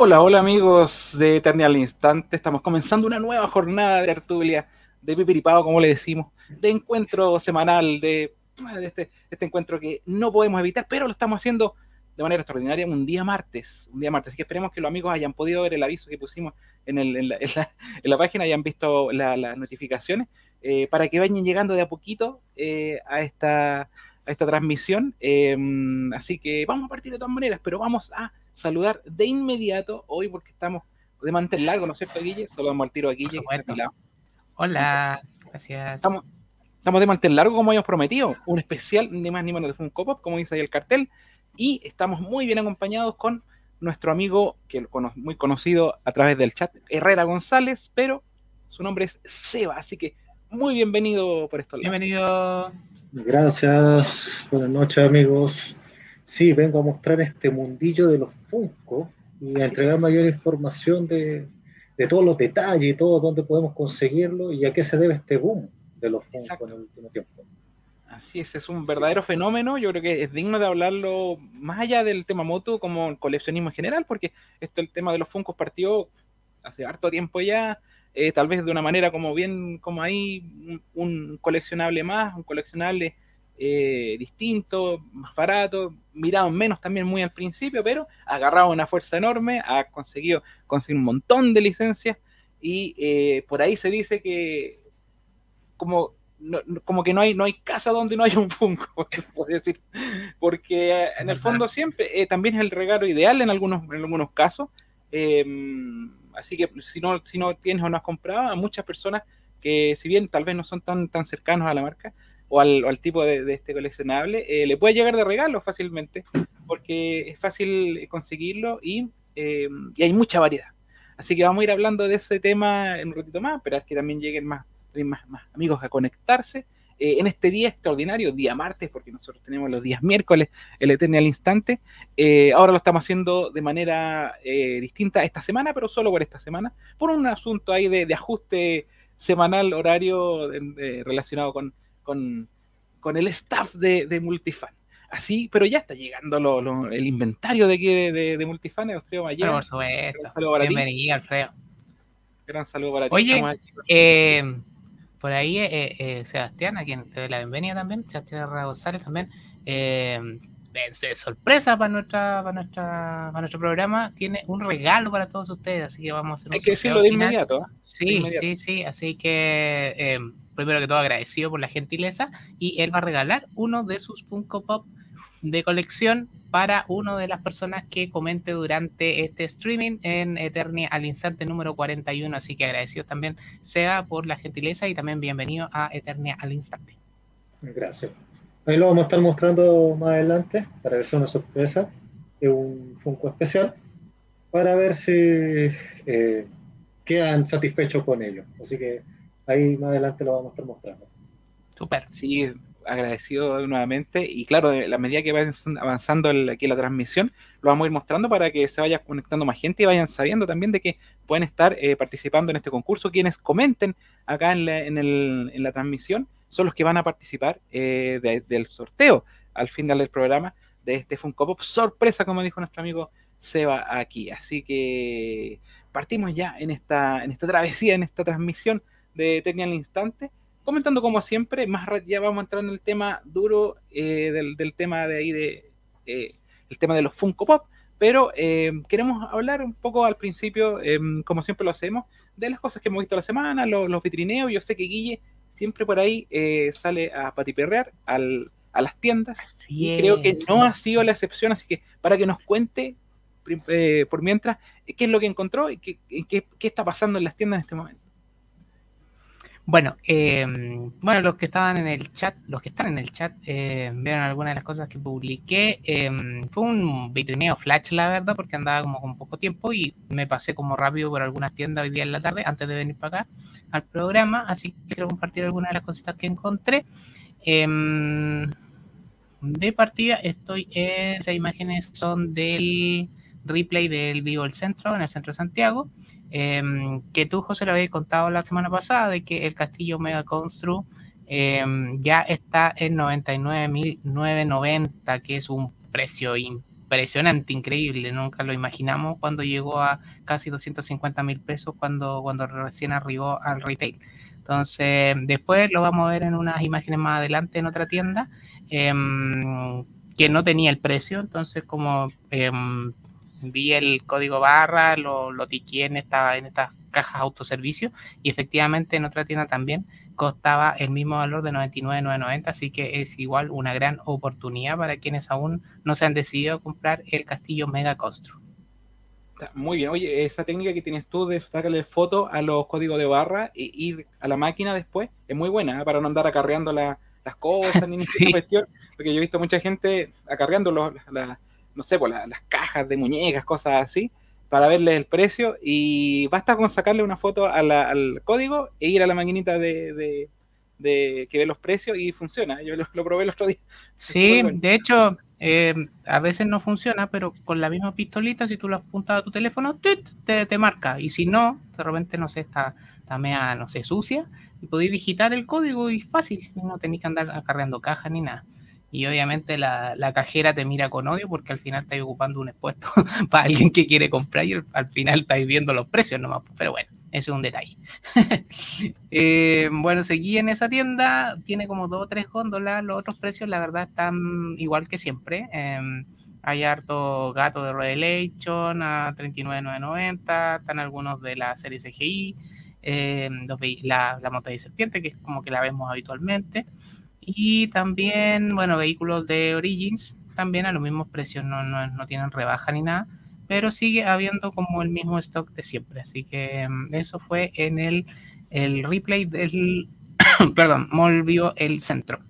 Hola, hola amigos de Eternal Instante. Estamos comenzando una nueva jornada de Artulia, de Pipiripao, como le decimos, de encuentro semanal, de, este, este, encuentro que no podemos evitar, pero lo estamos haciendo de manera extraordinaria un día martes. Un día martes. Así que esperemos que los amigos hayan podido ver el aviso que pusimos en, la, página, hayan visto las notificaciones, eh, para que vayan llegando de a poquito eh, a esta a esta transmisión. Em, así que vamos a partir de todas maneras, pero vamos a saludar de inmediato hoy porque estamos de mantel largo, ¿no es cierto, Guille? Saludamos al tiro a Guille. Hola, gracias. Estamos, de mantel largo como habíamos prometido, un especial ni más ni menos de Funko Pop, como dice ahí el cartel, y estamos muy bien acompañados con nuestro amigo, que muy conocido a través del chat, Herrera González, pero su nombre es Seba, así que muy bienvenido por esto. Bienvenido. Gracias, buenas noches amigos. Sí, vengo a mostrar este mundillo de los Funko y a entregar mayor información de, todos los detalles y todo, dónde podemos conseguirlo y a qué se debe este boom de los Funko en el último tiempo. Así es, es un verdadero fenómeno. Yo creo que es digno de hablarlo más allá del tema moto, como el coleccionismo en general, porque esto, el tema de los Funkos partió hace harto tiempo ya. Eh, tal vez de una manera como bien, como ahí, un, coleccionable más, un coleccionable eh, distinto, más barato, mirado menos también muy al principio, pero ha agarrado una fuerza enorme, ha conseguido conseguir un montón de licencias y eh, por ahí se dice que como, como que no hay, no hay casa donde no haya un Funko, puede decir, porque en el fondo siempre también es el regalo ideal en algunos, en algunos casos. Em, Así que si no, si no tienes o no has comprado, a muchas personas que si bien tal vez no son tan, tan cercanos a la marca o al, tipo de, este coleccionable, eh, le puede llegar de regalo fácilmente, porque es fácil conseguirlo y, eh, y, hay mucha variedad. Así que vamos a ir hablando de ese tema en un ratito más, esperar que también lleguen más, más, más amigos a conectarse. Eh, en este día extraordinario, día martes, porque nosotros tenemos los días miércoles, el Eternal Instante. Eh, ahora lo estamos haciendo de manera eh, distinta esta semana, pero solo por esta semana, por un asunto ahí de, ajuste semanal horario relacionado con, con, el staff de, Multifan. Así, pero ya está llegando el inventario de aquí de, de, Multifan, Alfredo Mayer. Por supuesto. Bienvenido, Alfredo. Gran saludo para ti. Oye, eh, por ahí eh, eh, Sebastián, a quien le doy la bienvenida también, Sebastián Herrera González también, eh, de sorpresa para nuestra, para nuestra, para nuestro programa, tiene un regalo para todos ustedes, así que vamos a hacer un Hay que decirlo de inmediato. Sí, sí, sí, así que primero que todo agradecido por la gentileza y él va a regalar uno de sus Funko Pop de colección para una de las personas que comente durante este streaming en Eternia al instante número 41. Así que agradecido también sea por la gentileza y también bienvenido a Eternia al instante. Gracias. Ahí lo vamos a estar mostrando más adelante para ver si es una sorpresa. Es un Funko especial para ver si eh, quedan satisfechos con ello. Así que ahí más adelante lo vamos a estar mostrando. Super. Sí, agradecido nuevamente. Y claro, la medida que vayan avanzando aquí la transmisión, lo vamos a ir mostrando para que se vaya conectando más gente y vayan sabiendo también de que pueden estar eh, participando en este concurso. Quienes comenten acá en la, en la transmisión son los que van a participar eh, del sorteo al final del programa de este Funko Pop. Sorpresa, como dijo nuestro amigo Seba aquí. Así que partimos ya en esta, en esta travesía, en esta transmisión de Tecnia al Instante comentando como siempre, más ya vamos a entrar en el tema duro eh, del, tema de ahí de eh, el tema de los Funko Pop, pero eh, queremos hablar un poco al principio, como siempre lo hacemos, de las cosas que hemos visto la semana, los, vitrineos. Yo sé que Guille siempre por ahí sale a patiperrear al, a las tiendas y creo que no ha sido la excepción, así que para que nos cuente por mientras qué es lo que encontró y qué, qué está pasando en las tiendas en este momento. Bueno, eh, bueno, los que estaban en el chat, los que están en el chat, eh, vieron algunas de las cosas que publiqué. Eh, fue un vitrineo flash, la verdad, porque andaba como con poco tiempo y me pasé como rápido por algunas tiendas hoy día en la tarde antes de venir para acá al programa. Así que quiero compartir algunas de las cositas que encontré. Em, de partida estoy en esas imágenes son del replay del Vivo el Centro, en el centro de Santiago. Em, que tú, José, lo habías contado la semana pasada, de que el castillo Mega Constru em, ya está en 99.990, que es un precio impresionante, increíble. Nunca lo imaginamos cuando llegó a casi 250 mil pesos cuando, cuando recién arribó al retail. Entonces, después lo vamos a ver en unas imágenes más adelante en otra tienda em, que no tenía el precio. Entonces, como vi el código barra, lo, lo tiqué en, esta, en estas cajas autoservicio y efectivamente en otra tienda también costaba el mismo valor de 99,990, así que es igual una gran oportunidad para quienes aún no se han decidido comprar el castillo Mega Constru. Muy bien, oye, esa técnica que tienes tú de sacarle foto a los códigos de barra e ir a la máquina después es muy buena ¿eh? para no andar acarreando las cosas ni ninguna cuestión, porque yo he visto mucha gente acarreando los, no sé, pues, las cajas de muñecas, cosas así, para verle el precio y basta con sacarle una foto al código e ir a la maquinita de, que ve los precios y funciona. Yo lo, probé el otro día. Sí, de hecho, eh, a veces no funciona, pero con la misma pistolita, si tú lo apuntas a tu teléfono, te, te, marca. Y si no, de repente, no sé, está, está media, no sé, sucia, y podéis digitar el código y fácil. No tenéis que andar acarreando cajas ni nada. Y obviamente la, cajera te mira con odio porque al final estáis ocupando un expuesto para alguien que quiere comprar y al final estáis viendo los precios nomás. Pero bueno, ese es un detalle. Eh, bueno, seguí en esa tienda, tiene como dos o tres góndolas, los otros precios la verdad están igual que siempre. Em, hay harto gato de Revelation a 39.990, están algunos de la serie CGI, em, la, la de serpiente, que es como que la vemos habitualmente. Y también, bueno, vehículos de Origins también a los mismos precios, no, no, tienen rebaja ni nada, pero sigue habiendo como el mismo stock de siempre. Así que mm, eso fue en el, el replay del, perdón, Molvio el centro.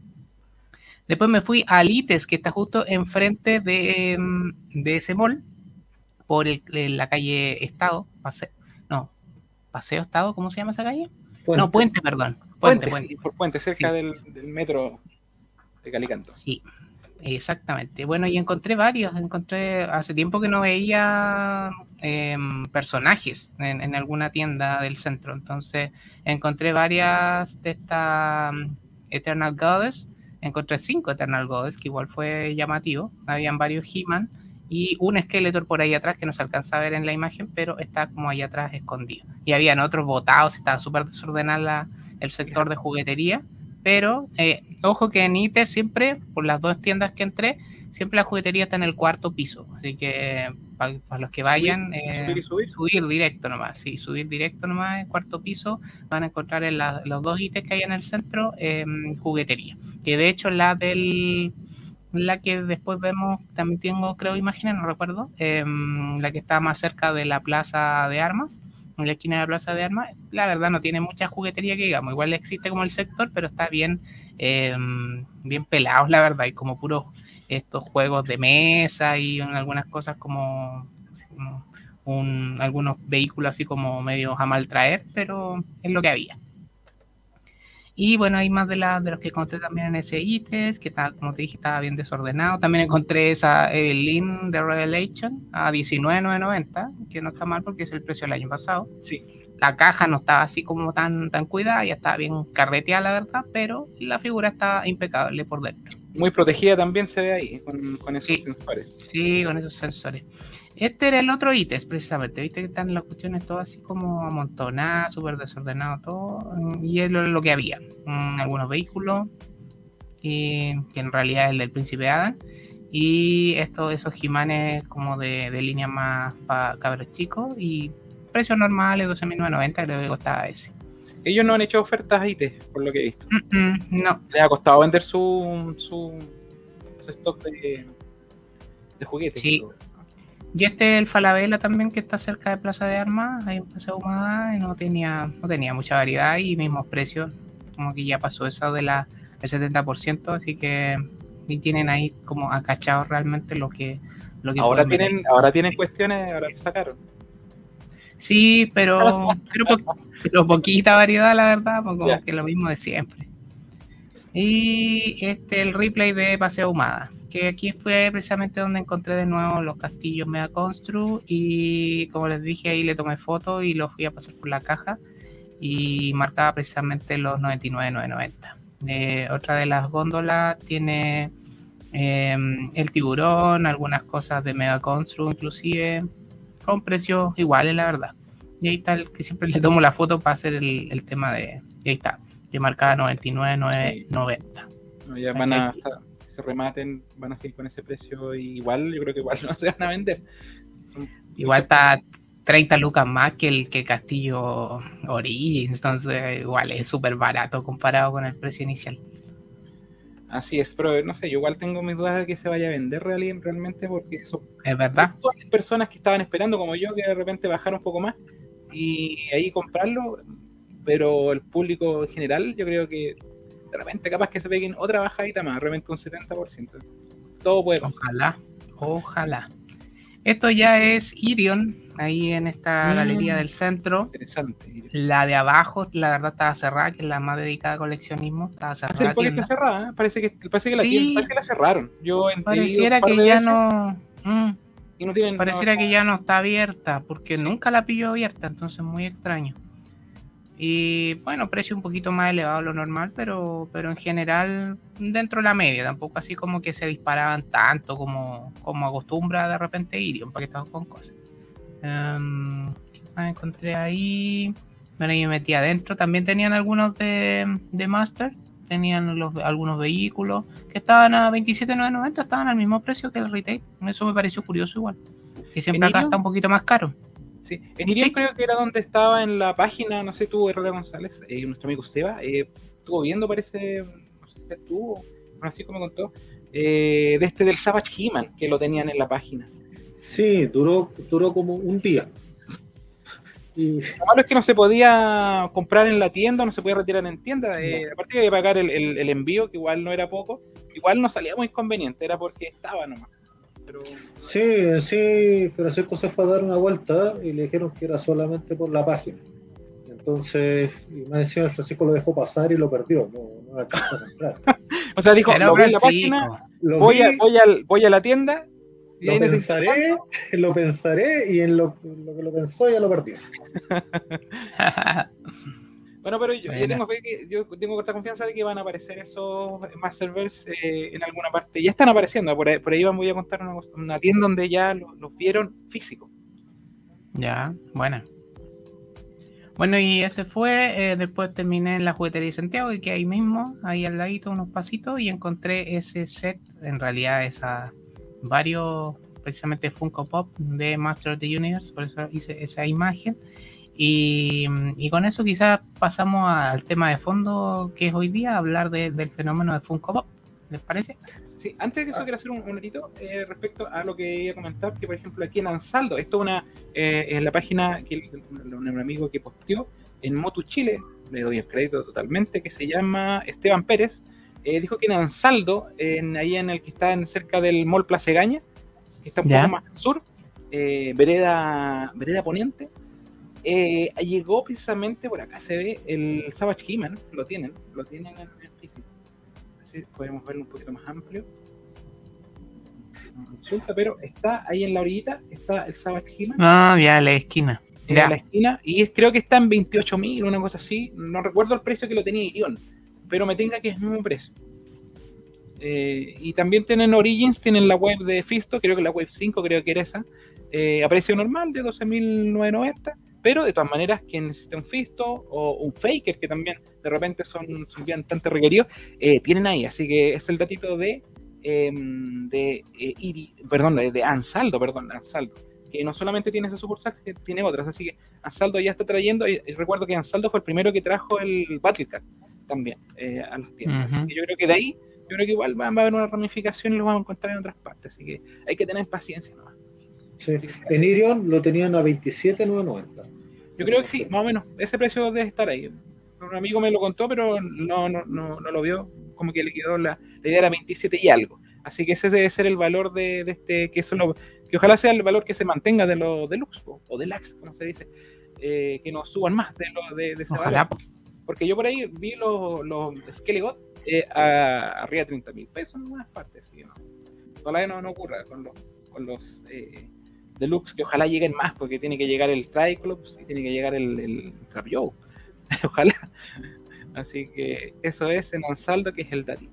Después me fui a Lites, que está justo enfrente de, mm, de ese mall, por la calle Estado, no, Paseo Estado, ¿cómo se llama esa calle? No, Puente, perdón. Puente, por Puente, cerca del, metro de Calicanto. Sí, exactamente. Bueno, y encontré varios. Encontré, hace tiempo que no veía em, personajes en, alguna tienda del centro. Entonces, encontré varias de estas mm, Eternal Goddess. Encontré cinco Eternal Goddess, que igual fue llamativo. Habían varios He-Man y un Skeletor por ahí atrás que no se alcanza a ver en la imagen, pero está como ahí atrás escondido. Y habían otros botados, estaba súper desordenada el sector de juguetería, pero eh, ojo que en ITE siempre, por las dos tiendas que entré, siempre la juguetería está en el cuarto piso, así que para, los que vayan, subir, eh, subir, directo nomás, sí, subir directo nomás en cuarto piso, van a encontrar en los dos ítems que hay en el centro em, juguetería, que de hecho la del la que después vemos, también tengo creo imágenes, no recuerdo, em, la que está más cerca de la plaza de armas, en la esquina de la plaza de armas, la verdad no tiene mucha juguetería que digamos, igual existe como el sector, pero está bien, em, bien pelados, la verdad, y como puros estos juegos de mesa y algunas cosas como, algunos vehículos así como medios a maltraer, pero es lo que había. Y bueno, hay más de, la, de los que encontré también en ese ITES, que está, como te dije, estaba bien desordenado. También encontré esa Evelyn de Revelation a 19,990, que no está mal porque es el precio del año pasado. Sí. La caja no estaba así como tan, tan cuidada, ya estaba bien carreteada, la verdad, pero la figura está impecable por dentro. Muy protegida también se ve ahí, con, con esos sensores. Sí, con esos sensores. Este era el otro ITES, precisamente. Viste que están las cuestiones todas así como amontonadas, súper desordenado todo. Y es lo, que había. Mm, algunos vehículos, que en realidad es el del príncipe Adam. Y estos, esos jimanes como de, de línea más para cabros chicos. Y precios normales, 12.990, creo que costaba ese. Ellos no han hecho ofertas ITES, por lo que he visto. no. Les ha costado vender su, su, stock de, de juguetes. Sí. Y este el Falabella también que está cerca de Plaza de Armas, ahí en Plaza Humada, y no tenía, no tenía mucha variedad y mismos precios, como que ya pasó eso de la el 70%, así que y tienen ahí como acachados realmente lo que lo que ahora tienen ahora tienen cuestiones, ahora lo sacaron. Sí, pero pero, poquita variedad la verdad, como que lo mismo de siempre. Y este el replay de Paseo Humada que aquí fue precisamente donde encontré de nuevo los castillos Mega Constru y como les dije ahí le tomé foto y los fui a pasar por la caja y marcaba precisamente los 99,990. Eh, otra de las góndolas tiene Em, el tiburón, algunas cosas de Mega Constru inclusive, con precios iguales, la verdad. Y ahí está el que siempre le tomo la foto para hacer el, tema de. Y ahí está, que marcaba 99,90. ya van a, se rematen, van a seguir con ese precio. Y igual, yo creo que igual no se van a vender. igual está 30 lucas más que el, que Castillo Origins, entonces igual es súper barato comparado con el precio inicial. Así es, pero no sé, yo igual tengo mis dudas de que se vaya a vender realmente porque eso... Es verdad. Todas las personas que estaban esperando como yo que de repente bajaron un poco más y ahí comprarlo, pero el público en general yo creo que de repente capaz que se peguen otra bajadita más, de repente un 70%. Todo puede pasar. Ojalá, ojalá. Esto ya es Irion, ahí en esta mm. galería del centro. Interesante. La de abajo, la verdad, estaba cerrada, que es la más dedicada a coleccionismo. Estaba cerrada. Ah, está cerrada, ¿eh? parece que, parece que, la, parece que la cerraron. Yo Pareciera que ya no. Mm. y no tienen, Pareciera que ya no está abierta, porque nunca la pilló abierta, entonces muy extraño. Y bueno, precio un poquito más elevado de lo normal, pero, pero en general dentro de la media, tampoco así como que se disparaban tanto como, como acostumbra de repente que estamos con cosas. Um, encontré ahí, bueno, yo me metí adentro, también tenían algunos de, de Master, tenían los, algunos vehículos que estaban a 27.990, estaban al mismo precio que el retail, eso me pareció curioso igual, que siempre acá está un poquito más caro. Sí, en Irion creo que era donde estaba en la página, no sé tú, Herrera González, eh, nuestro amigo Seba, eh, estuvo viendo, parece, no sé si estuvo, así como contó, eh, de este del Savage He-Man, que lo tenían en la página. Sí, duró, duró como un día. Y... Lo malo es que no se podía comprar en la tienda, no se podía retirar en tienda. Eh, aparte de pagar el, el, envío, que igual no era poco, igual no salía muy conveniente, era porque estaba nomás. Sí, sí, Francisco se fue a dar una vuelta y le dijeron que era solamente por la página. Entonces, y más encima Francisco lo dejó pasar y lo perdió, no, no alcanzó a comprar. o sea, dijo, lo vi en la página, voy, a, voy, voy a la tienda lo pensaré, lo pensaré y en lo, lo, que lo pensó ya lo perdió. Bueno, pero yo, tengo fe que yo tengo confianza de que van a aparecer esos Masterverse eh, en alguna parte. Ya están apareciendo, por ahí, por ahí voy a contar una, tienda donde ya los vieron físico. Ya, bueno. Bueno, y ese fue. Eh, después terminé en la juguetería de Santiago, y que ahí mismo, ahí al ladito, unos pasitos, y encontré ese set. En realidad, esa varios, precisamente Funko Pop de Master of the Universe, por eso hice esa imagen. Y, con eso quizás pasamos al tema de fondo que es hoy día, hablar del fenómeno de Funko Pop. ¿Les parece? Sí, antes de eso quiero hacer un, un eh, respecto a lo que iba a comentar, que por ejemplo aquí en Ansaldo, esto es una, eh, en la página que un amigo que posteó en Motu Chile, le doy el crédito totalmente, que se llama Esteban Pérez, eh, dijo que en Ansaldo, en, ahí en el que está en, cerca del Mall Placegaña, que está un poco más al sur, vereda, vereda Poniente, eh, llegó precisamente por acá, se ve el Savage He-Man, lo tienen, lo tienen en el físico. Así podemos verlo un poquito más amplio. Resulta, pero está ahí en la orillita, está el Savage He-Man. Ah, ya, la esquina. En la esquina, y creo que está en 28.000, una cosa así. No recuerdo el precio que lo tenía Ion, pero me tenga que es el mismo precio. Eh, y también tienen Origins, tienen la web de Fisto, creo que la web 5, creo que era esa, eh, a precio normal de 12.990 pero de todas maneras, quien necesita un Fisto o un Faker, que también de repente son, son bastante requeridos, eh, tienen ahí. Así que es el datito de, em, de eh, perdón, de, Ansaldo, perdón, Ansaldo. Que no solamente tiene esa sucursal, tiene otras. Así que Ansaldo ya está trayendo. Y, recuerdo que Ansaldo fue el primero que trajo el Battlecat también eh, a las tiendas. Así que yo creo que de ahí, yo creo que igual va, a haber una ramificación y lo vamos a encontrar en otras partes. Así que hay que tener paciencia nomás. En Irion lo tenían a 27,990. Yo creo que sí, más o menos. Ese precio debe estar ahí. Un amigo me lo contó, pero no, no, no, lo vio. Como que le quedó la, la idea era 27 y algo. Así que ese debe ser el valor de, este, que eso que ojalá sea el valor que se mantenga de los deluxe o deluxe, como se dice, eh, que no suban más de, lo, de, ese valor. Porque yo por ahí vi los, los Skelegot eh, a arriba de 30 mil pesos en algunas partes. Así que no, todavía no, no ocurra con los, con los eh, deluxe, que ojalá lleguen más, porque tiene que llegar el Triclops y tiene que llegar el, el Trap ojalá. Así que eso es en Ansaldo, que es el datito.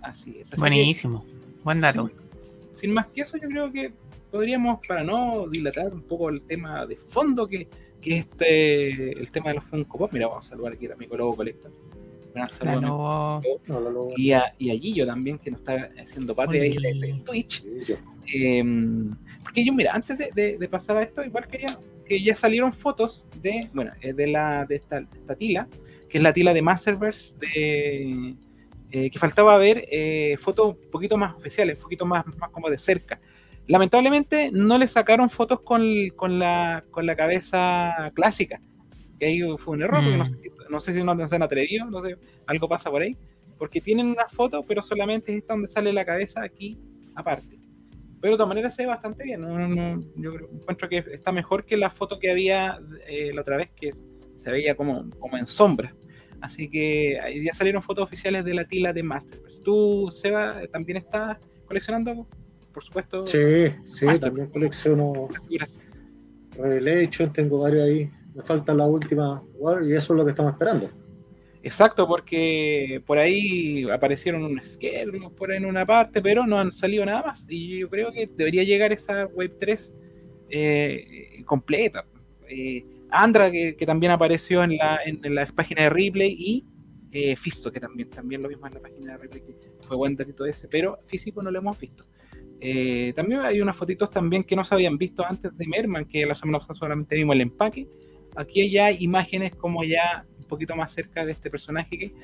Así es. Buenísimo. Buen dato. Sin, más que eso, yo creo que podríamos, para no dilatar un poco el tema de fondo que, que este, el tema de los Funko Pop, mira, vamos a saludar aquí a mi Lobo Colecta. Y a, y a Gillo también, que nos está haciendo parte de, Twitch. Em, porque yo, mira, antes de, pasar a esto, igual quería que ya salieron fotos de, bueno, eh, de, la, de esta, esta tila, que es la tila de Masterverse, de, eh, que faltaba ver eh, fotos un poquito más oficiales, un poquito más, más como de cerca. Lamentablemente no le sacaron fotos con, con, la, con la cabeza clásica, que ahí fue un error, porque no, mm. no, sé si no se han atrevido, no sé, algo pasa por ahí, porque tienen una foto, pero solamente es esta donde sale la cabeza aquí aparte. Pero de todas maneras se ve bastante bien. yo encuentro que está mejor que la foto que había eh, la otra vez, que se veía como, como en sombra. Así que ya salieron fotos oficiales de la tila de Masterverse. ¿Tú, Seba, también estás coleccionando, por supuesto? Sí, sí, también colecciono Revelation, tengo varios ahí. Me falta la última y eso es lo que estamos esperando. Exacto, porque por ahí aparecieron un schedule por ahí en una parte, pero no han salido nada más. Y yo creo que debería llegar esa Web 3 eh, completa. Eh, Andra, que, también apareció en la, en, la página de Replay, y eh, Fisto, que también, también lo vimos en la página de Replay, que fue buen datito ese, pero físico no lo hemos visto. también hay unas fotitos también que no se habían visto antes de Merman, que la semana pasada solamente vimos el empaque. Aquí ya hay imágenes como ya poquito más cerca de este personaje que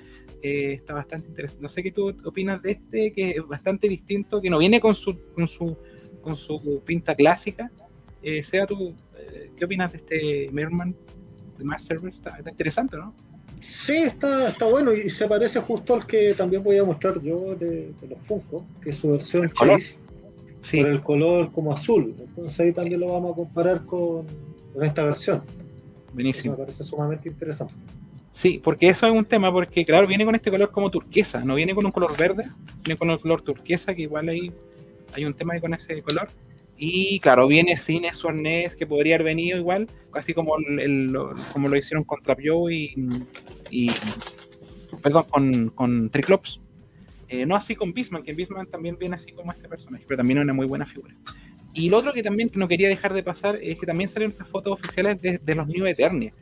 eh, está bastante interesante. No sé qué tú opinas de este, que es bastante distinto, que no viene con su, con su, con su pinta clásica. Eh, sea tú, eh, ¿qué opinas de este Merman de Masterverse? Está, está, interesante, ¿no? Sí, está, está bueno y se parece justo al que también voy a mostrar yo de, los Funko, que es su versión Chase, sí. por el color como azul. Entonces ahí también lo vamos a comparar con, con esta versión. Buenísimo. me parece sumamente interesante. Sí, porque eso es un tema, porque claro, viene con este color como turquesa, no viene con un color verde, viene con el color turquesa, que igual ahí hay un tema con ese color. Y claro, viene sin su arnés que podría haber venido igual, casi como, el, como lo hicieron con Trapio y, y, perdón, con, con Triclops. Eh, no así con Bisman, que Bisman también viene así como este personaje, pero también es una muy buena figura. Y lo otro que también no quería dejar de pasar es que también salieron las fotos oficiales de, los New Eternia.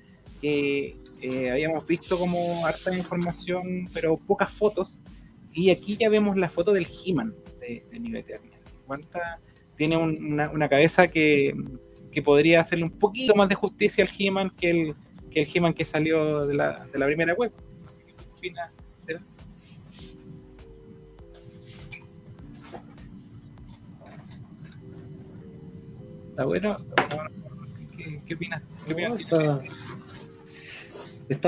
Que eh, habíamos visto como harta información, pero pocas fotos. Y aquí ya vemos la foto del He-Man de, New Eternia. tiene una, cabeza que, podría hacerle un poquito más de justicia al He-Man que el, que el He-Man que salió de la, de la primera web. Así que, ¿Está bueno? ¿Qué, opinas? está,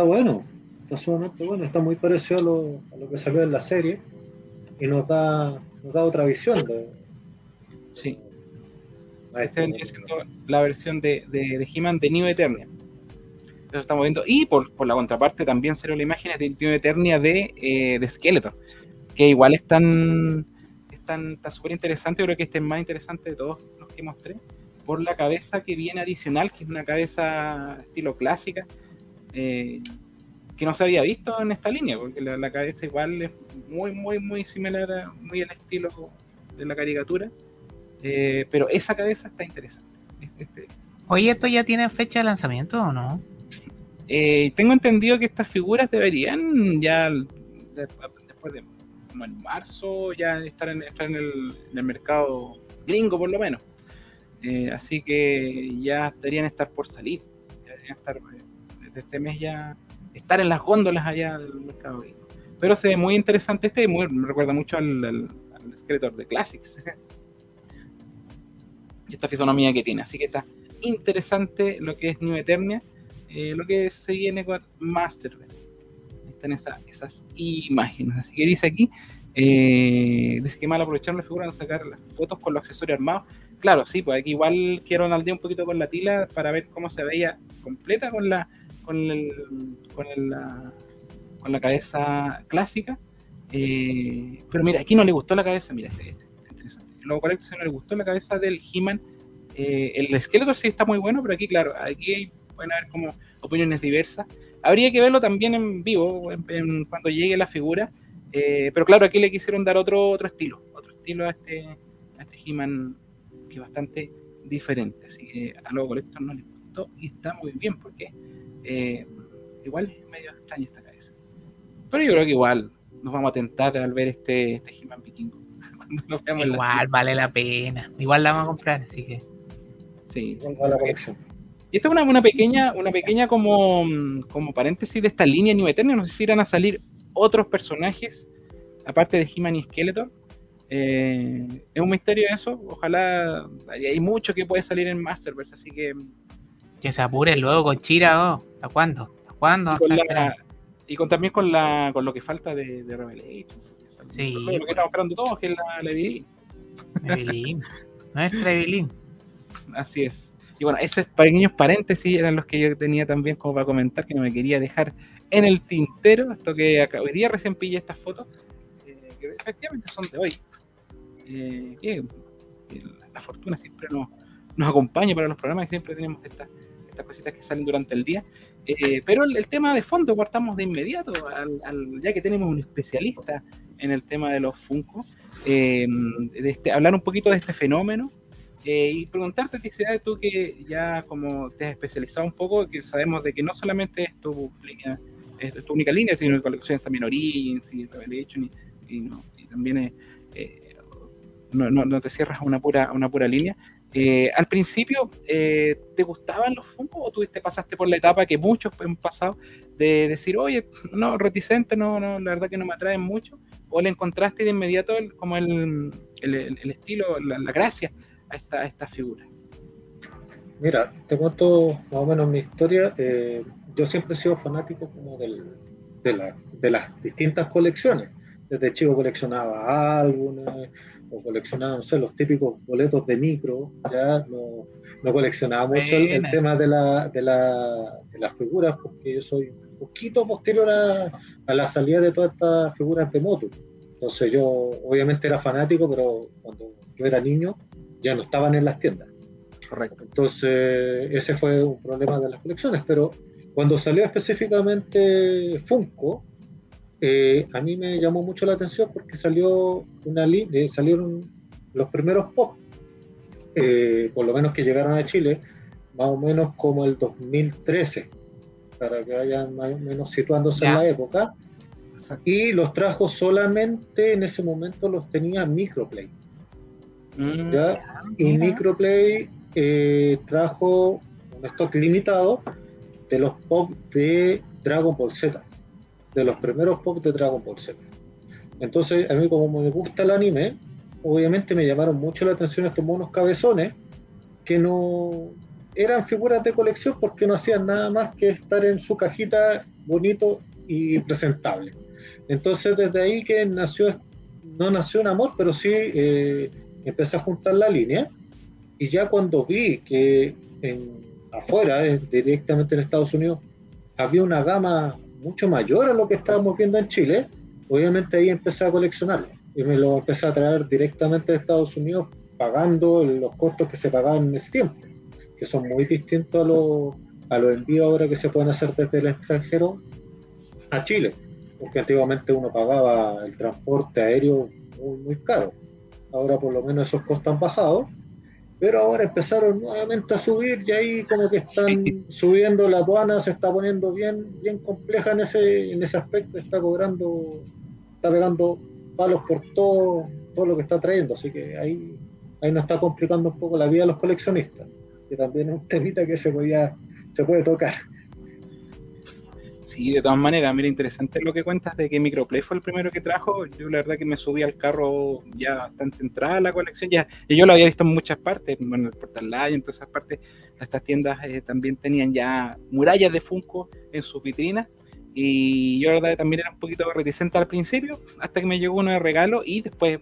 bueno, está sumamente bueno, está muy parecido a lo, que salió en la serie y nos da, nos da otra visión. De, sí. Este es la versión de, de, de He-Man de New Eternia. Eso estamos viendo. Y por, por la contraparte también salió la imagen de New Eternia de, eh, de Skeletor, que igual están está súper interesante, creo que este es más interesante de todos los que mostré por la cabeza que viene adicional, que es una cabeza estilo clásica, eh, que no se había visto en esta línea, porque la, cabeza igual es muy, muy, muy similar, a, muy al estilo de la caricatura, eh, pero esa cabeza está interesante. Este, Oye, ¿esto ya tiene fecha de lanzamiento o no? Eh, tengo entendido que estas figuras deberían ya después de como en marzo ya estar en, estar en el mercado gringo por lo menos. Eh, así que ya deberían estar por salir. deberían estar eh, desde este mes ya estar en las góndolas allá del mercado. Pero se ve muy interesante este, muy, me recuerda mucho al, al, de Classics. y esta fisonomía que tiene. Así que está interesante lo que es New Eternia, eh, lo que se viene con Masterverse. Están esas imágenes. Así que dice aquí, dice que mal aprovechar la figura de sacar las fotos con los accesorios armados claro, sí, pues aquí igual quiero día un poquito con la tila para ver cómo se veía completa con la con el, con, la, con la cabeza clásica. Eh, pero mira, aquí no le gustó la cabeza, mira, este, este, este interesante. Luego no le gustó la cabeza del He-Man. Eh, el esqueleto sí está muy bueno, pero aquí, claro, aquí pueden haber como opiniones diversas. Habría que verlo también en vivo, cuando llegue la figura. Eh, pero claro, aquí le quisieron dar otro, otro estilo, otro estilo a este, a este He-Man que es bastante diferente. Así que a los colectores no les gustó y está muy bien porque eh, igual es medio extraña esta cabeza. Pero yo creo que igual nos vamos a tentar al ver este, este He-Man vikingo. igual vale la pena. Igual la vamos a comprar, así que. Sí. sí y esta es una, una, pequeña, una pequeña como, como paréntesis de esta línea New Eternia. No sé si irán a salir otros personajes, aparte de He-Man y Skeletor. Eh, es un misterio eso. Ojalá. Hay mucho que puede salir en Masterverse, así que. Que se apure luego con Chira, oh. ¿Hasta cuándo? ¿Hasta cuándo? Y con, también con, la, con lo que falta de, de Revelation. Sí. Lo que estamos esperando todos, que es la, la Evelyn. Evelyn. Nuestra Evelyn. Así es. Y bueno, esos pequeños paréntesis eran los que yo tenía también como para comentar, que no me quería dejar en el tintero, esto que día recién pillé estas fotos, eh, que efectivamente son de hoy. Eh, que, la fortuna siempre nos, nos acompaña para los programas, que siempre tenemos estas, estas cositas que salen durante el día. Eh, pero el, tema de fondo, partamos de inmediato, ya que tenemos un especialista en el tema de los Funko, de este, hablar un poquito de este fenómeno eh, y preguntarte, Ticidad, tú que ya como te has especializado un poco, que sabemos de que no solamente es tu línea, es tu única línea, sino que colecciones también Origins y Revelation y, y, también eh, no, no, no, te cierras a una pura, una pura línea. Eh, al principio, ¿te gustaban los Funko o tú te pasaste por la etapa que muchos han pasado de decir, oye, no, reticente, no, no, la verdad que no me atraen mucho? ¿O le encontraste de inmediato como el, el, el, estilo, la, gracia a esta, esta figura? Mira, te cuento más o menos mi historia. Eh, yo siempre he sido fanático como de, de, las distintas colecciones. Desde chico coleccionaba álbumes o coleccionaba, no sé, los típicos boletos de micro. Ya no, no coleccionaba mucho el, tema de, la, de, la, de, las figuras porque yo soy un poquito posterior a, a la salida de todas estas figuras de moto. Entonces yo obviamente era fanático, pero cuando yo era niño ya no estaban en las tiendas. Correcto. Entonces, ese fue un problema de las colecciones, pero cuando salió específicamente Funko, eh, a mí me llamó mucho la atención porque salió una línea, salieron los primeros pop, eh, por lo menos que llegaron a Chile, más o menos como el 2013, para que vayan más o menos situándose en la época. Y los trajo solamente en ese momento los tenía Microplay. Mm. Y Microplay eh, trajo un stock limitado de los pop de Dragon Ball Z, de los primeros pop de Dragon Ball Z. Entonces, a mí como me gusta el anime, obviamente me llamaron mucho la atención estos monos cabezones que no eran figuras de colección porque no hacían nada más que estar en su cajita bonito y presentable. Entonces, desde ahí que nació, no nació un amor, pero sí eh, empecé a juntar la línea y ya cuando vi que en, afuera, eh, directamente en Estados Unidos, había una gama mucho mayor a lo que estábamos viendo en Chile, obviamente ahí empecé a coleccionarlo y me lo empecé a traer directamente de Estados Unidos pagando los costos que se pagaban en ese tiempo, que son muy distintos a los a los envíos ahora que se pueden hacer desde el extranjero a Chile, porque antiguamente uno pagaba el transporte aéreo muy, muy caro. Ahora por lo menos esos costos han bajado, pero ahora empezaron nuevamente a subir y ahí como que están subiendo la aduana, se está poniendo bien, bien compleja en ese, en ese aspecto, está cobrando, está pegando palos por todo, todo lo que está trayendo, así que ahí, ahí nos está complicando un poco la vida a los coleccionistas, que también es un temita que se podía, se puede tocar. Sí, de todas maneras, mira, interesante lo que cuentas de que Microplay fue el primero que trajo. Yo la verdad que me subí al carro ya bastante entrada a la colección. Ya, y yo lo había visto en muchas partes, bueno, el Portal Live, en todas esas partes. Estas tiendas eh, también tenían ya murallas de Funko en sus vitrinas. Y yo la verdad también era un poquito reticente al principio, hasta que me llegó uno de regalo y después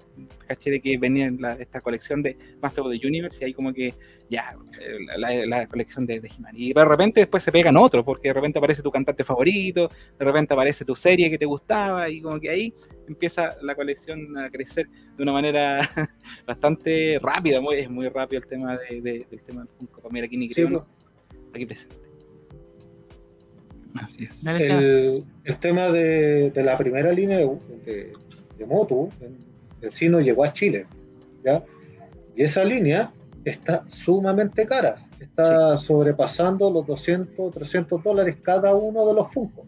caché de que venía la, esta colección de Master of the Universe y ahí como que ya, la, la colección de, de He-Man. Y de repente después se pegan otros, porque de repente aparece tu cantante favorito, de repente aparece tu serie que te gustaba y como que ahí empieza la colección a crecer de una manera bastante rápida, muy, es muy rápido el tema de, del tema del Funko. Mira aquí ni creo, aquí presente. El, el, tema de, de, la primera línea de, de, de Moto, en sí no llegó a Chile. ¿ya? Y esa línea está sumamente cara, está sobrepasando los 200, 300 dólares cada uno de los Funko.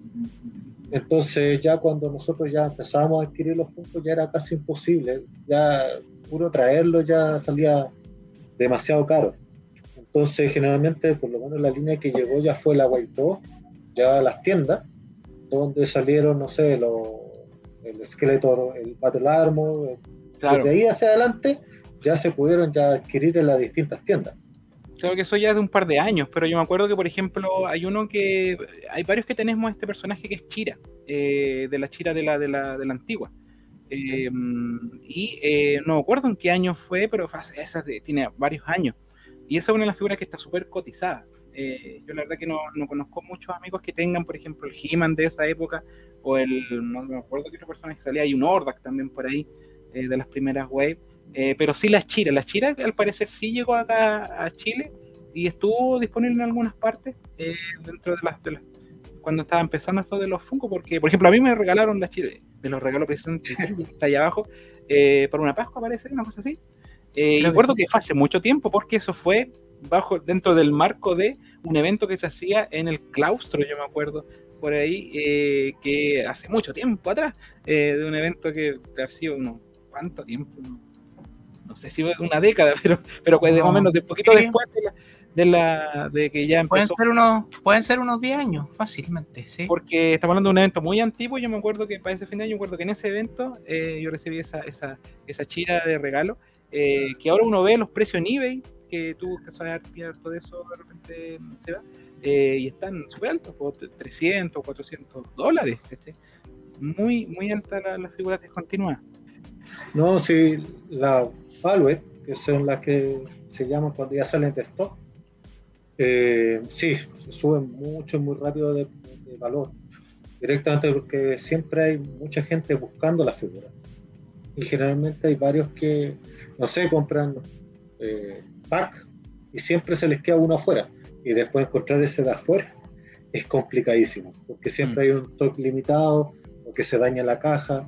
Entonces ya cuando nosotros ya empezamos a adquirir los Funko ya era casi imposible, ya puro traerlo ya salía demasiado caro. Entonces generalmente por lo menos la línea que llegó ya fue la White 2, ya las tiendas, donde salieron, no sé, el esqueleto, el Battle Armor, claro. de ahí hacia adelante ya se pudieron ya adquirir en las distintas tiendas. Claro que eso ya es de un par de años, pero yo me acuerdo que, por ejemplo, hay uno que. Hay varios que tenemos este personaje que es Chira, eh, de la Chira de la, de la, de la antigua. Eh, y eh, no me acuerdo en qué año fue, pero esa tiene varios años. Y esa es una de las figuras que está súper cotizada. Yo la verdad que no, no, conozco muchos amigos que tengan, por ejemplo, el He-Man de esa época, o el, no me acuerdo qué otra persona que salía, hay un Ordak también por ahí, de las primeras waves. Eh, pero sí las chiras. Las chiras al parecer sí llegó acá a Chile y estuvo disponible en algunas partes eh, dentro de las, cuando estaba empezando esto de los Funko, porque por ejemplo a mí me regalaron las chiras, de los regalos presentes, está allá abajo, eh, para una Pascua parece, una cosa así. y recuerdo que fue hace mucho tiempo porque eso fue bajo dentro del marco de un evento que se hacía en el claustro, yo me acuerdo por ahí, que hace mucho tiempo atrás, de un evento que ha sido unos cuánto tiempo, no sé si una década, pero, pero pues de momento, de poquito después de la, de que ya empezó. Pueden ser unos, pueden ser unos 10 años, fácilmente, sí. Porque estamos hablando de un evento muy antiguo, yo me acuerdo que para ese fin de año, yo me acuerdo que en ese evento eh, yo recibí esa, esa, esa chira de regalo, eh, que ahora uno ve los precios en eBay, que tú que sabes todo eso de repente se va, eh, y están súper altos, 300, 400 dólares, muy, muy alta la, las figuras descontinuadas. No, sí, la Value, que son las que se llaman cuando ya salen de stock, eh, sí, suben mucho y muy rápido de, valor. Directamente porque siempre hay mucha gente buscando la figura. Y generalmente hay varios que, no sé, compran eh, pack y siempre se les queda uno afuera. Y después encontrar ese de afuera es complicadísimo, porque siempre mm. hay un stock limitado o que se daña la caja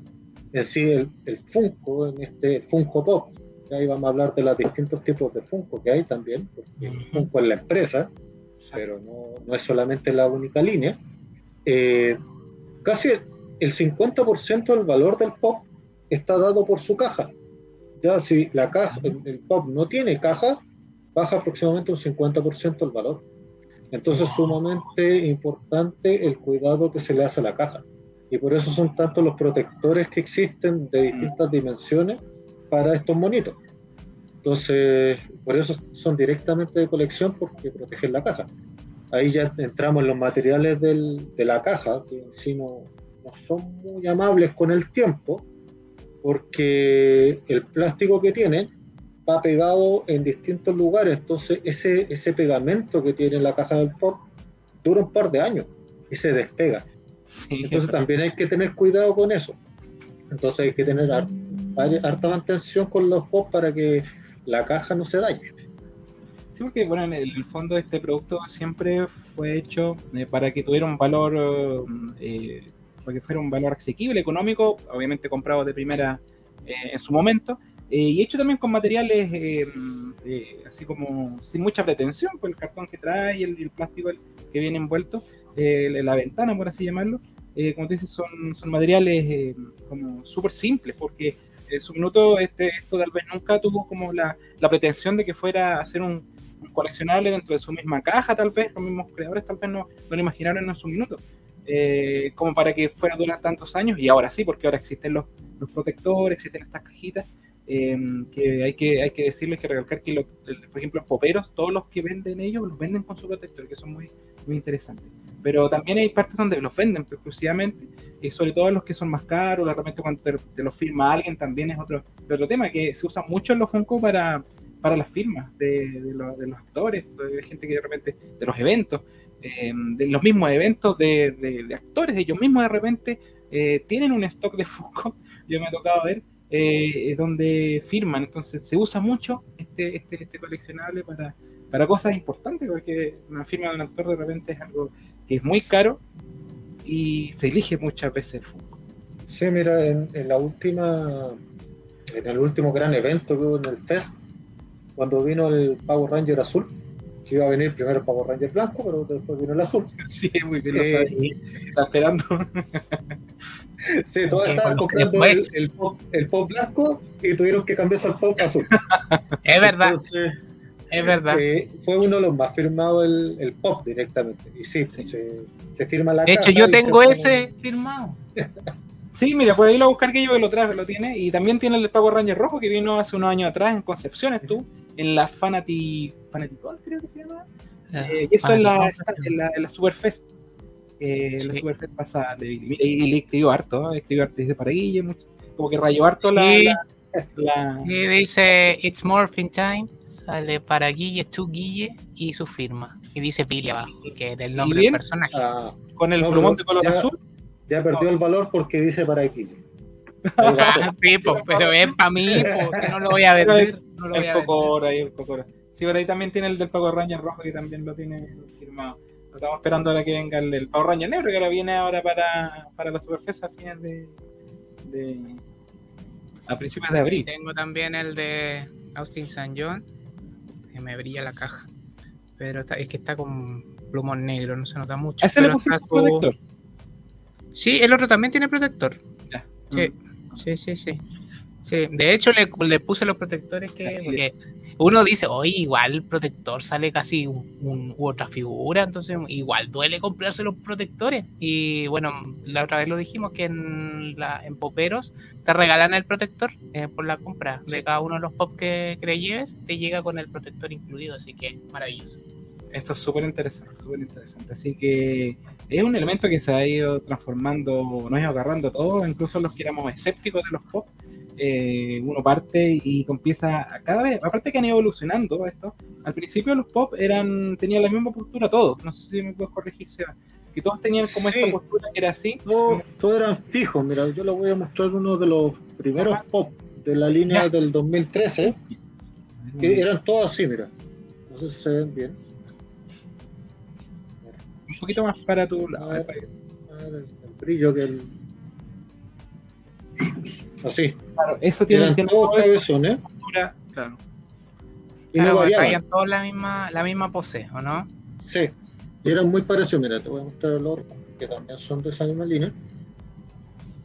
en sí el, el Funko, en este Funko Pop. Ahí vamos a hablar de los distintos tipos de Funko que hay también, porque el Funko es la empresa, pero no, no es solamente la única línea. Eh, casi el 50% del valor del Pop está dado por su caja. Ya si la caja, el, Pop no tiene caja, baja aproximadamente un 50% el valor. Entonces, es sumamente importante el cuidado que se le hace a la caja y por eso son tantos los protectores que existen de distintas dimensiones para estos monitos. Entonces, por eso son directamente de colección porque protegen la caja. Ahí ya entramos en los materiales del, de la caja, que en sí no, no son muy amables con el tiempo, porque el plástico que tienen va pegado en distintos lugares. Entonces, ese, ese pegamento que tiene la caja del pop dura un par de años y se despega. Entonces también hay que tener cuidado con eso. Entonces hay que tener harta mantención con los pops para que la caja no se dañe. Sí, porque bueno, en el fondo este producto siempre fue hecho eh, para que tuviera un valor, eh, para que fuera un valor asequible, económico, obviamente comprado de primera eh, en su momento, y hecho también con materiales así como sin mucha pretensión, por el cartón que trae y el, plástico que viene envuelto, eh, la ventana, por así llamarlo, eh, como tú dices, son, son materiales eh, como súper simples, porque en su minuto este, esto tal vez nunca tuvo como la, la pretensión de que fuera a ser un, coleccionable dentro de su misma caja, tal vez, los mismos creadores tal vez no, no lo imaginaron en su minuto. como para que fuera durar tantos años, y ahora sí, porque ahora existen los, los protectores, existen estas cajitas, que hay que hay que decirles que recalcar que, por ejemplo, poperos, todos los que venden ellos, los venden con su protector, que son muy, muy interesantes. Pero también hay partes donde los venden exclusivamente, y sobre todo los que son más caros, de repente cuando te, los firma alguien también es otro, otro tema, que se usa mucho en los Funko para, para las firmas de, de, los actores, de gente que de repente, de los eventos, eh, de los mismos eventos de, de, actores, ellos mismos de repente eh, tienen un stock de Funko, yo me ha tocado ver, eh, donde firman, entonces se usa mucho este, este, este coleccionable para, para cosas importantes, porque una firma de un actor de repente es algo que es muy caro y se elige muchas veces el Funko. Sí, mira, en, la última en el último gran evento que hubo en el Fest, cuando vino el Power Ranger azul, que iba a venir primero el Power Ranger blanco, pero después vino el azul. Sí, muy bien, lo Eh, sabía. Está esperando. Sí, todos estaban comprando el, el pop, el pop blanco y tuvieron que cambiarse al pop azul. Es verdad, Entonces, es verdad. eh, fue uno de los más firmados el, el pop directamente. Y sí, Sí. Se, se firma la De hecho, yo tengo pone- ese firmado. Sí, mira, por ahí lo voy a buscar que yo que lo traje, lo tiene. Y también tiene el de Power Ranger rojo que vino hace unos años atrás en Concepción, estuvo en la Fanati, Fanaticon, creo que se llama. Eh, y eso en la, en la, en la Superfest. Eh, en la Sí. Superfest pasada. de- Y, y le escribió harto, ¿eh? escribió harto dice para Guille, mucho- como que rayó harto la. Sí. la- la- Y dice It's Morphin Time. Sale para Guille, tú Guille y su firma. Y dice Billy abajo, que es el nombre del personaje. Ah, con el No, plumón de color ya- azul. ya perdió el valor porque dice para X. Ah, sí, po, pero es para mí, po, que no lo voy a vender. No lo voy El a vender. Cocoro ahí, el Cocoro. Sí, pero ahí también tiene el del Power Ranger rojo que también lo tiene firmado. Estamos esperando ahora que venga el del Power Ranger negro, que ahora viene ahora para, para la Superfest a fines de, de- a principios de Y abril. tengo también el de Austin St. John, que me brilla la caja. Pero está- es que está con plumón negro, no se nota mucho. A ese le pusiste protector. Sí, el otro también tiene protector. Ya. Sí, sí, sí, sí. Sí, de hecho le, le puse los protectores que... Uno dice, oye, igual el protector sale casi un, un- u otra figura, entonces igual duele comprarse los protectores. Y bueno, la otra vez lo dijimos que en, la, en Poperos te regalan el protector eh, por la compra de cada uno de los pop que, que le lleves, te llega con el protector incluido, así que maravilloso. Esto es súper interesante, súper interesante. Así que es un elemento que se ha ido transformando, nos ha ido agarrando todo, incluso los que éramos escépticos de los pop. Eh, uno parte y empieza a cada vez, aparte que han ido evolucionando esto, al principio los pop eran tenían la misma postura todos, no sé si me puedes corregir, Seba, que todos tenían como Sí. esta postura que era así, Todos, eran fijos. Mira, yo les voy a mostrar uno de los primeros Ajá. pop de la línea Ya. del 2013, que eran todos así, mira. No sé si se ven bien. un poquito más para tu lado, Ah. para- Ah, El, el brillo que el. Así. claro, eso tiene, Eran tiene todos cabezones postura, claro. y no Claro, variaban. traían todos la misma, la misma pose, ¿o no? Sí, y eran muy parecidos. Mira, te voy a mostrar el otro, que también son de esa misma línea.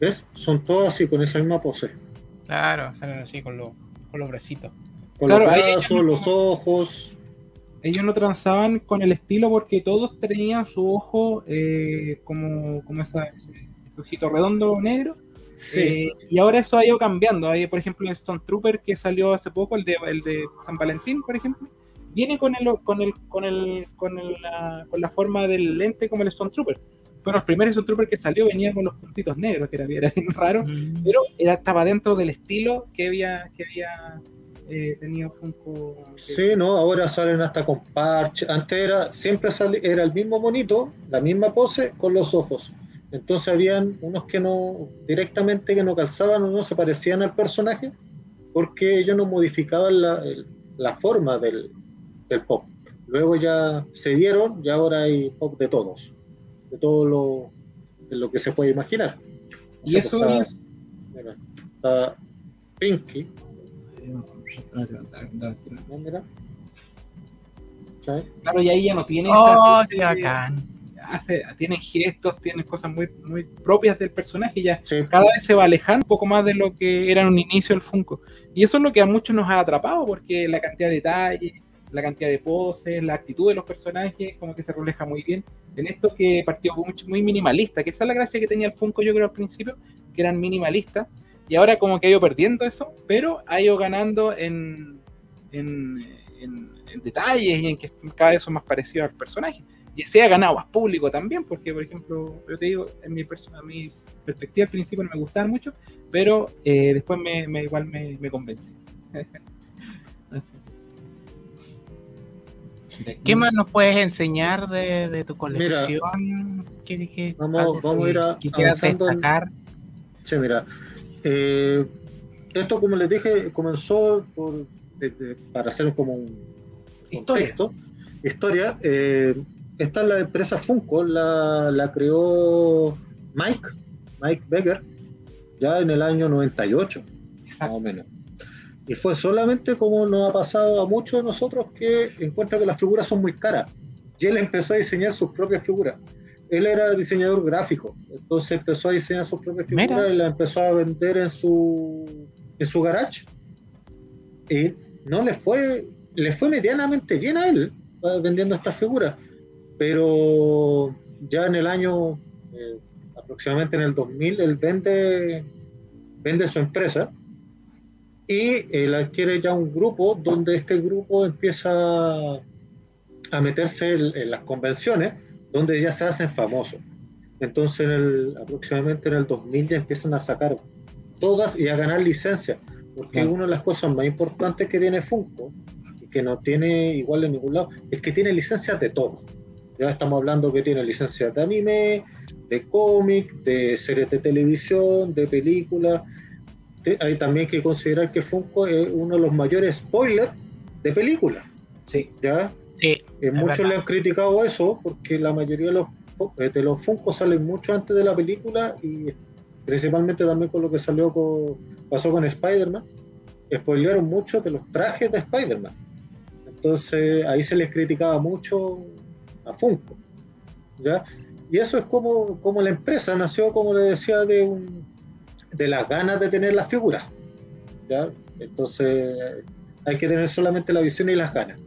¿Ves? Son todos así, con esa misma pose. Claro, salen así con, los con los bracitos. Con Claro, los brazos, los ojos. ellos no transaban con el estilo porque todos tenían su ojo eh, como, como esa, ese, ese ojito redondo negro. Sí, Eh, y ahora eso ha ido cambiando. Hay, por ejemplo, el Stone Trooper que salió hace poco, el de, el de San Valentín, por ejemplo, viene con el con el con el con el, la, con la forma del lente como el Stone Trooper. Pero el primer Stone Trooper que salió venía con los puntitos negros, que era, era bien raro, pero era, estaba dentro del estilo que había que había eh, tenido Funko. que- sí, no, ahora salen hasta con parche. Antes era, siempre sale, era el mismo monito, la misma pose con los ojos. Entonces habían unos que no, directamente que no calzaban o no se parecían al personaje, porque ellos no modificaban la, la forma del, del pop. Luego ya se dieron y ahora hay pop de todos, de todo lo, de lo que se puede imaginar. O Y sea, eso está- es. mira, está Pinky, ¿no? Mira. ¿sabes? Claro, y ahí ya no tiene ¡Oh, esta- qué bacán! Hace, tienen gestos, tienen cosas muy, muy propias del personaje y ya Sí. cada vez se va alejando un poco más de lo que era en un inicio el Funko. Y eso es lo que a muchos nos ha atrapado, porque la cantidad de detalles, la cantidad de poses, la actitud de los personajes, como que se refleja muy bien en esto que partió muy, muy minimalista, que esa es la gracia que tenía el Funko yo creo al principio, que eran minimalistas, y ahora como que ha ido perdiendo eso, pero ha ido ganando en, en, en- en detalles y en que cada vez son más parecidos al personaje. Y se ha ganado más público también, porque por ejemplo, yo te digo, en mi, a mi perspectiva al principio no me gustaban mucho, pero eh, después me, me- igual me, me convencí. Así ¿Qué más nos puedes enseñar de, de tu colección? ¿Qué, qué- Vamos- algo vamos a ir a- destacar? Sí, mira. eh, esto, como les dije, comenzó por, de- de- para hacer como un Historia. contexto. Historia. eh, esta es la empresa Funko, la, la creó Mike, Mike Becker, ya en el año 98, más Exacto. o menos. Y fue solamente como nos ha pasado a muchos de nosotros que encuentra que las figuras son muy caras. Y él empezó a diseñar sus propias figuras. Él era diseñador gráfico, entonces empezó a diseñar sus propias figuras y las empezó a vender en su, en su garage. Y no le fue, le fue medianamente bien a él vendiendo estas figuras, pero ya en el año, eh, aproximadamente en el 2000, él vende, vende su empresa y él adquiere ya un grupo donde este grupo empieza a meterse en, las convenciones donde ya se hacen famosos. Entonces, en el, aproximadamente en el 2000 ya empiezan a sacar todas y a ganar licencia, porque una de las cosas más importantes que tiene Funko, y que no tiene igual en ningún lado, es que tiene licencias de todo. Ya estamos hablando que tiene licencias de anime, de cómic, de series de televisión, de películas. Hay también que considerar que Funko es uno de los mayores spoilers de películas. Sí. ¿Ya? Sí. Eh, muchos le han criticado eso porque la mayoría de los, eh, de los Funko salen mucho antes de la película y principalmente también con lo que salió con, pasó con Spider-Man. Spoilearon mucho de los trajes de Spider-Man. Entonces ahí se les criticaba mucho a Funko. ¿ya? Y eso es como, como la empresa nació, como le decía, de, un, de las ganas de tener las figuras. ¿ya? Entonces hay que tener solamente la visión y las ganas.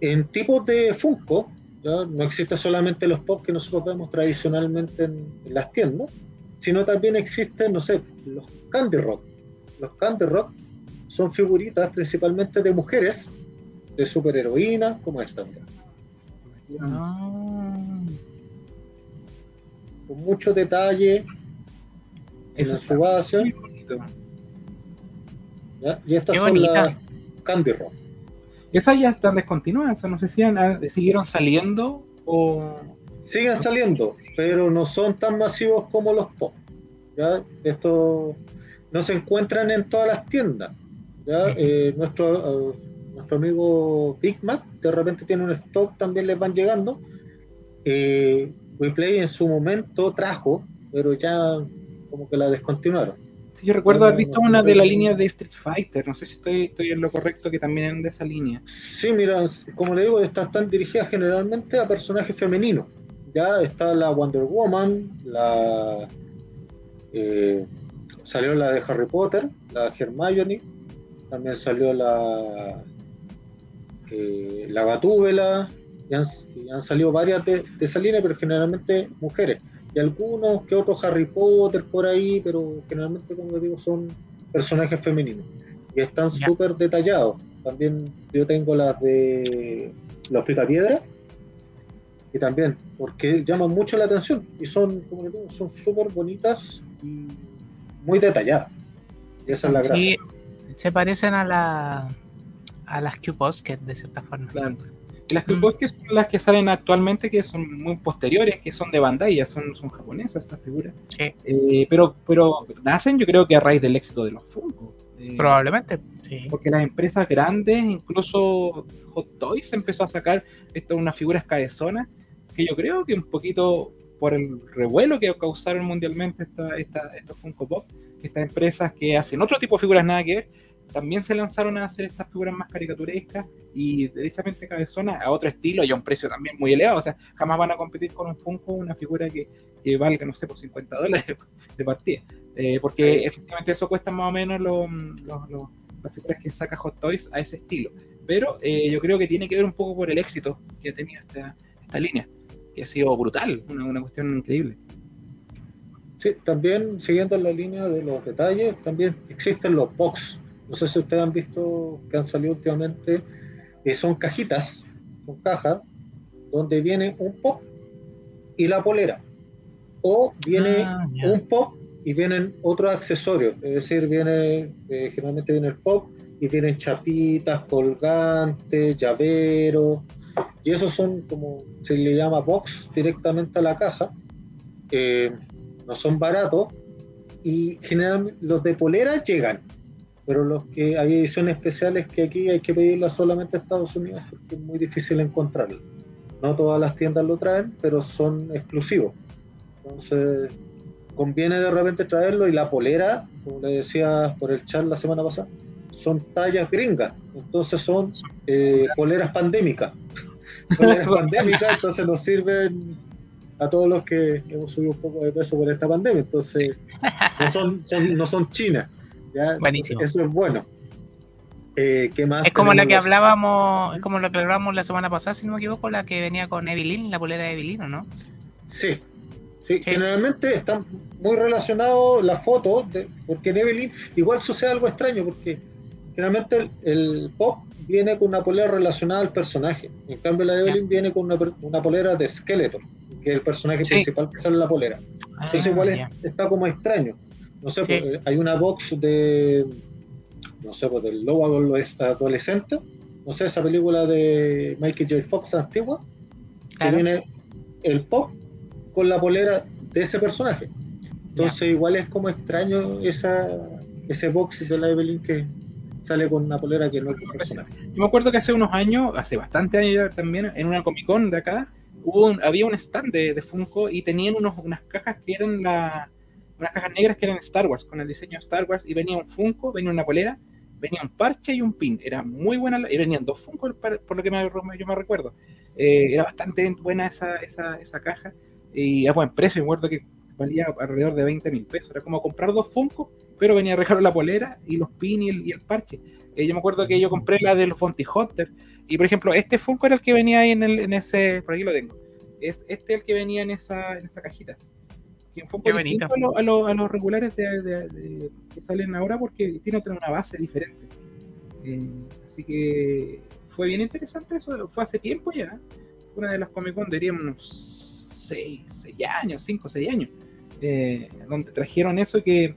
En tipos de Funko, ¿ya? no existe solamente los pop que nosotros vemos tradicionalmente en, las tiendas, sino también existen, no sé, los Candy Rock. Los Candy Rock son figuritas principalmente de mujeres, de superheroínas, como esta. Ah. Con mucho detalle en Eso su base. Y estas Qué son bonita. las Candy Rock. Esas ya están descontinuadas, o sea, no sé si han- ah, siguieron saliendo o... Siguen saliendo, pero no son tan masivos como los pop. ¿ya? Estos no se encuentran en todas las tiendas. ¿ya? Eh, nuestro, nuestro amigo Big Mac de repente tiene un stock, también les van llegando. Eh, WePlay en su momento trajo, pero ya como que la descontinuaron. Sí, yo recuerdo haber visto una de la línea de Street Fighter, no sé si estoy, estoy en lo correcto, que también eran de esa línea. Sí, mira, como le digo, estas están dirigidas generalmente a personajes femeninos. Ya está la Wonder Woman, la eh, salió la de Harry Potter, la Hermione, también salió la eh, la Gatúbela, y han, y han salido varias de, de esa línea, pero generalmente mujeres. Y algunos que otros Harry Potter por ahí, pero generalmente, como les digo, son personajes femeninos. Y están súper detallados. También yo tengo las de los picapiedras. Y también, porque llaman mucho la atención. Y son, como les digo, son súper bonitas y muy detalladas. Y esa es la gracia. Se parecen a la a las Q-Posket de cierta forma. Claro. Y las Mm. que son las que salen actualmente, que son muy posteriores, que son de Bandai, ya son, son japonesas estas figuras. Sí, Eh, pero, pero nacen yo creo que a raíz del éxito de los Funko. Eh, probablemente. Sí. porque las empresas grandes, incluso Hot Toys empezó a sacar esto, unas figuras cabezonas, que yo creo que un poquito por el revuelo que causaron mundialmente esta, esta- estos Funko Pop, estas empresas que hacen otro tipo de figuras nada que ver, también se lanzaron a hacer estas figuras más caricaturescas y derechamente cabezonas a otro estilo y a un precio también muy elevado. O sea, jamás van a competir con un Funko, una figura que, que valga, no sé, por 50 dólares de partida. Eh, porque efectivamente eso cuesta más o menos los- las figuras que saca Hot Toys a ese estilo. Pero eh, yo creo que tiene que ver un poco por el éxito que ha tenido esta, esta línea, que ha sido brutal, una, una cuestión increíble. Sí, también siguiendo la línea de los detalles, también existen los box. No sé si ustedes han visto que han salido últimamente, que son cajitas, son cajas, donde viene un pop y la polera. O viene Ah, un pop y vienen otros accesorios. Es decir, viene, eh, generalmente viene el pop y vienen chapitas, colgantes, llaveros. Y esos son como se le llama box directamente a la caja. Eh, no son baratos y generalmente los de polera llegan, pero los que hay ediciones especiales que aquí hay que pedirlas solamente a Estados Unidos porque es muy difícil encontrarlas. No todas las tiendas lo traen, pero son exclusivos. Entonces, conviene de repente traerlo y la polera, como le decía por el chat la semana pasada, son tallas gringas, entonces son eh, poleras pandémicas. Poleras pandémicas, entonces nos sirven a todos los que hemos subido un poco de peso por esta pandemia, entonces no son, no son chinas. Buenísimo. Eso es bueno. Eh, ¿qué más es como la que hablábamos, es como lo que hablábamos la semana pasada, si no me equivoco, la que venía con Evelyn, la polera de Evelyn, no? Sí, sí, generalmente están muy relacionados las fotos, porque en Evelyn igual sucede algo extraño, porque generalmente el, pop viene con una polera relacionada al personaje, en cambio la Evelyn viene con una, polera de Skeletor, que es el personaje principal que sale en la polera. Ah, Entonces igual está como extraño. No sé, pues, hay una box de, no sé, pues del lobo adolescente, no sé, esa película de Michael J. Fox antigua, que viene el pop con la polera de ese personaje. Entonces igual es como extraño esa, ese box de la Evelyn que sale con una polera que no es personaje. Yo me acuerdo que hace unos años, hace bastante años también, en una Comic Con de acá, hubo había un stand de, de Funko y tenían unos, unas cajas que eran la, unas cajas negras que eran Star Wars, con el diseño de Star Wars, y venía un Funko, venía una polera, venía un parche y un pin. Era muy buena, y venían dos Funko, por lo que yo me recuerdo. Eh, era bastante buena esa, esa, esa caja, y a buen precio, me acuerdo que valía alrededor de 20 mil pesos. Era como comprar dos Funko, pero venía regalo la polera y los pins y el, y el parche. Eh, yo me acuerdo que yo compré la de los Bounty Hunter, y por ejemplo, este Funko era el que venía ahí en, el, en ese, por aquí lo tengo. Es este el que venía en esa, en esa cajita que a, los regulares de, que salen ahora porque tiene otra una base diferente. Eh, así que fue bien interesante eso, fue hace tiempo ya. Una de las Comic Con diríamos unos 6, años, 5, 6 años, eh, donde trajeron eso que,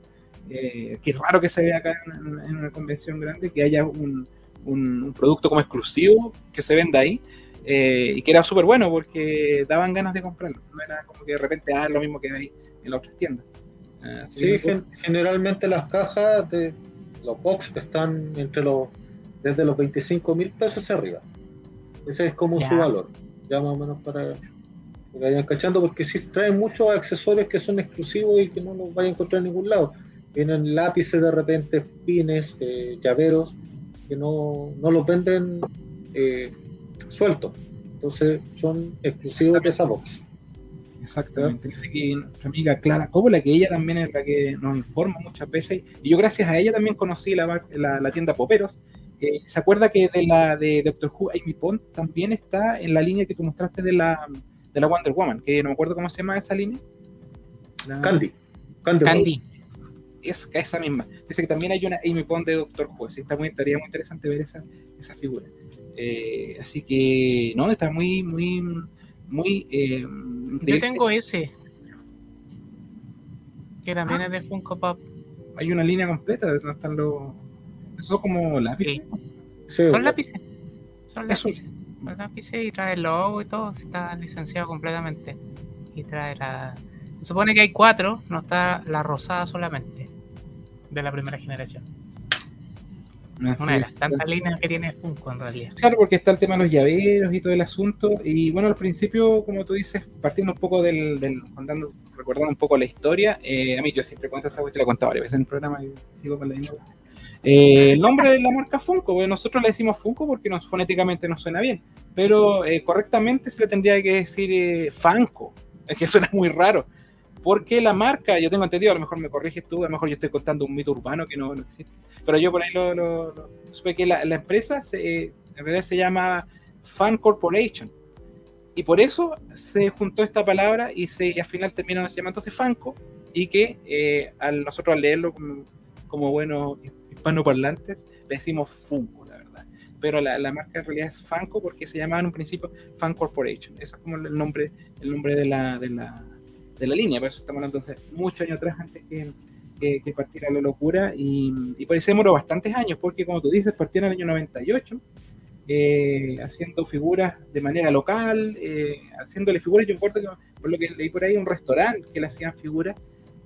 eh, que es raro que se vea acá en, una convención grande, que haya un, un, producto como exclusivo que se venda ahí. y que era súper bueno porque daban ganas de comprarlo. No era como que de repente, ah, lo mismo que ahí en las otras tiendas. Ah, sí, generalmente las cajas de los box están entre los desde los 25 mil pesos hacia arriba. Ese es como su valor, ya más o menos para que vayan cachando, porque si traen muchos accesorios que son exclusivos y que no los vayan a encontrar en ningún lado. Vienen lápices de repente, pines, eh, llaveros, que no, no los venden eh, sueltos. Entonces son exclusivos de esa box. Exactamente. nuestra amiga Clara Coppola, que ella también es la que nos informa muchas veces, y yo gracias a ella también conocí la, la, tienda Poperos. Eh, ¿Se acuerda que de la de Doctor Who, Amy Pond también está en la línea que tú mostraste de la, de la Wonder Woman? Que no me acuerdo cómo se llama esa línea. Candy. Candy. Es esa misma. Dice que también hay una Amy Pond de Doctor Who. Así está muy, estaría muy interesante ver esa, esa figura. Eh, así que, no, está muy, muy muy... Eh, Yo tengo ese. Que también ah. es de Funko Pop. Hay una línea completa, ¿no están los... ¿Esos son como lápices? Son lápices. Son lápices. Son lápices y trae el logo y todo. Está licenciado completamente. Y trae la... Se supone que hay cuatro, no está la rosada solamente. De la primera generación. Una de las tantas líneas que tiene Funko en realidad. Claro, porque está el tema de los llaveros y todo el asunto. Y bueno, al principio, como tú dices, partiendo un poco del, del contando, recordando un poco la historia, eh, a mí yo siempre cuento esta cuestión, la he contado varias veces en el programa y sigo con la misma eh, el nombre de la marca Funko, pues nosotros le decimos Funko porque nos, fonéticamente nos suena bien, pero eh, correctamente se le tendría que decir Funko, es que suena muy raro porque la marca, yo tengo entendido, a lo mejor me corriges tú, a lo mejor yo estoy contando un mito urbano que no, existe, pero yo por ahí lo, lo, supe que la, empresa se, en realidad se llama Fan Corporation. Y por eso se juntó esta palabra y, se, al final terminó llamándose Fanco y que eh, nosotros al leerlo como, como buenos hispanoparlantes le decimos Funko, la verdad. Pero la, la, marca en realidad es Fanco porque se llamaba en un principio Fan Corporation. Ese es como el nombre, el nombre de la, de la, de la línea, por eso estamos hablando entonces muchos años atrás antes que, que, partiera la locura y, y por eso demoró bastantes años, porque como tú dices, partió en el año 98, eh, haciendo figuras de manera local, eh, haciéndole figuras, yo recuerdo que por lo que leí por ahí, un restaurante que le hacían figuras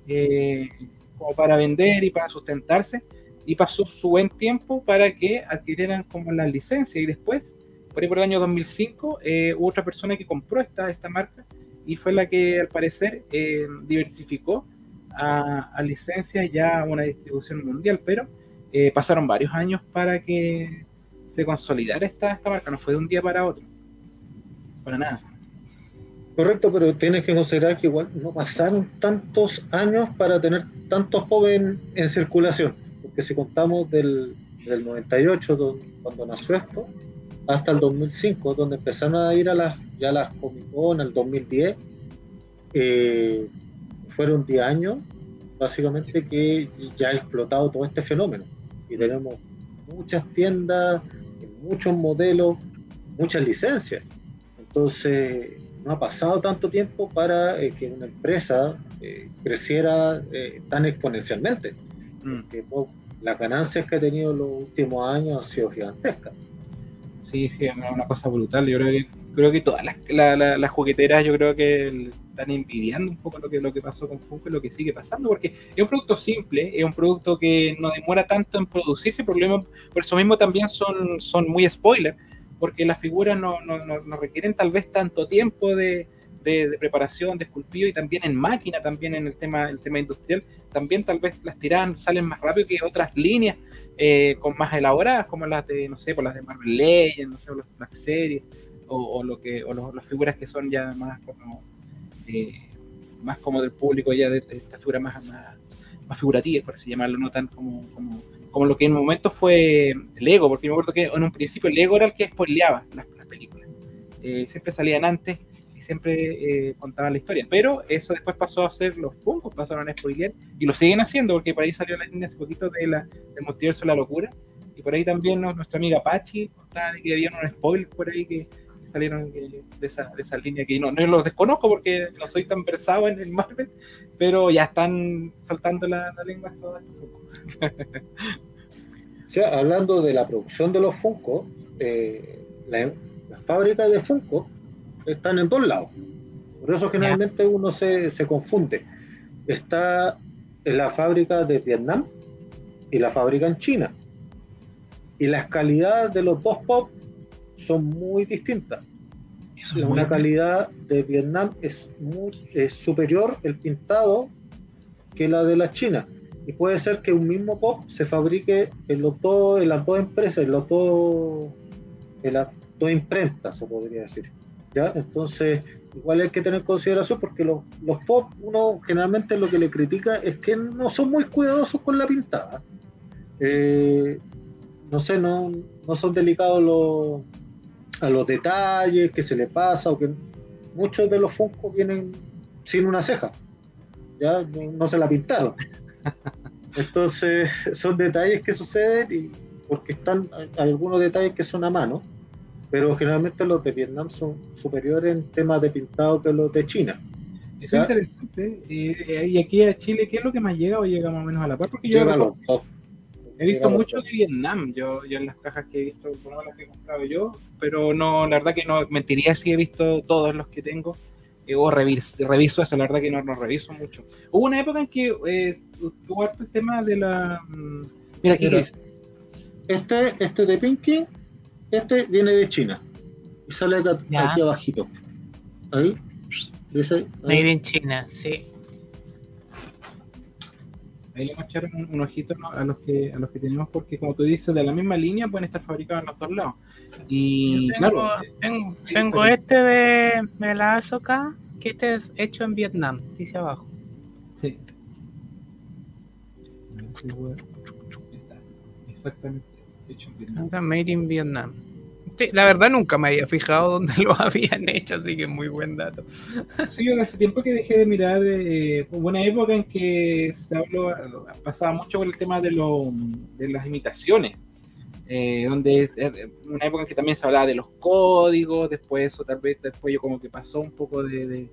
eh, como para vender y para sustentarse, y pasó su buen tiempo para que adquirieran como la licencia. Y después, por ahí por el año 2005, hubo otra persona que compró esta, esta marca y fue la que al parecer eh, diversificó a, licencias ya a una distribución mundial, pero eh, pasaron varios años para que se consolidara esta, marca, no fue de un día para otro. Para nada. Correcto, pero tienes que considerar que igual no pasaron tantos años para tener tantos pop en, circulación, porque si contamos del, 98, cuando nació esto, hasta el 2005, donde empezaron a ir a las, ya las Comic Con, el 2010, eh, fueron 10 años, básicamente, que ya ha explotado todo este fenómeno. Y tenemos muchas tiendas, muchos modelos, muchas licencias. Entonces, no ha pasado tanto tiempo para eh, que una empresa eh, creciera tan exponencialmente. Mm. las ganancias que ha tenido en los últimos años han sido gigantescas. Sí, sí, es una cosa brutal. Yo creo que, creo que todas las, las jugueteras, yo creo que están envidiando un poco lo que, lo que pasó con Funko y lo que sigue pasando, porque es un producto simple, es un producto que no demora tanto en producirse, por eso mismo también son, son muy spoilers porque las figuras no, no, no, requieren tal vez tanto tiempo de, de, preparación, de esculpido y también en máquina, también en el tema, el tema industrial, también tal vez las tiradas salen más rápido que otras líneas eh, con más elaboradas, como las de, no sé, por las de Marvel Legends, no sé, o las Black Series, o, lo que, o las figuras que son ya más como, eh, más como del público, ya de, estatura más, más, más figurativa, por así llamarlo, no tan como, como como lo que en un momento fue Lego, porque me acuerdo que en un principio Lego era el que spoileaba las, películas. Eh, siempre salían antes siempre eh, contaban la historia. Pero eso después pasó a ser los Funkos, pasaron a spoilear y lo siguen haciendo, porque por ahí salió la línea hace poquito de la, del multiverso de la locura. Y por ahí también nuestra amiga Pachi contaba que había unos spoilers por ahí que, salieron de, esa, de, esa, línea que no, no los desconozco porque no soy tan versado en el Marvel, pero ya están saltando la, la lengua todos estos Funkos. hablando de la producción de los Funko, eh, las fábricas de Funko están en dos lados. Por eso generalmente uno se, confunde. Está en la fábrica de Vietnam y la fábrica en China. Y las calidades de los dos pop son muy distintas. una calidad de Vietnam es, es superior el pintado que la de la China y puede ser que un mismo pop se fabrique en los dos, en las dos empresas, en los dos, en las dos imprentas, se podría decir. ¿Ya? Entonces, igual hay que tener consideración porque los, los pop, uno generalmente lo que le critica es que no son muy cuidadosos con la pintada. Eh, no sé, no, no son delicados los, a los detalles que se le pasa o que muchos de los Funko vienen sin una ceja. Ya no se la pintaron. Entonces, son detalles que suceden y porque están algunos detalles que son a mano, pero generalmente los de Vietnam son superiores en temas de pintado que los de China. Es interesante. Eh, y aquí a Chile, ¿qué es lo que más llega o llega más o menos a la par? Porque yo he visto mucho de Vietnam, yo, yo en las cajas que he visto, por las que he comprado yo, pero no, la verdad que no mentiría si he visto todos los que tengo o reviso, eso, la verdad que no, no reviso mucho. Hubo una época en que eh, tuvo harto el tema de la... Mm, mira, aquí Este, este de Pinky, este viene de China. Y sale acá, aquí abajito. Ahí. ¿Dice? Made in China, sí. Ahí le vamos a echar un, ojito a los que a los que tenemos porque como tú dices de la misma línea pueden estar fabricados en los dos lados y claro tengo, este de, de, la Azoka que este es hecho en Vietnam dice abajo sí exactamente hecho en Vietnam made in Vietnam la verdad nunca me había fijado dónde lo habían hecho, así que muy buen dato. Sí, yo hace tiempo que dejé de mirar, eh, una época en que se habló, pasaba mucho por el tema de, lo, de las imitaciones, eh, donde una época en que también se hablaba de los códigos, después eso tal vez después yo como que pasó un poco de,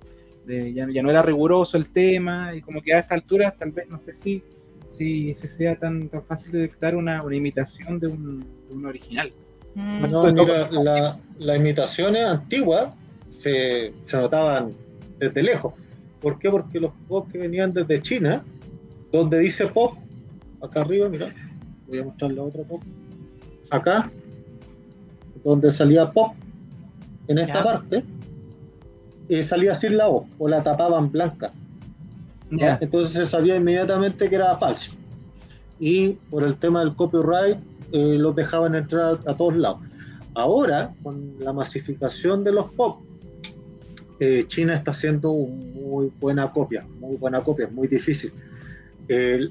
ya, no era riguroso el tema, y como que a esta altura tal vez no sé si si, sea tan, tan fácil detectar una, una imitación de un, de un original. Mm. No, mira, la, las imitaciones antiguas se, se, notaban desde lejos. ¿Por qué? Porque los pop que venían desde China, donde dice pop, acá arriba, mira, voy a mostrar la otra pop, acá, donde salía pop, en esta parte, eh, salía sin la O, o la tapaban blanca. Entonces se sabía inmediatamente que era falso. y por el tema del copyright eh, los dejaban entrar a, todos lados. Ahora, con la masificación de los pop, eh, China está haciendo muy buena copia, muy buena copia, muy difícil.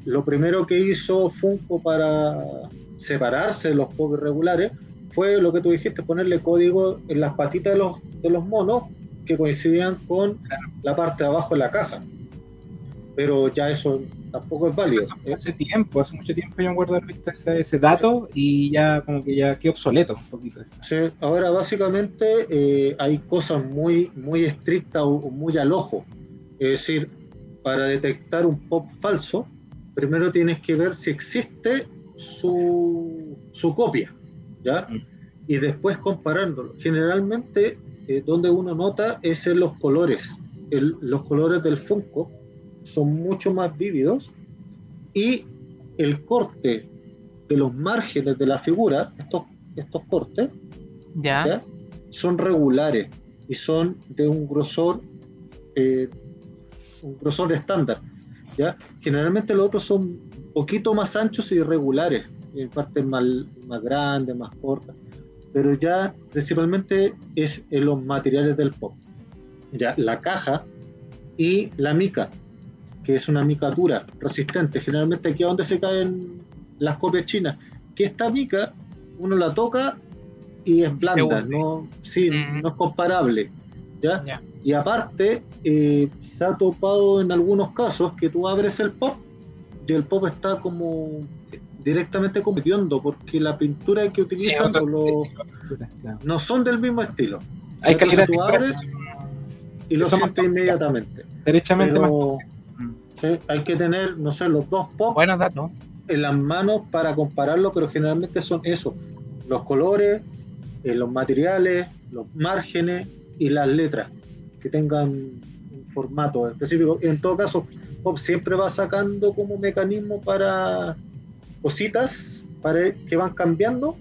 lo primero que hizo Funko para separarse de los pop irregulares fue lo que tú dijiste, ponerle código en las patitas de los, de los monos que coincidían con la parte de abajo de la caja. Pero ya eso tampoco es válido. hace tiempo, hace mucho tiempo yo haber visto ese, dato y ya como que ya quedó obsoleto un poquito. Sí, ahora básicamente eh, hay cosas muy, muy estrictas o, muy al ojo. Es decir, para detectar un pop falso, primero tienes que ver si existe su, su copia, ¿ya? Mm. Y después comparándolo. Generalmente, eh, donde uno nota es en los colores. los colores del Funko son mucho más vívidos y el corte de los márgenes de la figura, estos, estos cortes, ¿Ya? son regulares y son de un grosor, eh, un grosor estándar. ¿ya? Generalmente los otros son un poquito más anchos y irregulares, en partes más, más grandes, más cortas, pero ya principalmente es en los materiales del pop. Ya la caja y la mica que es una mica dura, resistente. Generalmente aquí es donde se caen las copias chinas. Que esta mica, uno la toca y es blanda, no, sí, no es comparable. ¿ya? Y aparte, eh, se ha topado en algunos casos que tú abres el pop y el pop está como directamente compitiendo porque la pintura que utilizan no son del mismo estilo. Hay que tú abres y lo sientes inmediatamente. Derechamente más hay que tener, no sé, los dos pop en las manos para compararlo, pero generalmente son eso, los colores, eh, los materiales, los márgenes y las letras, que tengan un formato específico. En todo caso, Pop siempre va sacando como mecanismo para cositas para que van cambiando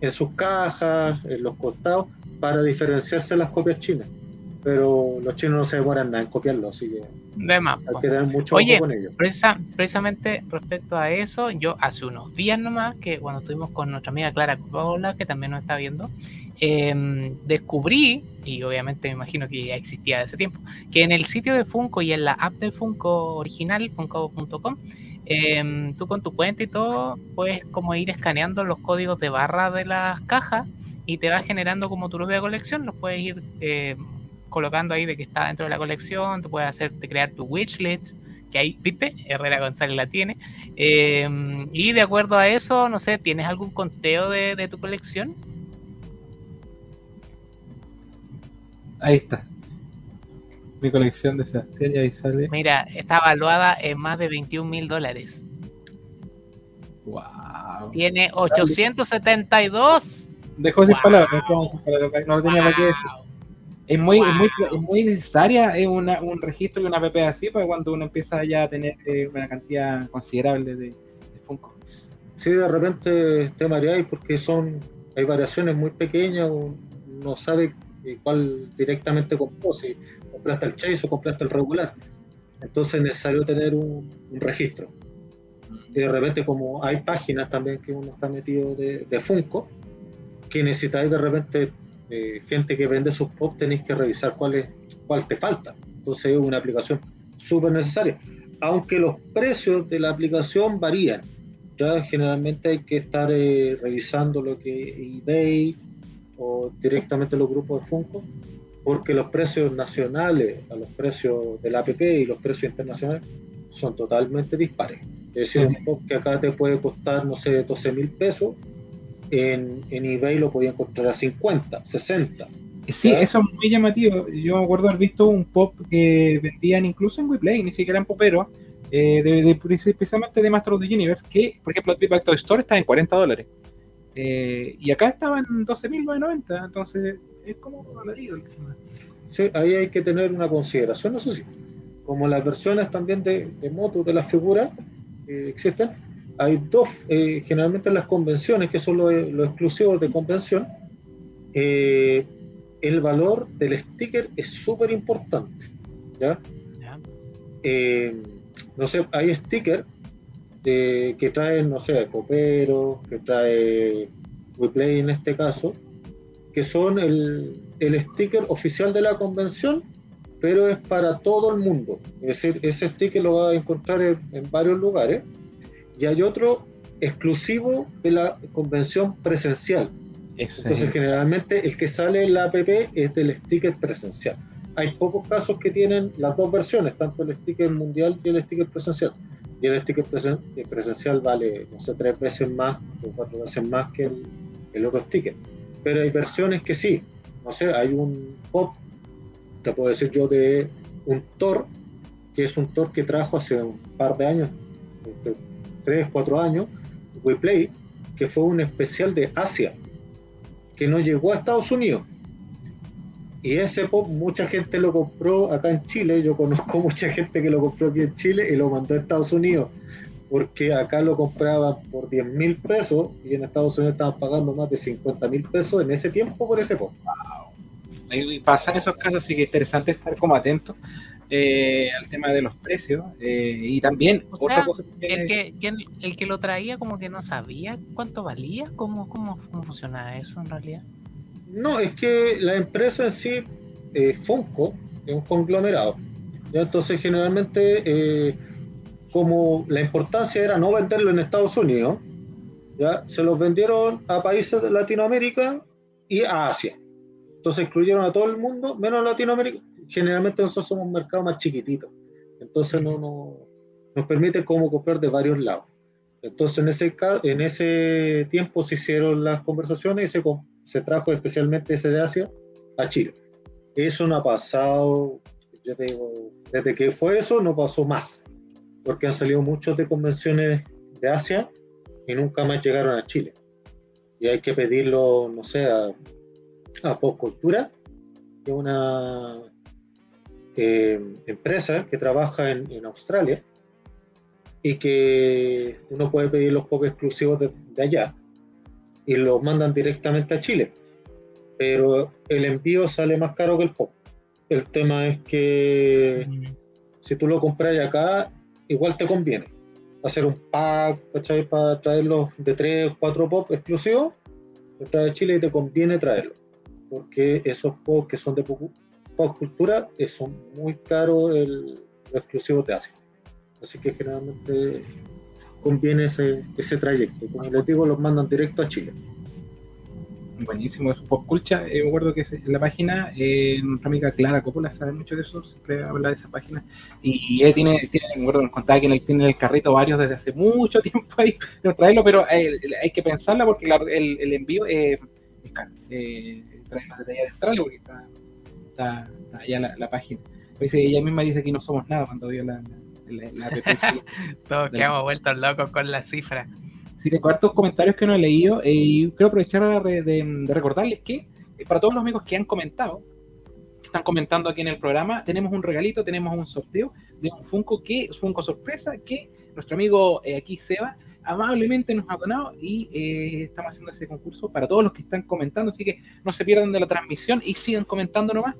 en sus cajas, en los costados, para diferenciarse las copias chinas pero los chinos no se demoran nada en copiarlo, así que de más, hay que pues. tener mucho Oye, con ellos. precisamente respecto a eso, yo hace unos días nomás, que cuando estuvimos con nuestra amiga Clara Paola, que también nos está viendo, em, descubrí, y obviamente me imagino que ya existía de ese tiempo, que en el sitio de Funko y en la app de Funko original, funko.com, em, tú con tu cuenta y todo, puedes como ir escaneando los códigos de barra de las cajas y te va generando como tu propia colección, los puedes ir... Eh, colocando ahí de que está dentro de la colección, te puedes hacer de crear tu wishlist, que ahí, viste, Herrera González la tiene. Em, y de acuerdo a eso, no sé, ¿tienes algún conteo de, tu colección? Ahí está. Mi colección de Sebastián ahí sale. Mira, está evaluada en más de 21 mil dólares. Wow. Tiene 872. Dejó sin palabras, no lo tenía para qué decir. Es muy, muy, muy necesaria es una, un registro y una app así para cuando uno empieza ya a tener eh, una cantidad considerable de, Funko. Sí, de repente te mareáis porque son hay variaciones muy pequeñas, no sabe eh, cuál directamente compró, si compraste el Chase o compraste el regular. Entonces es necesario tener un, registro. Y de repente como hay páginas también que uno está metido de, de Funko, que necesitáis de repente eh, gente que vende sus pop, tenéis que revisar cuál, es, cuál te falta. Entonces es una aplicación súper necesaria. Aunque los precios de la aplicación varían. Ya generalmente hay que estar eh, revisando lo que eBay o directamente los grupos de Funko, porque los precios nacionales a los precios de la app y los precios internacionales son totalmente dispares. Es decir, un pop que acá te puede costar, no sé, 12 mil pesos, en, eBay lo podía encontrar a 50, 60. Sí, eso es muy llamativo. Yo me acuerdo haber visto un pop que vendían incluso en WePlay, ni siquiera en popero, eh, de, precisamente de Master of the Universe, que, por ejemplo, el Toy Store está en 40 dólares. Eh, y acá estaba en 12.990, entonces es como el Sí, ahí hay que tener una consideración, eso sí. Como las versiones también de, de moto de las figuras eh, existen, hay dos, eh, generalmente en las convenciones, que son los, exclusivos de convención, eh, el valor del sticker es súper importante. ¿ya? Eh, no sé, hay stickers eh, que trae, no sé, Copero, que trae WePlay en este caso, que son el, el sticker oficial de la convención, pero es para todo el mundo. Es decir, ese sticker lo va a encontrar en, varios lugares. Y hay otro exclusivo de la convención presencial. Entonces, generalmente el que sale en la app es del sticker presencial. Hay pocos casos que tienen las dos versiones, tanto el sticker mundial y el sticker presencial. Y el sticker presencial vale, no sé, tres veces más o cuatro veces más que el, el otro sticker. Pero hay versiones que sí. No sé, hay un pop, te puedo decir yo, de un Thor, que es un Thor que trajo hace un par de años, este, tres, cuatro años, WePlay, que fue un especial de Asia, que no llegó a Estados Unidos. Y ese pop mucha gente lo compró acá en Chile, yo conozco mucha gente que lo compró aquí en Chile y lo mandó a Estados Unidos porque acá lo compraban por 10 mil pesos y en Estados Unidos estaban pagando más de 50 mil pesos en ese tiempo por ese pop. Wow. Pasan esos casos, así que es interesante estar como atento eh, al tema de los precios eh, y también otra cosa el, que, el que lo traía como que no sabía cuánto valía, ¿Cómo, cómo, cómo funcionaba eso en realidad? No, es que la empresa en sí, eh, Funko, es un conglomerado. Entonces generalmente eh, como la importancia era no venderlo en Estados Unidos, ¿ya? se los vendieron a países de Latinoamérica y a Asia. Entonces excluyeron a todo el mundo, menos a Latinoamérica. Generalmente nosotros somos un mercado más chiquitito. Entonces no, no, nos permite como comprar de varios lados. Entonces en ese, en ese tiempo se hicieron las conversaciones y se, se trajo especialmente ese de Asia a Chile. Eso no ha pasado, yo te digo, desde que fue eso no pasó más porque han salido muchos de convenciones de Asia y nunca más llegaron a Chile. Y hay que pedirlo, no sé, a, a Postcultura, que es una eh, empresa que trabaja en, Australia y que uno puede pedir los pop exclusivos de, de allá y los mandan directamente a Chile. Pero el envío sale más caro que el pop. El tema es que mm. si tú lo compras acá, igual te conviene hacer un pack, ¿cachai? Para traerlos de 3 o 4 pop exclusivos, de Chile y te conviene traerlos, porque esos pop que son de pop cultura eh, son muy caros los exclusivos de Asia. Así que generalmente conviene ese, ese trayecto. Como les digo, los mandan directo a Chile buenísimo, es Pop Culture. Eh, me acuerdo que en la página, eh, nuestra amiga Clara Coppola sabe mucho de eso, siempre habla de esa página. Y, él tiene, tiene, me acuerdo, nos contaba que tiene en el carrito varios desde hace mucho tiempo ahí de traerlo, pero hay, hay, que pensarla porque el, el, envío es caro. Eh, trae los detalles de porque está, está, allá la, la página. Ella misma dice que no somos nada cuando vio la, la, la, Todos quedamos vueltos locos con la cifra. Sí, tengo hartos comentarios que no he leído eh, y quiero aprovechar de, recordarles que eh, para todos los amigos que han comentado, que están comentando aquí en el programa, tenemos un regalito, tenemos un sorteo de un Funko que Funko sorpresa que nuestro amigo eh, aquí Seba amablemente nos ha donado y estamos haciendo ese concurso para todos los que están comentando, así que no se pierdan de la transmisión y sigan comentando nomás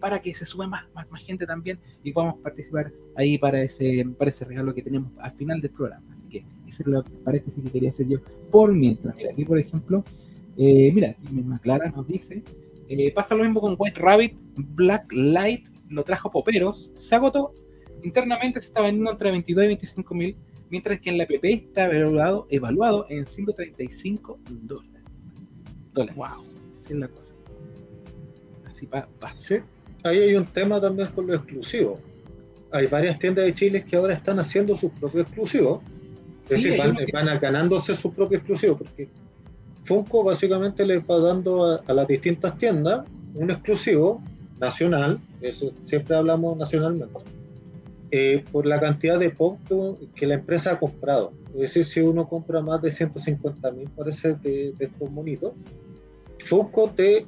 para que se sume más, más, más, gente también y podamos participar ahí para ese, para ese regalo que tenemos al final del programa. Así que ese es paréntesis que quería hacer yo por mientras. Mira, aquí por ejemplo, eh, mira, aquí misma Clara nos dice, eh, pasa lo mismo con White Rabbit, Black Light, lo trajo Poperos, se agotó, internamente se está vendiendo entre 22 y 25 mil, mientras que en la PP está evaluado, evaluado en 135 dólares. dólares. Wow, así es la cosa. Así pasa. Sí, ahí hay un tema también con lo exclusivo. Hay varias tiendas de Chile que ahora están haciendo sus propios exclusivos es decir, van, ganándose su propio exclusivo, porque Funko básicamente le va dando a, las distintas tiendas un exclusivo nacional, eso siempre hablamos nacionalmente, eh, por la cantidad de pop que la empresa ha comprado. Es decir, si uno compra más de 150 mil, parece, de, de estos monitos, Funko te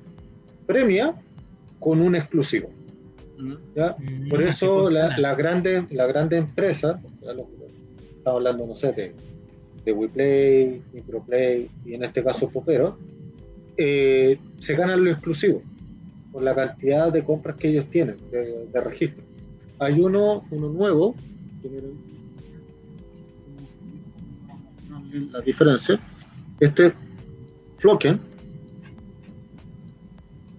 premia con un exclusivo. Mm. Por eso la, la, grande, la grande empresa, estamos hablando, no sé, de, de WePlay, Microplay y en este caso Popero, eh, se ganan lo exclusivo por la cantidad de compras que ellos tienen de, registro. Hay uno, uno nuevo, la diferencia. Este Flocken.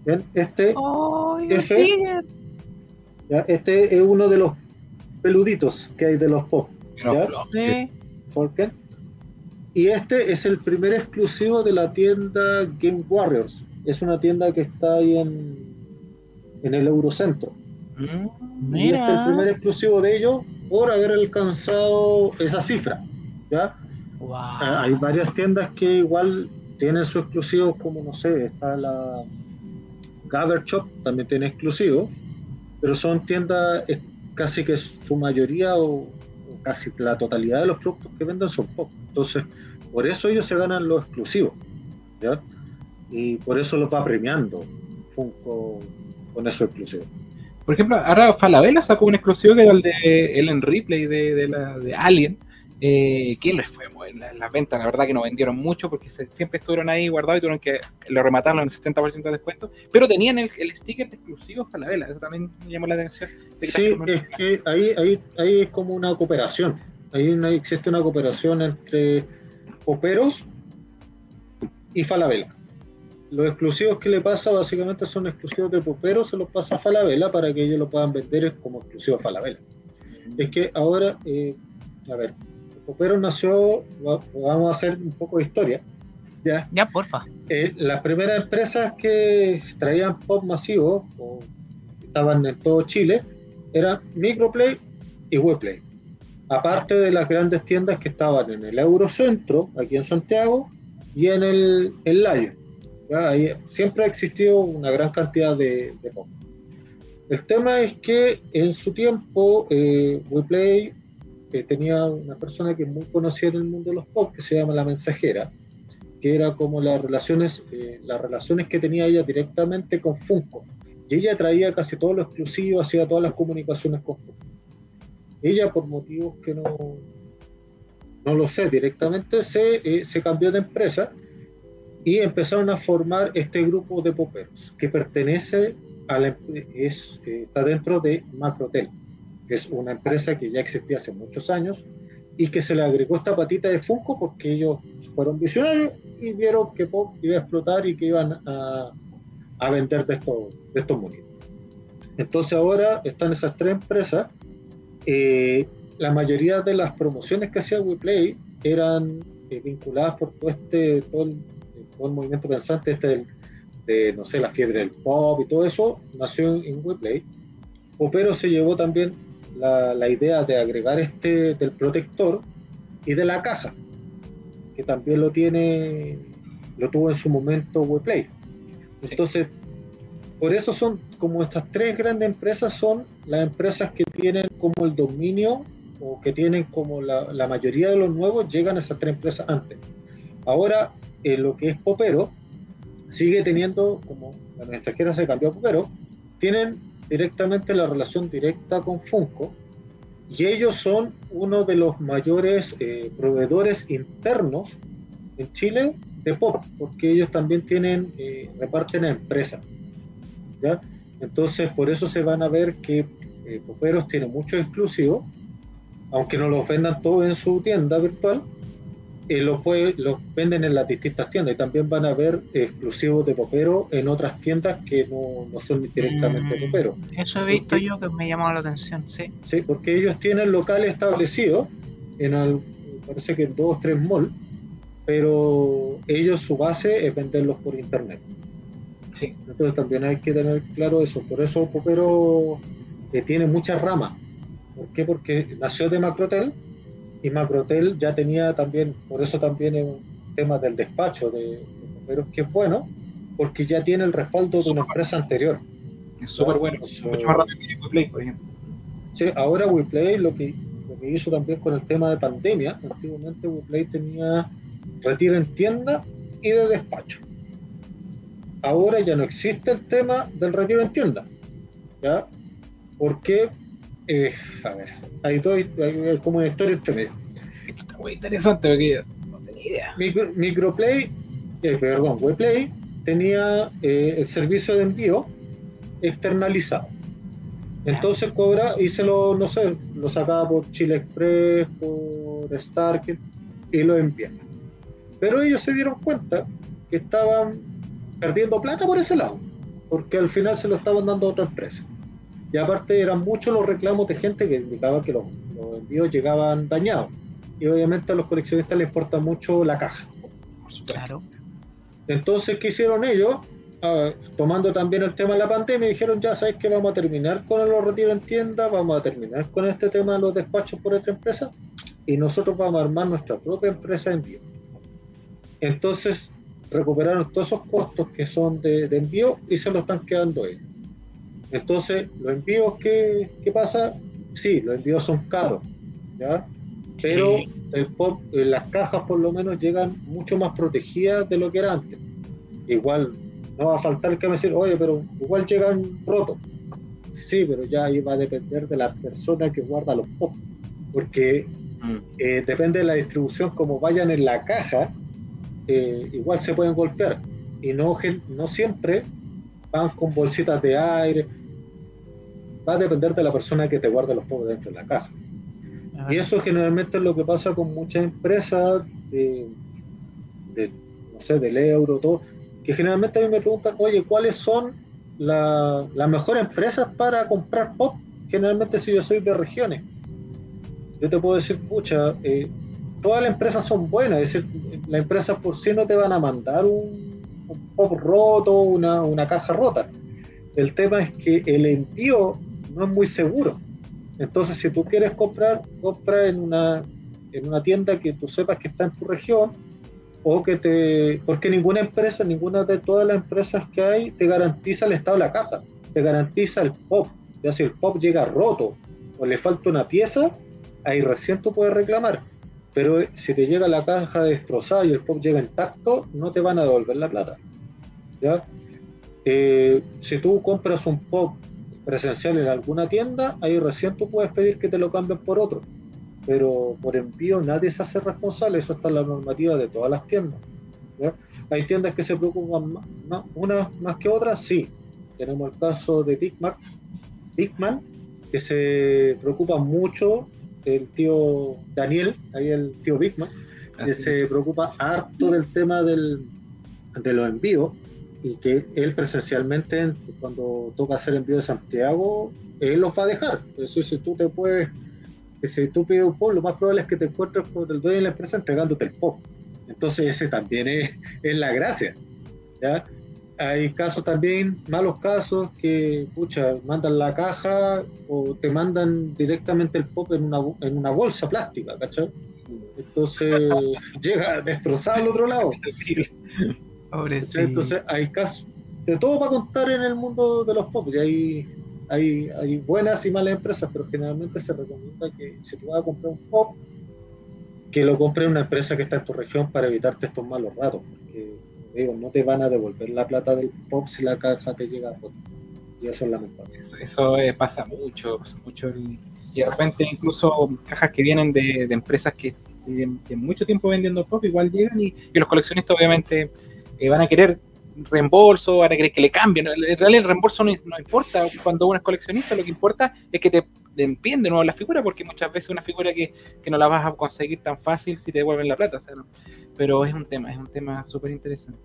¿Ven? Este, ¡Oh, ese, ¿ya? este es uno de los peluditos que hay de los pop. Falcon. Y este es el primer exclusivo de la tienda Game Warriors. Es una tienda que está ahí en, en el Eurocentro. Mm, Y este es el primer exclusivo de ellos por haber alcanzado esa cifra. ¿ya? Wow. Ah, Hay varias tiendas que igual tienen sus exclusivos, como no sé, está la Gather Shop, también tiene exclusivos, pero son tiendas casi que su mayoría o, o casi la totalidad de los productos que venden son pop. Entonces, por eso ellos se ganan los exclusivos. ¿ya? Y por eso los va premiando Funko con esos exclusivos. Por ejemplo, ahora Falabella sacó un exclusivo que era el de Ellen Ripley de, de, la, de Alien. Eh, que les fue la- en las ventas, la verdad que no vendieron mucho porque se- siempre estuvieron ahí guardados y tuvieron que lo remataron en 70% de descuento, pero tenían el, el sticker de exclusivo Falabella, eso también me llamó la atención. Que Sí, es que ahí, ahí, ahí es como una cooperación. Ahí una- existe una cooperación entre Poperos y Falabella. Los exclusivos que le pasa básicamente son exclusivos de Poperos, se los pasa a Falabella para que ellos lo puedan vender como exclusivo a Falabella. Es que ahora, eh, a ver, Poperos nació, va- vamos a hacer un poco de historia. ¿ya? Ya, porfa. Eh, las primeras empresas que traían pop masivo o estaban en todo Chile eran Microplay y Webplay. Aparte de las grandes tiendas que estaban en el Eurocentro, aquí en Santiago, y en el en Layo. Ahí siempre ha existido una gran cantidad de, de pop. El tema es que en su tiempo eh, Webplay eh, tenía una persona que es muy conocida en el mundo de los pop, que se llama La Mensajera, que era como las relaciones, eh, las relaciones que tenía ella directamente con Funko. Y ella traía casi todo lo exclusivo, hacía todas las comunicaciones con Funko. Ella, por motivos que no, no lo sé directamente, se, eh, se cambió de empresa y empezaron a formar este grupo de poperos que pertenece a la, es, eh, está dentro de Macrotel, que es una empresa que ya existía hace muchos años y que se le agregó esta patita de Funko porque ellos fueron visionarios y vieron que Pop iba a explotar y que iban a, a vender de estos, de estos monitos. Entonces ahora están esas tres empresas. eh, la mayoría de las promociones que hacía WePlay eran eh, vinculadas por todo este todo el, todo el movimiento pensante este del- de, no sé, la fiebre del pop y todo eso, nació en, WePlay. Popero se llevó también la, la idea de agregar este del protector y de la caja, que también lo tiene, lo tuvo en su momento WePlay. Sí. Entonces, por eso son como estas tres grandes empresas son las empresas que tienen como el dominio o que tienen como la, la mayoría de los nuevos llegan a esas tres empresas antes. Ahora, lo que es Popero, sigue teniendo, como la mensajera se cambió a Popero, tienen directamente la relación directa con Funko y ellos son uno de los mayores eh, proveedores internos en Chile de pop, porque ellos también tienen, eh, reparten a empresas. Entonces, por eso se van a ver que eh, Poperos tiene muchos exclusivos, aunque no los vendan todos en su tienda virtual, eh, los, puede- los venden en las distintas tiendas y también van a ver exclusivos de Popero en otras tiendas que no, no son directamente Mm. Popero. Eso he visto yo que me llamó la atención, sí. Sí, porque ellos tienen locales establecidos en al- parece que en dos o tres malls, pero ellos su base es venderlos por internet. Sí. Entonces también hay que tener claro eso. Por eso Popero eh, tiene muchas ramas. ¿Por qué? Porque nació de Macrotel y Macrotel ya tenía también, por eso también es un tema del despacho de, de Poperos que es bueno, porque ya tiene el respaldo de una empresa anterior. Es súper bueno, mucho más rápido que Play, por ejemplo. Sí, ahora WePlay lo que, lo que hizo también con el tema de pandemia, antiguamente WePlay tenía retiro en tienda y de despacho. Ahora ya no existe el tema del retiro en tienda. ¿Ya? Porque, eh, a ver, hay, dos, hay, como una historia entre medio. Esto está muy interesante porque no tenía idea. Micro- Microplay, eh, perdón, WePlay tenía eh, el servicio de envío externalizado. Entonces cobra y se lo, no sé, lo sacaba por Chile Express, por Stark y lo envía. Pero ellos se dieron cuenta que estaban perdiendo plata por ese lado, porque al final se lo estaban dando a otra empresa. Y aparte eran muchos los reclamos de gente que indicaba que los, envíos llegaban dañados. Y obviamente a los coleccionistas les importa mucho la caja. Claro. Entonces, ¿qué hicieron ellos? Ah, tomando también el tema de la pandemia, dijeron, ya sabes que vamos a terminar con los retiros en tienda, vamos a terminar con este tema de los despachos por esta empresa, y nosotros vamos a armar nuestra propia empresa de envío. Entonces, recuperaron todos esos costos que son de, envío y se los están quedando ellos. Entonces, los envíos, ¿qué, qué pasa? Sí, los envíos son caros, ¿ya? Pero el pop, las cajas por lo menos llegan mucho más protegidas de lo que era antes. Igual no va a faltar el que me decir, oye, pero igual llegan rotos. Sí, pero ya ahí va a depender de la persona que guarda los pop, porque mm. eh, depende de la distribución, como vayan en la caja, eh, igual se pueden golpear y no, no siempre van con bolsitas de aire. Va a depender de la persona que te guarde los pop dentro de la caja. Y eso generalmente es lo que pasa con muchas empresas de, de no sé, del euro, todo, que generalmente a mí me preguntan, oye, ¿cuáles son las mejores empresas para comprar pop? Generalmente si yo soy de regiones. Yo te puedo decir, pucha, eh, todas las empresas son buenas, es decir, las empresas por sí no te van a mandar un, pop roto, una, una caja rota. El tema es que el envío no es muy seguro. Entonces, si tú quieres comprar, compra en una, en una tienda que tú sepas que está en tu región o que te... Porque ninguna empresa, ninguna de todas las empresas que hay te garantiza el estado de la caja, te garantiza el POP. Ya si el POP llega roto o le falta una pieza, ahí recién tú puedes reclamar. Pero si te llega la caja destrozada y el POP llega intacto, no te van a devolver la plata. ¿ya? Eh, si tú compras un POP presencial en alguna tienda, ahí recién tú puedes pedir que te lo cambien por otro pero por envío nadie se hace responsable, eso está en la normativa de todas las tiendas. Hay tiendas que se preocupan más, unas más que otras, sí. Tenemos el caso de Big Mac, Bigman, que se preocupa mucho, el tío Daniel, ahí el tío Bigman, que se preocupa harto del tema del, de los envíos y que él presencialmente, cuando toca hacer envío de Santiago, él los va a dejar. Es decir, si tú te puedes si tú pides un POP, lo más probable es que te encuentres con el dueño de la empresa entregándote el POP. Entonces ese también es, es la gracia. ¿ya? Hay casos también, malos casos, que pucha, mandan la caja o te mandan directamente el POP en una, en una bolsa plástica, ¿cachai? Entonces llega destrozado al otro lado. Entonces hay casos de todo para contar en el mundo de los POP. Y hay hay, hay buenas y malas empresas, pero generalmente se recomienda que si tú vas a comprar un pop, que lo compre una empresa que está en tu región para evitarte estos malos ratos, porque digo, no te van a devolver la plata del pop si la caja te llega a Y eso es lamentable. Eso, eso eh, pasa mucho, mucho. Y de repente incluso cajas que vienen de, de empresas que tienen mucho tiempo vendiendo pop igual llegan y, y los coleccionistas obviamente eh, van a querer reembolso, van a querer que le cambien. En realidad el reembolso no, importa cuando uno es coleccionista, lo que importa es que te envíen de nuevo la figura, porque muchas veces una figura que, no la vas a conseguir tan fácil si te devuelven la plata. Pero es un tema, es un tema súper interesante.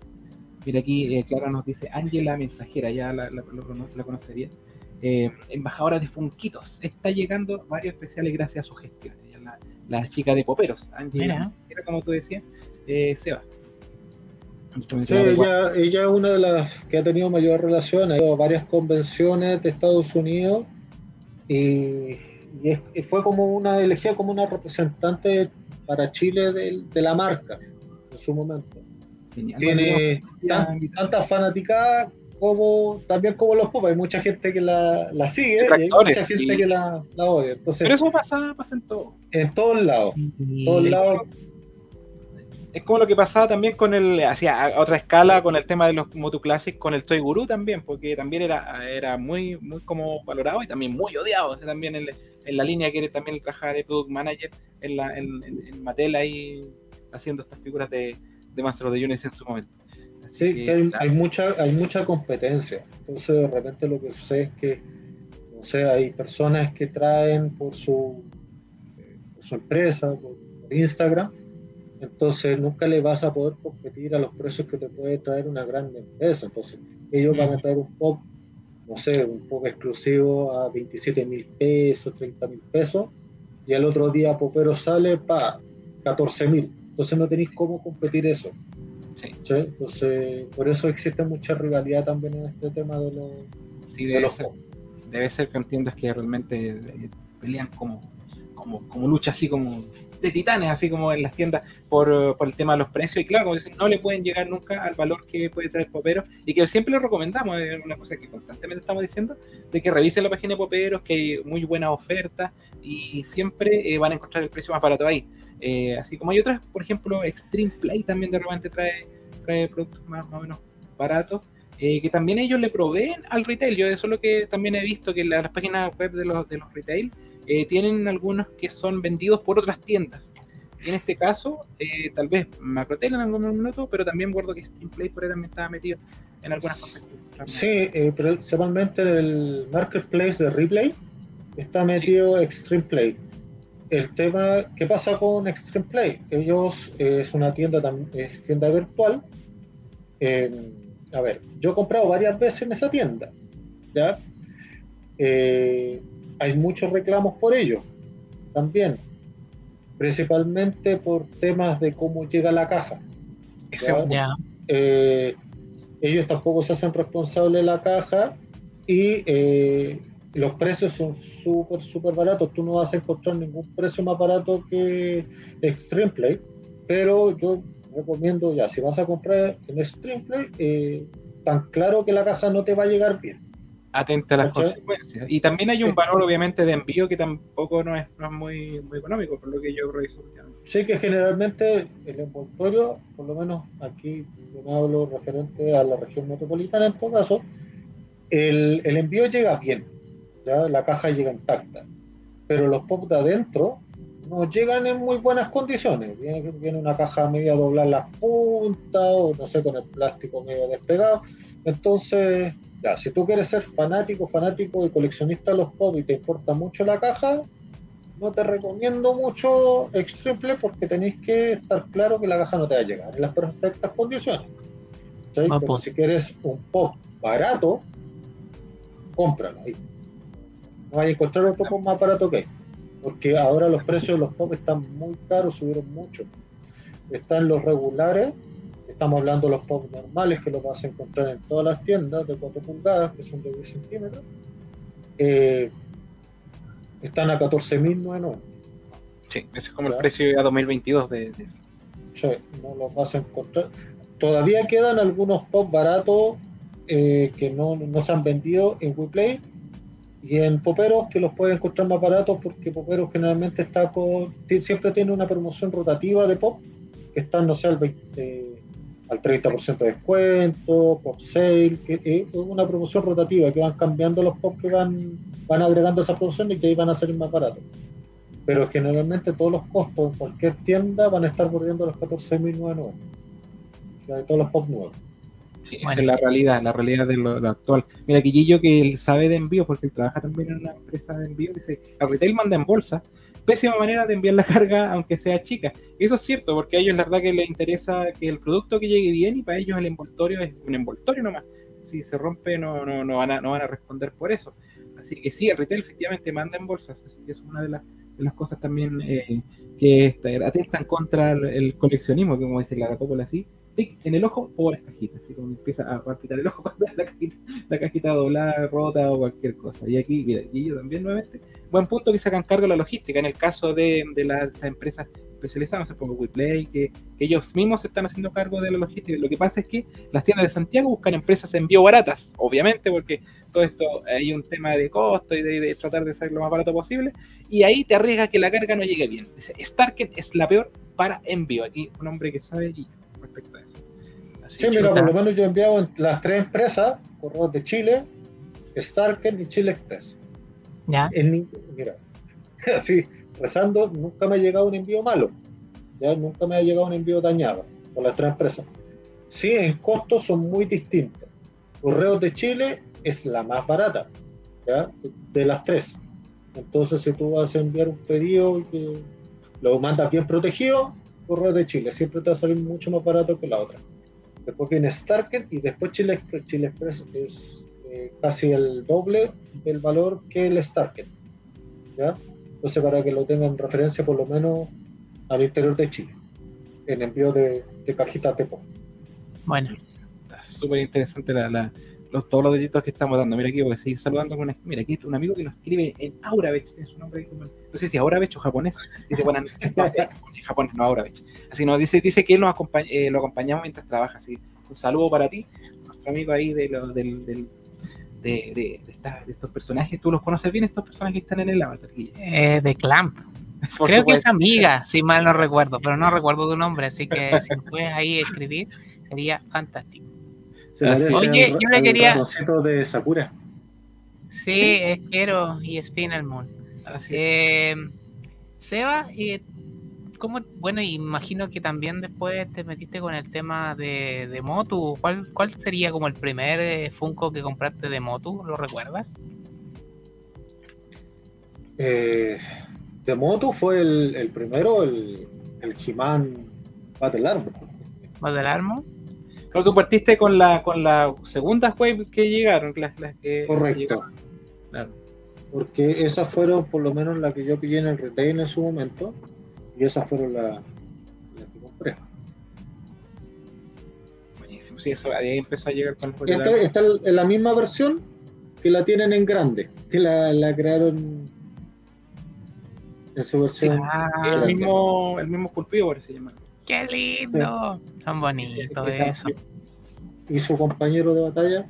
Mira aquí, eh, Clara nos dice, Ángela Mensajera, ya la, la, conocería. Eh, embajadora de Funquitos, está llegando varios especiales gracias a su gestión. la, chica de Poperos, Ángela como tú decías, eh, Sebas. Sí, ella, ella, es una de las que ha tenido mayor relación, ha ido a varias convenciones de Estados Unidos y, fue como una elegida como una representante para Chile de, la marca en su momento. Tiene tantas fanáticas como también como los pop, hay mucha gente que la, sigue y hay mucha gente que la, odia. Entonces, Pero eso pasa, pasa en todo. En todos lados. En todos lados es como lo que pasaba también con el, hacia otra escala, con el tema de los Moto Classic, con el Toy Guru también, porque también era, era muy, muy como valorado y también muy odiado, también en, la línea que también el trabajar de Product Manager en, la, en, Mattel ahí haciendo estas figuras de, de Master of the Universe en su momento. sí, hay, mucha, hay mucha competencia, entonces de repente lo que sucede es que, no sé, hay personas que traen por su, eh, su empresa, por Instagram, Entonces nunca le vas a poder competir a los precios que te puede traer una gran empresa. Entonces ellos van a traer un pop, no sé, un pop exclusivo a 27 mil pesos, 30 mil pesos, y el otro día Popero sale para 14 mil. Entonces no tenéis cómo competir eso. Sí. Entonces, por eso existe mucha rivalidad también en este tema de los, sí, debe ser, Debe ser que entiendas que realmente eh, pelean como, como, como lucha así como de titanes, así como en las tiendas, por, por, el tema de los precios. Y claro, como dicen, no le pueden llegar nunca al valor que puede traer Popero. Y que siempre le recomendamos, es una cosa que constantemente estamos diciendo, de que revisen la página de Poperos, que hay muy buenas ofertas y siempre eh, van a encontrar el precio más barato ahí. Eh, así como hay otras, por ejemplo, Extreme Play también de repente trae, trae productos más, o menos baratos. Eh, que también ellos le proveen al retail. Yo eso es lo que también he visto, que las páginas web de los, de los retail eh, tienen algunos que son vendidos por otras tiendas. Y en este caso, eh, tal vez Macrotel en algún minuto, pero también guardo que Steam Play por ahí también estaba metido en algunas cosas. Sí, eh, principalmente el marketplace de Replay está metido Extreme Play. El tema, ¿qué pasa con Extreme Play? Ellos es una tienda, es tienda virtual. a ver, yo he comprado varias veces en esa tienda, ¿ya? Eh, hay muchos reclamos por ello también, principalmente por temas de cómo llega la caja. Eh, ellos tampoco se hacen responsables de la caja y eh, los precios son súper, súper baratos. Tú no vas a encontrar ningún precio más barato que Extreme Play, pero yo recomiendo ya, si vas a comprar en Extreme Play, eh, tan claro que la caja no te va a llegar bien atenta a las consecuencias. Y también hay un valor, obviamente, de envío que tampoco no es, muy, muy económico, por lo que yo reviso. Sí, que generalmente el envoltorio, por lo menos aquí hablo referente a la región metropolitana en todo caso, el, el envío llega bien, ya la caja llega intacta, pero los pop de adentro no llegan en muy buenas condiciones. Viene, viene una caja media doblar las puntas, o no sé, con el plástico medio despegado. Entonces, ya, si tú quieres ser fanático, fanático y coleccionista de los pop y te importa mucho la caja, no te recomiendo mucho Extriple porque tenéis que estar claro que la caja no te va a llegar en las perfectas condiciones. Pero si quieres un pop barato, cómpralo ahí. No vas a encontrar otro pop más barato que porque ahora los precios de los pop están muy caros, subieron mucho. Están los regulares Estamos hablando de los pop normales que los vas a encontrar en todas las tiendas de 4 pulgadas, que son de 10 centímetros. Eh, están a 14.990. Sí, ese es como el precio a 2022 de, Sí, no los vas a encontrar. Todavía quedan algunos pop baratos eh, que no, no, se han vendido en WePlay y en Poperos que los puedes encontrar más baratos porque Poperos generalmente está con, siempre tiene una promoción rotativa de pop que están, no sé, al 20, al 30% de descuento, pop sale, que es una promoción rotativa que van cambiando los pop que van, van agregando esa promoción y que ahí van a salir más baratos. Pero generalmente todos los costos en cualquier tienda van a estar bordeando los 14.990. De todos los pop nuevos. Sí, esa es la realidad, la realidad de lo, actual. Mira, Quillillo, que él sabe de envío, porque él trabaja también en una empresa de envío, dice, a retail manda en bolsa, pésima manera de enviar la carga aunque sea chica. eso es cierto, porque a ellos la verdad que les interesa que el producto que llegue bien y para ellos el envoltorio es un envoltorio nomás. Si se rompe no, no, no, van, a, no van a responder por eso. Así que sí, el retail efectivamente manda en bolsas, así que es una de, las, las cosas también eh, que atentan contra el, coleccionismo, como dice la cópola así, en el ojo, pobres cajitas, así como empieza a palpitar el ojo cuando la cajita, la cajita doblada, rota o cualquier cosa. Y aquí, mira, y yo también nuevamente, buen punto que se hagan cargo la logística, en el caso de, de las empresas especializadas, no sé, como WePlay, que, que, ellos mismos están haciendo cargo de la logística. Lo que pasa es que las tiendas de Santiago buscan empresas envío baratas, obviamente, porque todo esto hay un tema de costo y de, tratar de ser lo más barato posible, y ahí te arriesga que la carga no llegue bien. Dice, Starken es la peor para envío. Aquí un hombre que sabe y respecto a eso. sí, mira, por lo menos yo he enviado en las tres empresas, Correos de Chile, Starken y Chile Express. Ya. mira, así, rezando, nunca me ha llegado un envío malo. ¿ya? Nunca me ha llegado un envío dañado por las tres empresas. Sí, en costos son muy distintos. Correos de Chile es la más barata, ¿ya? De las tres. Entonces, si tú vas a enviar un pedido y que lo mandas bien protegido, correos de Chile. Siempre te va a salir mucho más barato que la otra. Después viene Starken y después Chile Express. Chile Express es eh, casi el doble del valor que el Starken. ¿ya? Entonces, para que lo tengan en referencia, por lo menos al interior de Chile, en envío de, de cajitas de PO. Bueno, Está súper interesante la, la- los, todos los detallitos que estamos dando. Mira aquí voy a seguir saludando con mira aquí un amigo que nos escribe en Aurabech, tiene su nombre no sé si es Aurabech o japonés. Dice noches, no, sí, japonés, no Aurabech. Así nos dice, dice que él nos acompaña, eh, lo acompañamos mientras trabaja. Así, un saludo para ti, nuestro amigo ahí de los del, del- de, de, de esta- de estos personajes. ¿Tú los conoces bien estos personajes que están en el avatar? Eh, de Clamp. Por Creo que es amiga, si mal no recuerdo, pero no recuerdo tu nombre, así que si puedes ahí escribir, sería fantástico. Se parece Oye, al- yo le quería- de Sakura. Sí, es Quiero y Spinal Moon. Así es. Eh, Seba, eh, ¿cómo- bueno, imagino que también después te metiste con el tema de, de Motu. ¿Cuál, ¿Cuál sería como el primer eh, Funko que compraste de Motu? ¿Lo recuerdas? Eh, de Motu fue el, el primero, el, el He-Man Battle Armor. ¿Más del Claro, tú partiste con la, con la segunda wave que llegaron, las, las que Correcto. llegaron. Claro. Porque esas fueron por lo menos las que yo pillé en el retail en su momento. Y esas fueron las las que compré. Buenísimo. Sí, eso, ahí empezó a llegar con los Esta está en la misma versión que la tienen en grande, que la, la crearon en su versión. Ah, el mismo, el mismo esculpido, por se llama. ¡Qué lindo! Son bonitos eso. Y su compañero de batalla,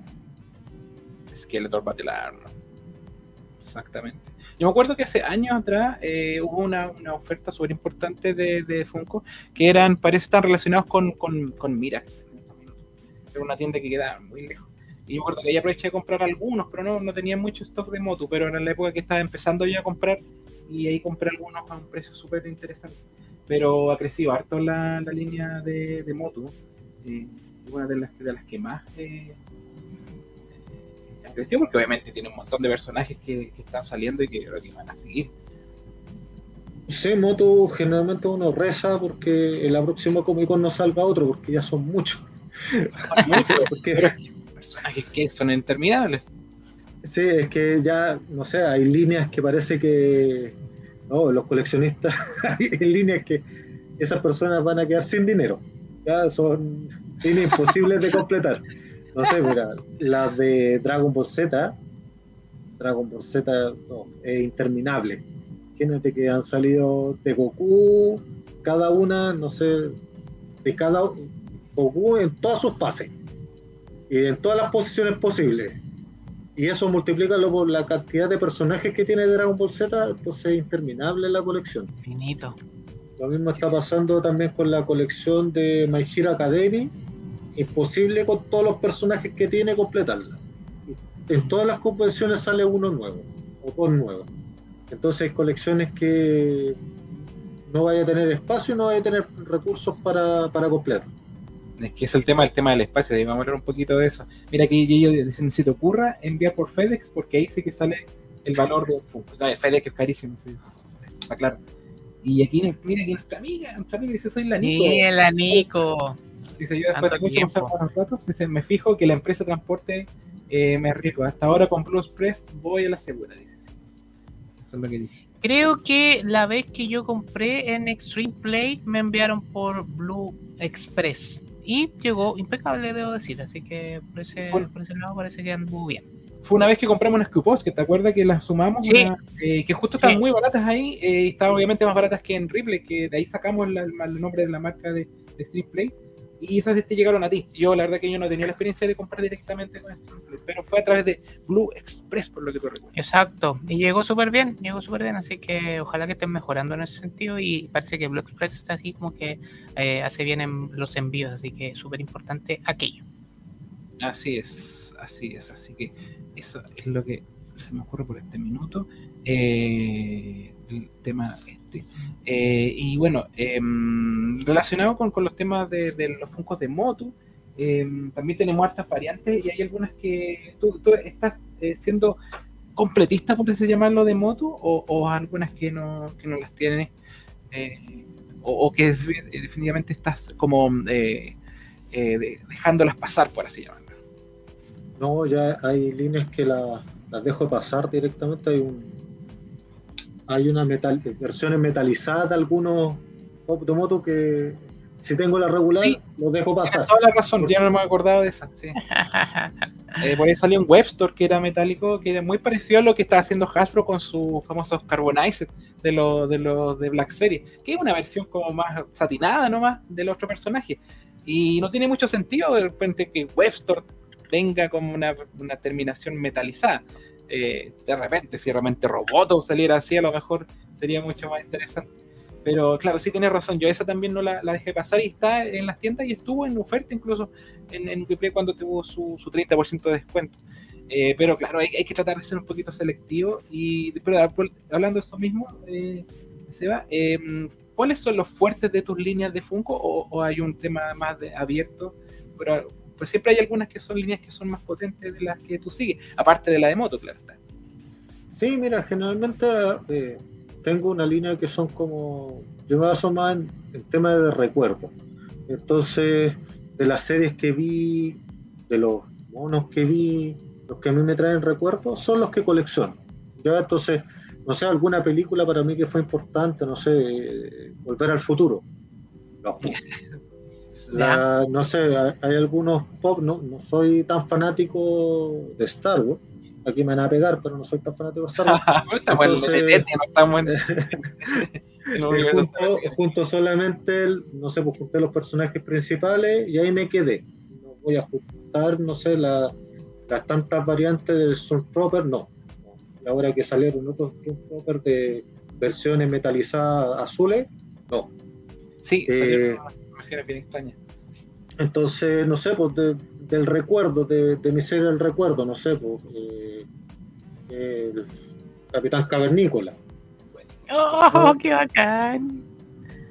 Skeletor Battle Armor. Exactamente. Yo me acuerdo que hace años atrás eh, hubo una, una oferta súper importante de, de Funko que eran, parece estar relacionados con, con, con Mirax. Era una tienda que quedaba muy lejos. Y yo me acuerdo que ahí aproveché de comprar algunos, pero no, no tenía mucho stock de Motu, pero era la época que estaba empezando yo a comprar y ahí compré algunos a un precio súper interesante. Pero ha crecido harto la, la línea de, de Motu. eh, una de las, de las que más eh, ha crecido, porque obviamente tiene un montón de personajes que, que están saliendo y que creo que van a seguir. sí, Moto generalmente uno reza porque en la próxima Comic Con no salga otro, porque ya son muchos. Porque- personajes que son interminables. Sí, es que ya, no sé, hay líneas que parece que, no, los coleccionistas, hay líneas que esas personas van a quedar sin dinero. Ya son líneas imposibles de completar. No sé, mira, las de Dragon Ball Z, Dragon Ball Z es interminable. Imagínate que han salido de Goku, cada una, no sé, de cada Goku en todas sus fases y en todas las posiciones posibles. Y eso multiplícalo por la cantidad de personajes que tiene Dragon Ball Z, entonces es interminable la colección. Finito. Lo mismo está pasando también con la colección de My Hero Academy. Imposible con todos los personajes que tiene completarla. En todas las convenciones sale uno nuevo o dos nuevos. Entonces hay colecciones que no vaya a tener espacio y no vaya a tener recursos para, para completar. Es que es el tema, el tema del espacio, y vamos a hablar un poquito de eso. Mira que yo dicen, si te ocurra enviar por FedEx, porque ahí sí que sale el valor de. O sea, FedEx es carísimo, sí, está claro. Y aquí, mira aquí nuestra amiga, nuestra amiga dice, soy la Nico. Sí, el Nico. Dice, yo después de Tanto mucho tiempo. pasar con los datos, dice, me fijo que la empresa de transporte eh, me arriesgo. Hasta ahora con Blue Express voy a la segura, dice. sí. Eso es lo que dice. Creo que la vez que yo compré en Extreme Play me enviaron por Blue Express. Y llegó impecable, debo decir. Así que por ese, Fue- por ese lado parece que anduvo bien. Fue una vez que compramos unas coupons, que te acuerdas que las sumamos, Sí. una- eh, que justo estaban Sí. muy baratas ahí, eh, y estaban obviamente más baratas que en Ripley, que de ahí sacamos la- el, nombre de la marca de, de Stream Play, y esas te llegaron a ti. Yo la verdad que yo no tenía la experiencia de comprar directamente con Stream Play, pero fue a través de Blue Express, por lo que tú recuerdas. Exacto. Y llegó súper bien, llegó súper bien. Así que ojalá que estén mejorando en ese sentido. Y parece que Blue Express está así como que eh, hace bien en los envíos. Así que súper importante aquello. Así es, así es, así que eso es lo que se me ocurre por este minuto. Eh, el tema Eh, y bueno, em, relacionado con, con los temas de, los funcos de Motu, em, también tenemos hartas variantes y hay algunas que tú, estás eh, siendo completista, por así llamarlo, de Motu, o, algunas que no, que no las tienes. Eh, o, que definitivamente estás como dejándolas pasar, por así llamarlo. No, ya hay líneas que las dejo pasar directamente. Hay un hay una metal, versiones metalizadas de algunos pop de moto que si tengo la regular, los dejo pasar. Toda la razón, ya no me acordado de esa. Sí. Eh, por ahí salió un Webstore que era metálico, que era muy parecido a lo que estaba haciendo Hasbro con sus famosos Carbonized de los de, los de Black Series, que es una versión como más satinada nomás del otro personaje. Y no tiene mucho sentido de repente que Webstore venga como una, una terminación metalizada. Eh, de repente, si realmente Roboto saliera así, a lo mejor sería mucho más interesante. Pero claro, sí tienes razón, yo esa también no la, dejé pasar y está en las tiendas y estuvo en oferta incluso en, en cuando tuvo su, su 30% de descuento. Eh, pero claro, hay, que tratar de ser un poquito selectivo. Y pero, hablando de eso mismo, eh, Seba, em, ¿cuáles son los fuertes de tus líneas de Funko o, hay un tema más abierto? Pero, siempre hay algunas que son líneas que son más potentes de las que tú sigues, aparte de la de moto, claro está. Sí, mira, generalmente eh, tengo una línea que son como, yo me baso más en el tema de recuerdo. Entonces, de las series que vi, de los monos que vi, los que a mí me traen recuerdos, son los que colecciono. Ya, entonces, no sé, alguna película para mí que fue importante, no sé, Volver al Futuro. no sé, hay algunos pop, no, no soy tan fanático de Star Wars, aquí me van a pegar, pero no soy tan fanático de Star Wars. Entonces, junto, junto, solamente, no sé, pues junté los personajes principales y ahí me quedé. No voy a juntar, no sé, las tantas variantes del Stormtrooper, no. Y ahora que salieron otros Stormtrooper de versiones metalizadas azules, no. Sí, eh, versiones bien extrañas. Entonces, no sé, pues del recuerdo, de, de, mi serie del recuerdo, no sé, pues, eh, el Capitán Cavernícola. ¡Oh, qué bacán!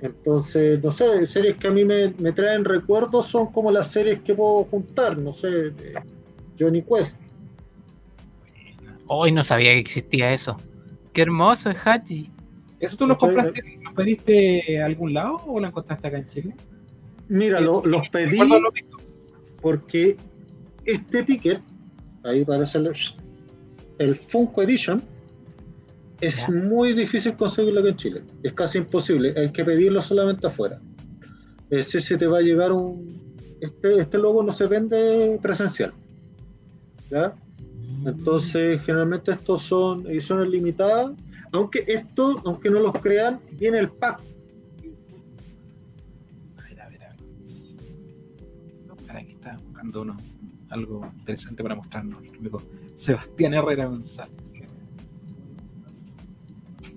Entonces, no sé, series que a mí me, traen recuerdos son como las series que puedo juntar, no sé, Johnny Quest. Hoy no sabía que existía eso. Qué hermoso es Hachi. ¿Eso tú lo compraste, lo pediste a algún lado o lo encontraste acá en Chile? Mira, los pedí porque este ticket, ahí parece el, el Funko Edition, es muy difícil conseguirlo aquí en Chile. Es casi imposible. Hay que pedirlo solamente afuera. Ese se te va a llegar un. Este, este logo no se vende presencial. ¿Ya? Mm. Entonces, generalmente estos son ediciones limitadas. Aunque esto, aunque no los crean, viene el pack. Buscando uno, algo interesante para mostrarnos. Sebastián Herrera González.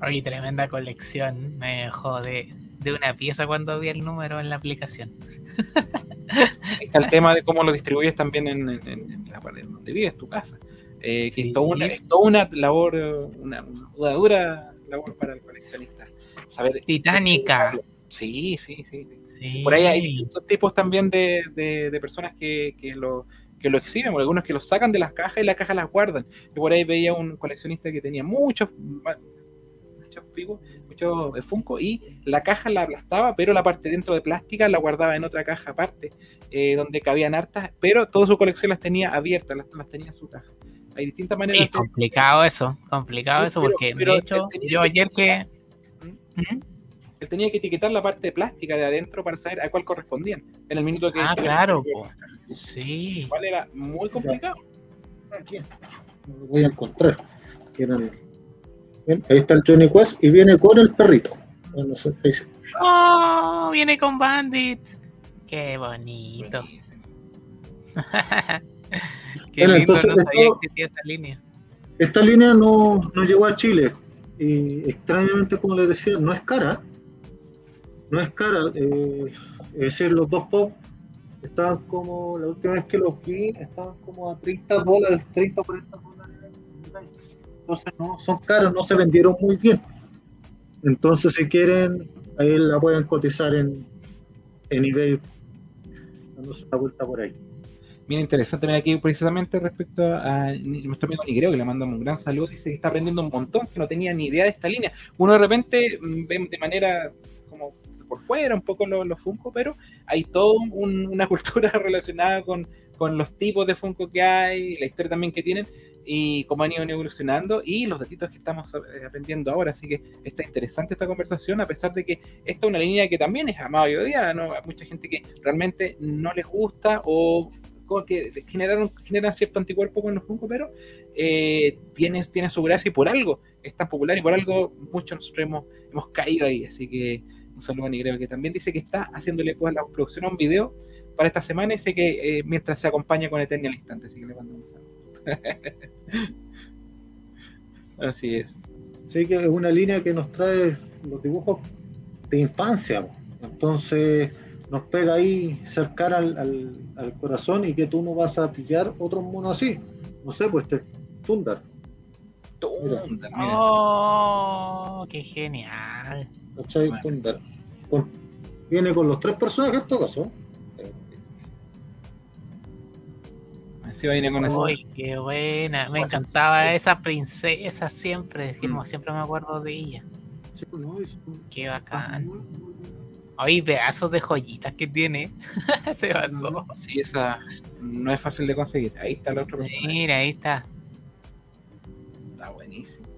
Oye, tremenda colección. Me dejó de, una pieza cuando vi el número en la aplicación. está el tema de cómo lo distribuyes también en, la pared donde vives, tu casa. Eh, que es, toda una, labor, una, dura labor para el coleccionista. Saber Titánica. Sí, sí, sí, Por ahí hay distintos tipos también de, personas que, lo, que lo exhiben, algunos que lo sacan de las cajas y las cajas las guardan. Yo por ahí veía un coleccionista que tenía muchos muchos mucho Funko, y la caja la aplastaba, pero la parte dentro de plástica la guardaba en otra caja aparte, eh, donde cabían hartas, pero toda su colección las tenía abiertas, las, tenía en su caja. Hay distintas maneras. Es complicado eso, complicado eso, porque de hecho, yo ayer que. ¿Mm? ¿Mm? Él tenía que etiquetar la parte plástica de adentro para saber a cuál correspondían. En el minuto que. Ah, claro. Sí. Cuál era muy complicado. Aquí. voy a encontrar. Que ahí está el Johnny Quest y viene con el perrito. Oh, viene con Bandit. Qué bonito. Qué lindo, no sabía que existía esa línea. Esta línea no, no, llegó a Chile. Y extrañamente, como les decía, no es cara. No es cara. Eh, es decir, los dos pop estaban como, la última vez que los vi, estaban como a 30 dólares, 30 o 40 dólares entonces no son caros, no se vendieron muy bien. Entonces, si quieren, ahí la pueden cotizar en, eBay, dándose una vuelta por ahí. Bien interesante, mira aquí precisamente respecto a, nuestro amigo Nigreo, que le mandamos un gran saludo, dice que está aprendiendo un montón, que no tenía ni idea de esta línea. Uno de repente mm, de manera por fuera un poco los, los Funko, pero hay toda una cultura relacionada con, con los tipos de Funko que hay, la historia también que tienen y cómo han ido evolucionando y los datitos que estamos eh, aprendiendo ahora. Así que está interesante esta conversación, a pesar de que esta es una línea que también es amada hoy día, ¿no? Hay mucha gente que realmente no les gusta o que generaron, generan cierto anticuerpo con los Funko, pero eh, tiene, tiene su gracia y por algo es tan popular y por algo muchos nosotros hemos, hemos caído ahí. Así que un saludo a Nigreo, que también dice que está haciéndole pues, la producción a un video para esta semana y sé que eh, mientras se acompaña con Eternia al instante, así que le mando un saludo. así es. Sí, que es una línea que nos trae los dibujos de infancia. Entonces nos pega ahí cercar al, al, corazón y que tú no vas a pillar otro mono así. No sé, pues te Tundar. Tundar, Oh, qué genial. Tundar. viene con los tres personajes en todo caso. Así viene con eso. Uy, qué buena. Me encantaba esa princesa siempre. Mm. Siempre me acuerdo de ella. Pues, qué bacán. Hay pedazos de joyitas que tiene. Se basó. Sí, esa no es fácil de conseguir. Ahí está el otro personaje. Mira, ahí está. Está buenísimo.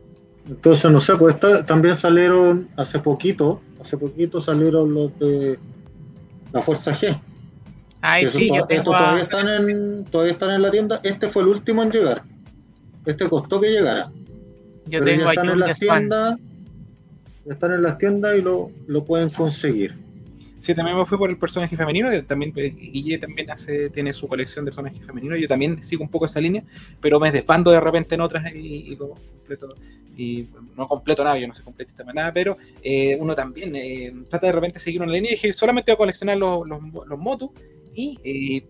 Entonces, no sé, pues también salieron hace poquito, hace poquito salieron los de la Fuerza G. Ay, sí, yo tengo todavía, están en, todavía están en la tienda. Este fue el último en llegar. Este costó que llegara. Yo tengo ya están en las tiendas. Están en las tiendas y lo, lo pueden conseguir. Sí, también me fui por el personaje femenino, también eh, Guille también hace, tiene su colección de personajes femeninos, yo también sigo un poco esa línea, pero me desfando de repente en otras y, completo, y no completo nada, yo no sé completista nada, pero eh, uno también eh, trata de repente seguir una línea y dije, solamente voy a coleccionar los, los, los motos y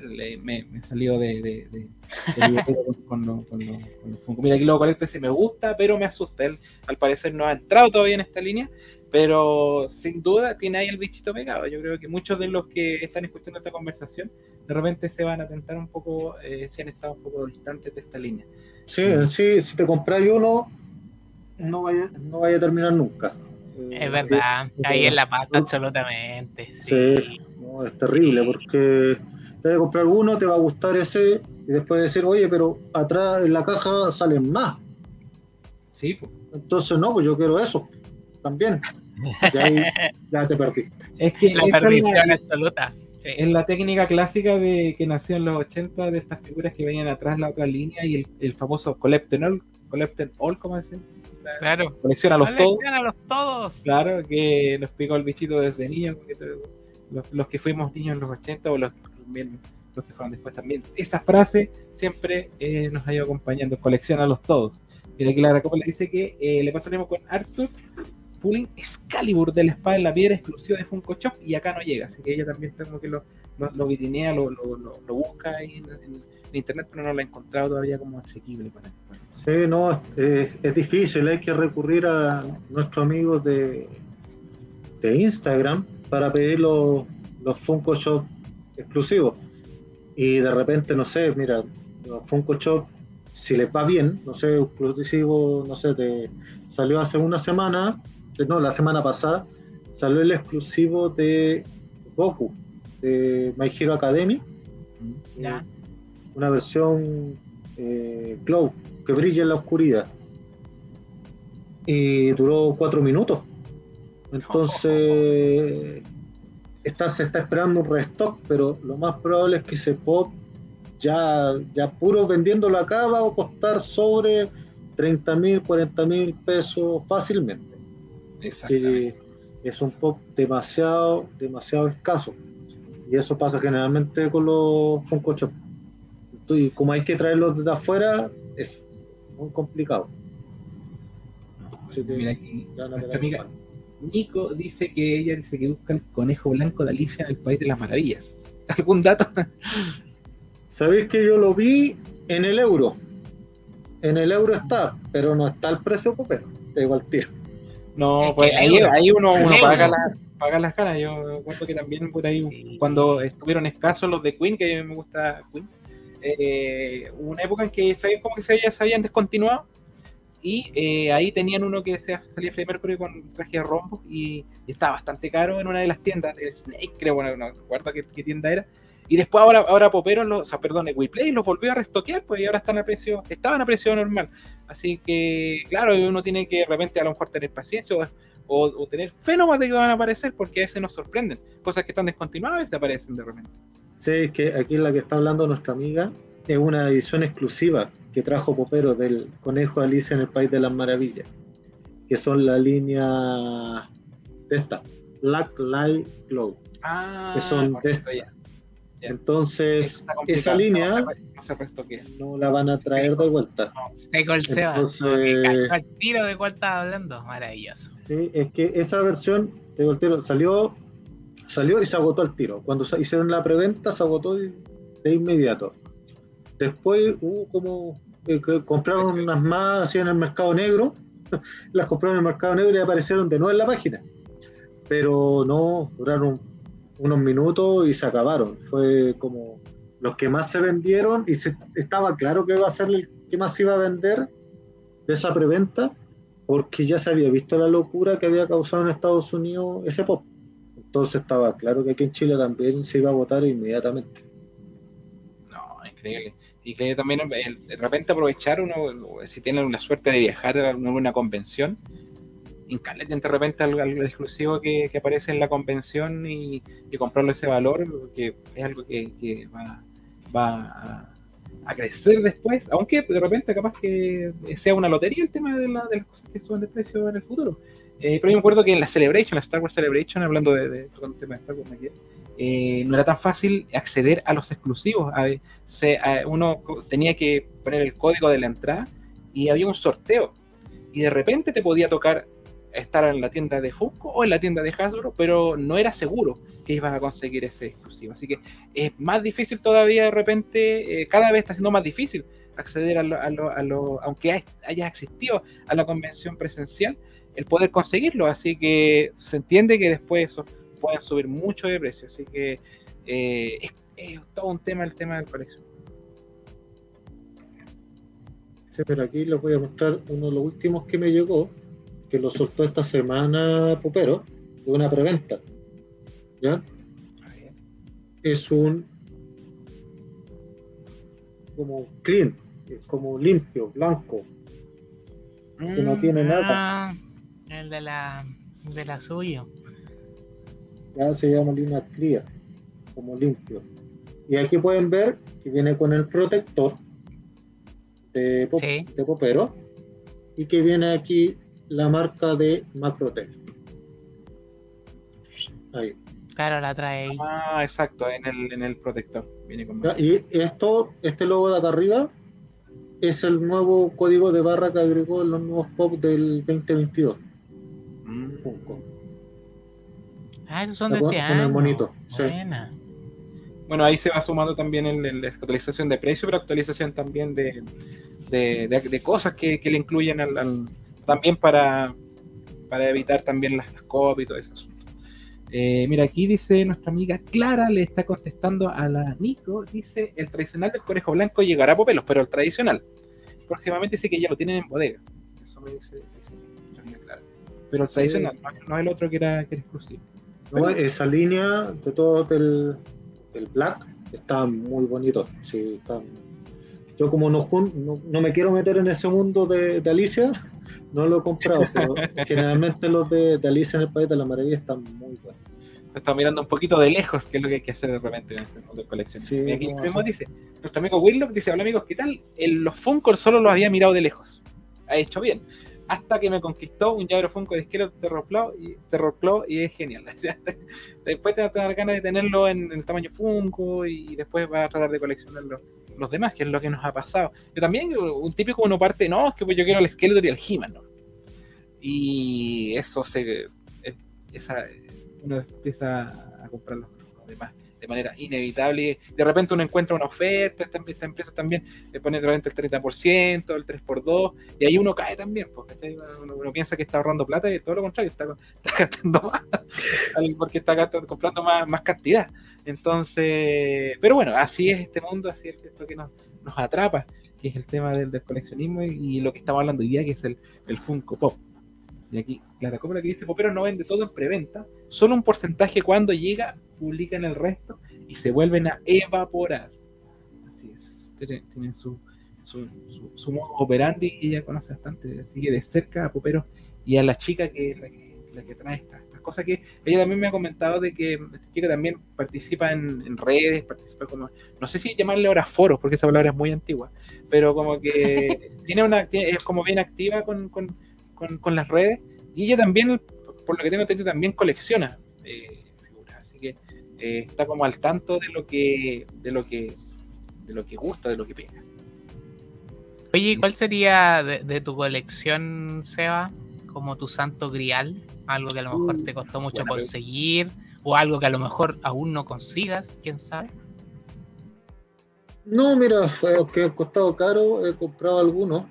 me, me, salió de, de, de, con, los, con, Funko. Mira, aquí lo colecto ese me gusta, pero me asusta. Él al parecer no ha entrado todavía en esta línea pero sin duda tiene ahí el bichito pegado. Yo creo que muchos de los que están escuchando esta conversación de repente se van a tentar un poco, eh, si han estado un poco distantes de esta línea. Sí, sí si te compras uno, no vaya, no vaya a terminar nunca. Es verdad, ahí en la pata absolutamente. Sí, no, es terrible porque te vas a comprar uno, te va a gustar ese y después decir, oye, pero atrás en la caja salen más. Sí, pues. Entonces, no, pues yo quiero eso también. Ya, te perdiste. Es que la perdición es absoluta. Es la técnica clásica de que nació en los 80 de estas figuras que venían atrás la otra línea y el, famoso Collecten All, Collecten All, ¿cómo decir? Claro. Colecciona los todos. los todos. Claro, que nos picó el bichito desde niños, los, que fuimos niños en los 80 o los, los que fueron después también. Esa frase siempre eh, nos ha ido acompañando, colecciona los todos. Mira aquí la Copa le dice que eh, le pasa lo mismo con Arthur, Pulling Excalibur de la espada en la piedra exclusiva de Funko Shop y acá no llega, así que ella también como que lo, lo, lo vitrinea, lo, lo, busca ahí en, internet, pero no lo ha encontrado todavía como asequible para él. Sí, no, es, difícil, hay que recurrir a nuestros amigos de, de Instagram para pedir los, los Funko Shop exclusivos. Y de repente, no sé, mira, los Funko Shop, si les va bien, no sé, exclusivo, no sé, te salió hace una semana, no, la semana pasada, salió el exclusivo de Goku, de My Hero Academy. Una versión eh, Glow, que brilla en la oscuridad. Y duró cuatro minutos. Entonces, está, se está esperando un restock, pero lo más probable es que ese pop ya, ya puro vendiéndolo acá va a costar sobre 30 mil, 40 mil pesos fácilmente que es un pop demasiado, demasiado escaso. Y eso pasa generalmente con los Funko Shop. Y como hay que traerlos de afuera, es muy complicado. Mira aquí, nuestra amiga Nico dice que ella dice que busca el conejo blanco de Alicia en el País de las Maravillas. ¿Algún dato? Sabéis que yo lo vi en el euro. En el euro está, pero no está el precio copero. Te digo al tiro. No, pues ahí, ahí uno, uno paga, la, paga las ganas. Yo cuento que también por ahí, cuando estuvieron escasos los de Queen, que a mí me gusta Queen, eh, hubo una época en que como que se, se habían descontinuado y eh, ahí tenían uno que decía, salía Freddie Mercury con traje de rombo y, y estaba bastante caro en una de las tiendas, el Snake, creo, bueno, no recuerdo qué, qué tienda era. Y después ahora, ahora Popero, los, o sea, perdón, WePlay los volvió a restoquear, pues y ahora están a precio, estaban a precio normal. Así que, claro, uno tiene que de repente a lo mejor tener paciencia o, o, o tener fe nomás de que van a aparecer, porque a veces nos sorprenden. Cosas que están descontinuadas y aparecen de repente. Sí, es que aquí la que está hablando nuestra amiga es una edición exclusiva que trajo Popero del Conejo Alicia en el País de las Maravillas, que son la línea de esta, Black Light Glow. Ah, Que son de- Entonces, esa línea No se, no se restoquea. no la van a traer de vuelta. Seco el Seba. Entonces- tiro de cuál estaba hablando. Maravilloso. Sí, es que esa versión, el tiro, salió, salió y se agotó al tiro. Cuando se hicieron la preventa, se agotó de, de inmediato. Después hubo como eh, que compraron unas más así en el mercado negro, las compraron en el mercado negro y aparecieron de nuevo en la página. Pero no, duraron unos minutos y se acabaron. Fue como los que más se vendieron y se, estaba claro que iba a ser el que más iba a vender de esa preventa porque ya se había visto la locura que había causado en Estados Unidos ese pop. Entonces estaba claro que aquí en Chile también se iba a votar inmediatamente. No, increíble. Y que también el- de repente aprovechar uno, si tienen la suerte de viajar a alguna convención, incaleten de repente algo exclusivo que, aparece en la convención y, comprarlo ese valor, que es algo que, va, a, crecer después, aunque de repente capaz que sea una lotería el tema de, la- de las cosas que suben de precio en el futuro. Eh, pero yo me acuerdo que en la Celebration, la Star Wars Celebration, hablando de, de todo el tema de Star Wars, eh, no era tan fácil acceder a los exclusivos. Uno tenía que poner el código de la entrada y había un sorteo. Y de repente te podía tocar estar en la tienda de Funko o en la tienda de Hasbro, pero no era seguro que ibas a conseguir ese exclusivo. Así que es más difícil todavía de repente, eh, cada vez está siendo más difícil acceder a lo, a lo- a lo- aunque hay- haya existido a la convención presencial, el poder conseguirlo. Así que se entiende que después eso pueden subir mucho de precio. Así que eh, es, es todo un tema el tema del colección. Sí, pero aquí les voy a mostrar uno de los últimos que me llegó, que lo soltó esta semana Popero, de una preventa. ¿Ya? Es un como clean, es como limpio, blanco, que no tiene nada. Ah, el de la, de la suyo. ya se llama línea cría, como limpio. Y aquí pueden ver que viene con el protector de, pop- Sí. de popero y que viene aquí la marca de Macrotec. Ahí. Claro, la trae ahí. Ah, exacto, en el, en el protector. Viene con Y esto, este logo de acá arriba, es el nuevo código de barra que agregó en los nuevos pop del 2022. Mm. Funko. Ah, esos son de este año. monito, sí. Buena. Bueno, ahí se va sumando también el, el- la actualización de precio, pero actualización también de, de, de- de cosas que, que le incluyen al, al- también para, para evitar también las, las copias y todo eso. Eh, mira, aquí dice nuestra amiga Clara, le está contestando a la Nico, dice, el tradicional del conejo blanco llegará a Popelos, pero el tradicional. Próximamente dice que ya lo tienen en bodega. Eso me dice, dice nuestra amiga Clara. Pero el Sí. tradicional, no, no el otro que era, que era exclusivo. No, esa línea de todo del, del Black está muy bonito. Sí, están- Yo como no, no, no me quiero meter en ese mundo de, de Alicia, no lo he comprado, pero generalmente los de, de Alicia en el País de la Maravilla están muy buenos. Está mirando un poquito de lejos, que es lo que hay que hacer de repente en este mundo de colección. Sí, y aquí no, mismo dice, nuestro amigo Willock dice, hola amigos, ¿qué tal? El- los Funko solo los había mirado de lejos. Ha hecho bien. Hasta que me conquistó un llavero Funko de Skeleton Terror Claw y, Terror Claw y es genial. Después te va a tener ganas de tenerlo en, en el tamaño Funko y después va a tratar de coleccionar los, demás, que es lo que nos ha pasado. Yo también, un típico uno parte, no, es que pues yo quiero el Skeletor y el He-Man, ¿no? Y eso se... Esa, uno empieza a comprar los, los demás de manera inevitable. De repente uno encuentra una oferta, esta, empresa también le pone de repente el 30%, el 3x2, y ahí uno cae también, porque uno, piensa que está ahorrando plata y todo lo contrario, está, está gastando más, porque está gastando- comprando más, cantidad. Entonces, pero bueno, así es este mundo, así es esto que nos, nos atrapa. que es el tema del, del coleccionismo y, lo que estamos hablando hoy día, que es el, el Funko Pop. Y aquí, Clara Copra que dice, Popero no vende todo en preventa, solo un porcentaje cuando llega, publican el resto y se vuelven a evaporar. Así es, tienen su, su, su, modo operandi y ella conoce bastante, sigue de cerca a Popero y a la chica que la que, la que trae estas cosas que ella también me ha comentado de que esta chica también participa en, redes, participa como, no sé si llamarle ahora foros, porque esa palabra es muy antigua, pero como que tiene una, es como bien activa con, con con, las redes. Y ella también, por lo que tengo entendido, también colecciona eh, figuras. Así que eh, está como al tanto de lo que, de lo que, de lo que gusta, de lo que pega. Oye, ¿cuál sería de, tu colección, Seba, como tu santo grial? Algo que a lo mejor uh, te costó mucho conseguir, o algo que a lo mejor aún no consigas, quién sabe. No, mira, que ha costado caro, he comprado algunos,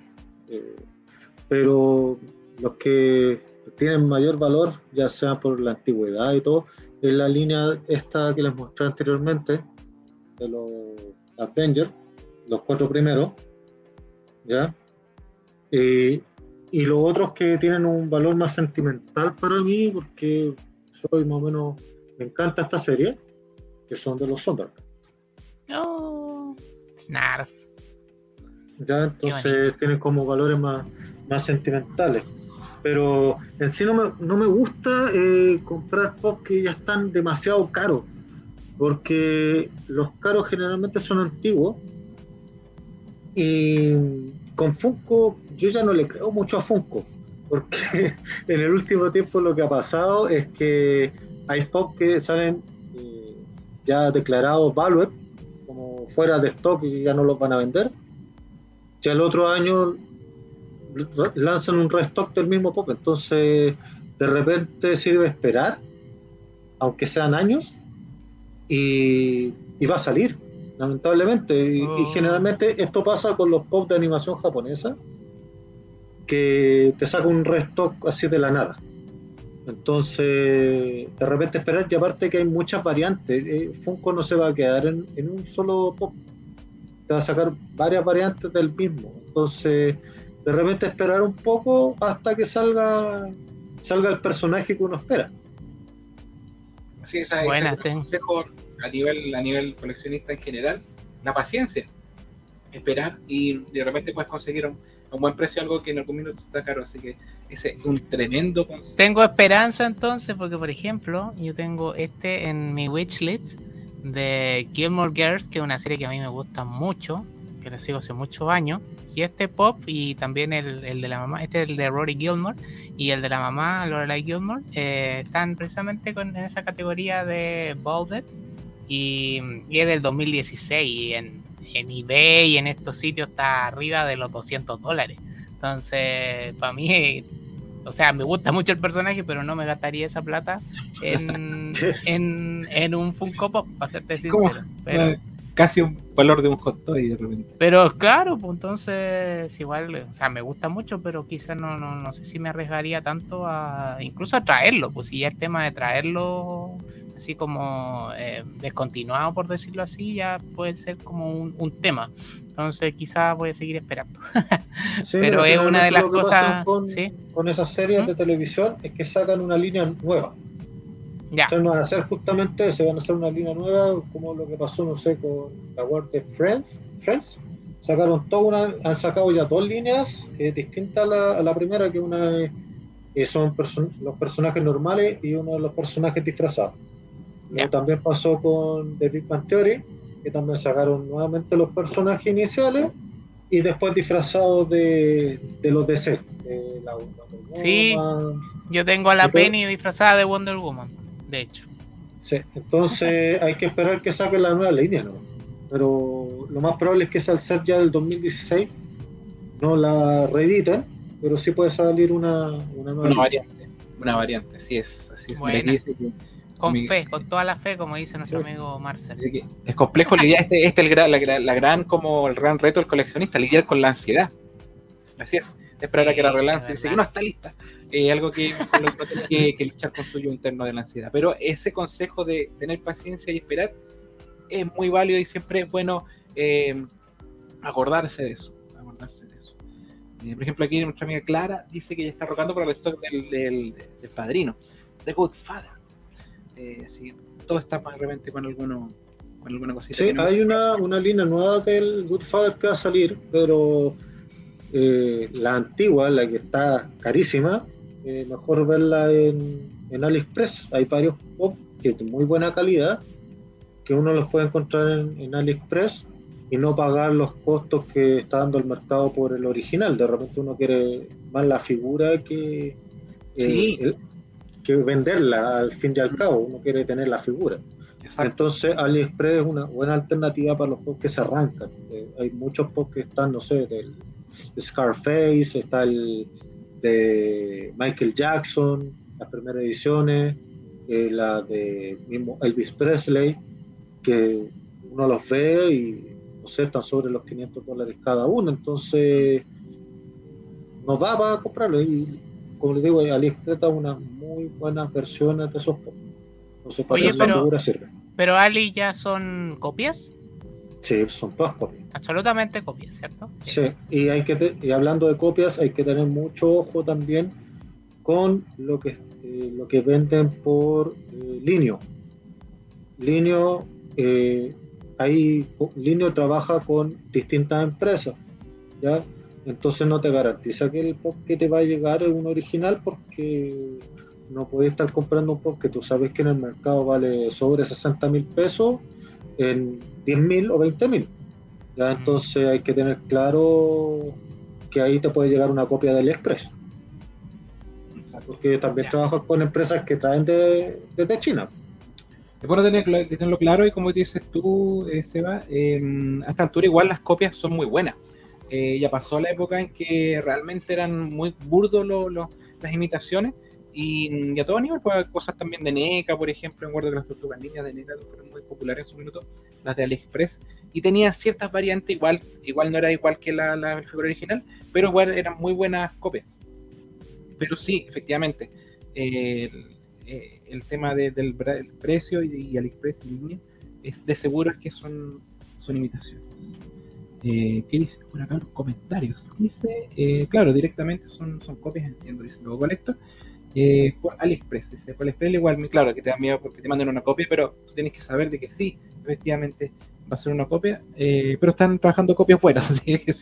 eh, pero los que tienen mayor valor, ya sea por la antigüedad y todo, es la línea esta que les mostré anteriormente, de los Avengers, los cuatro primeros, ¿ya? y los otros que tienen un valor más sentimental para mí, porque soy más o menos, me encanta esta serie, que son de los Sondark. Oh, Snarf. Ya, entonces tienen como valores más, más sentimentales pero en sí no me, no me gusta eh, comprar pop que ya están demasiado caros, porque los caros generalmente son antiguos y con Funko yo ya no le creo mucho a Funko, porque en el último tiempo lo que ha pasado es que hay pop que salen eh, ya declarados valued, como fuera de stock y ya no los van a vender. Ya el otro año lanzan un restock del mismo pop, entonces de repente sirve esperar, aunque sean años, y, va a salir, lamentablemente. Y, oh. generalmente esto pasa con los pop de animación japonesa, que te saca un restock así de la nada. Entonces, de repente esperar, y aparte que hay muchas variantes, eh, Funko no se va a quedar en, en un solo pop, te va a sacar varias variantes del mismo. Entonces, de repente esperar un poco hasta que salga salga el personaje que uno espera. Sí, esa, es consejo a nivel, a nivel coleccionista en general, la paciencia, esperar y de repente puedes conseguir un, un buen precio algo que en algún minuto está caro, así que ese es un tremendo consejo. Tengo esperanza entonces porque por ejemplo yo tengo este en mi wishlist de Gilmore Girls, que es una serie que a mí me gusta mucho, que la sigo hace muchos años y este pop y también el, el, de la mamá, este es el de Rory Gilmore y el de la mamá Lorelai Gilmore eh, están precisamente con, en esa categoría de Bolded y, y, es del 2016 y en, en eBay y en estos sitios está arriba de los 200 dólares. Entonces, para mí, o sea, me gusta mucho el personaje, pero no me gastaría esa plata en, en, en un Funko Pop, para serte sincero. Pero, casi un valor de un hot toy de repente. Pero claro, pues entonces igual, o sea, me gusta mucho, pero quizás no, no, no sé si me arriesgaría tanto a incluso a traerlo, pues si ya el tema de traerlo así como eh, descontinuado, por decirlo así, ya puede ser como un, un tema. Entonces quizás voy a seguir esperando. pero es una de las cosas... Con, con esas series de televisión es que sacan una línea nueva. Entonces van a hacer justamente se van a hacer una línea nueva, como lo que pasó, no sé, con la World de Friends. Friends. Sacaron toda una, han sacado ya dos líneas eh, distintas a la, primera, que una eh, son los personajes normales y uno de los personajes disfrazados. También pasó con The Big Bang Theory, que también sacaron nuevamente los personajes iniciales y después disfrazados de, de los DC. De la sí, yo tengo a la Penny disfrazada de Wonder Woman de hecho. Sí, entonces hay que esperar que saquen la nueva línea, ¿no? Pero lo más probable es que al ser ya del 2016 no la reediten, pero sí puede salir una, una nueva una variante. Una variante, así es. Así es. con fe, con toda la fe, como dice nuestro amigo Marcel. es complejo lidiar, este, este es el, la, la, gran, como el gran reto del coleccionista, lidiar con la ansiedad. Así es, esperar a que la relance y dice que no está lista es algo que, tiene que, luchar con su yo interno de la ansiedad. Pero ese consejo de tener paciencia y esperar es muy válido y siempre es bueno eh, acordarse de eso. Eh, por ejemplo, aquí nuestra amiga Clara dice que ya está rocando para el stock del, del, del padrino, de Godfather. Eh, así, todo está de repente con alguno con alguna cosita. Sí, que no- hay una, una línea nueva del Goodfather que va a salir, pero eh, la antigua, la que está carísima, eh, mejor verla en, en AliExpress. Hay varios pop que es de muy buena calidad, que uno los puede encontrar en, en AliExpress y no pagar los costos que está dando el mercado por el original. De repente uno quiere más la figura que, eh, Sí. el- que venderla al fin y al cabo. Uno quiere tener la figura. Exacto. Entonces AliExpress es una buena alternativa para los pops que se arrancan. Eh, hay muchos pops que están, no sé, del Scarface, está el de Michael Jackson, las primeras ediciones, eh, la de mismo Elvis Presley, que uno los ve y no sé, están sobre los 500 dólares cada uno, entonces nos da para comprarlo y como les digo, AliExpress da unas muy buenas versiones de esos. Entonces para Oye, pero- figura sirve. Pero Ali ya son copias, Sí, son todas copias. absolutamente copias, ¿cierto? Sí, y hay que te- y hablando de copias, hay que tener mucho ojo también con lo que eh, lo que venden por eh, Linio. Linio, eh, hay, Linio trabaja con distintas empresas, ¿ya? Entonces no te garantiza que el pop que te va a llegar es un original porque no puedes estar comprando un pop que tú sabes que en el mercado vale sobre 60 mil pesos en 10 mil o 20 mil. ¿ya? Entonces hay que tener claro que ahí te puede llegar una copia del Express, Exacto. porque también Ya. trabajas con empresas que traen de, desde China. Es bueno tener, tenerlo claro y como dices tú, eh, Seba, eh, a esta altura igual las copias son muy buenas. Eh, ya pasó la época en que realmente eran muy burdos lo- lo- las imitaciones y, y a todo nivel, pues, cosas también de NECA, por ejemplo, me acuerdo que las tortugas ninjas de NECA fueron muy populares en su minuto, las de AliExpress, y tenía ciertas variantes, igual igual no era igual que la, la figura original, pero igual eran muy buenas copias. Pero sí, efectivamente, eh, el, el tema de- del el precio y, y AliExpress y línea es de seguro que son, son imitaciones. Eh, ¿Qué dice por acá los comentarios? Dice, eh, claro, directamente son, son copias, entiendo, dice luego Colector. Eh, por AliExpress, dice, por AliExpress igual, claro, que te da miedo porque te mandan una copia, pero tú tienes que saber de que sí, efectivamente va a ser una copia, eh, pero están trabajando copias buenas, así que.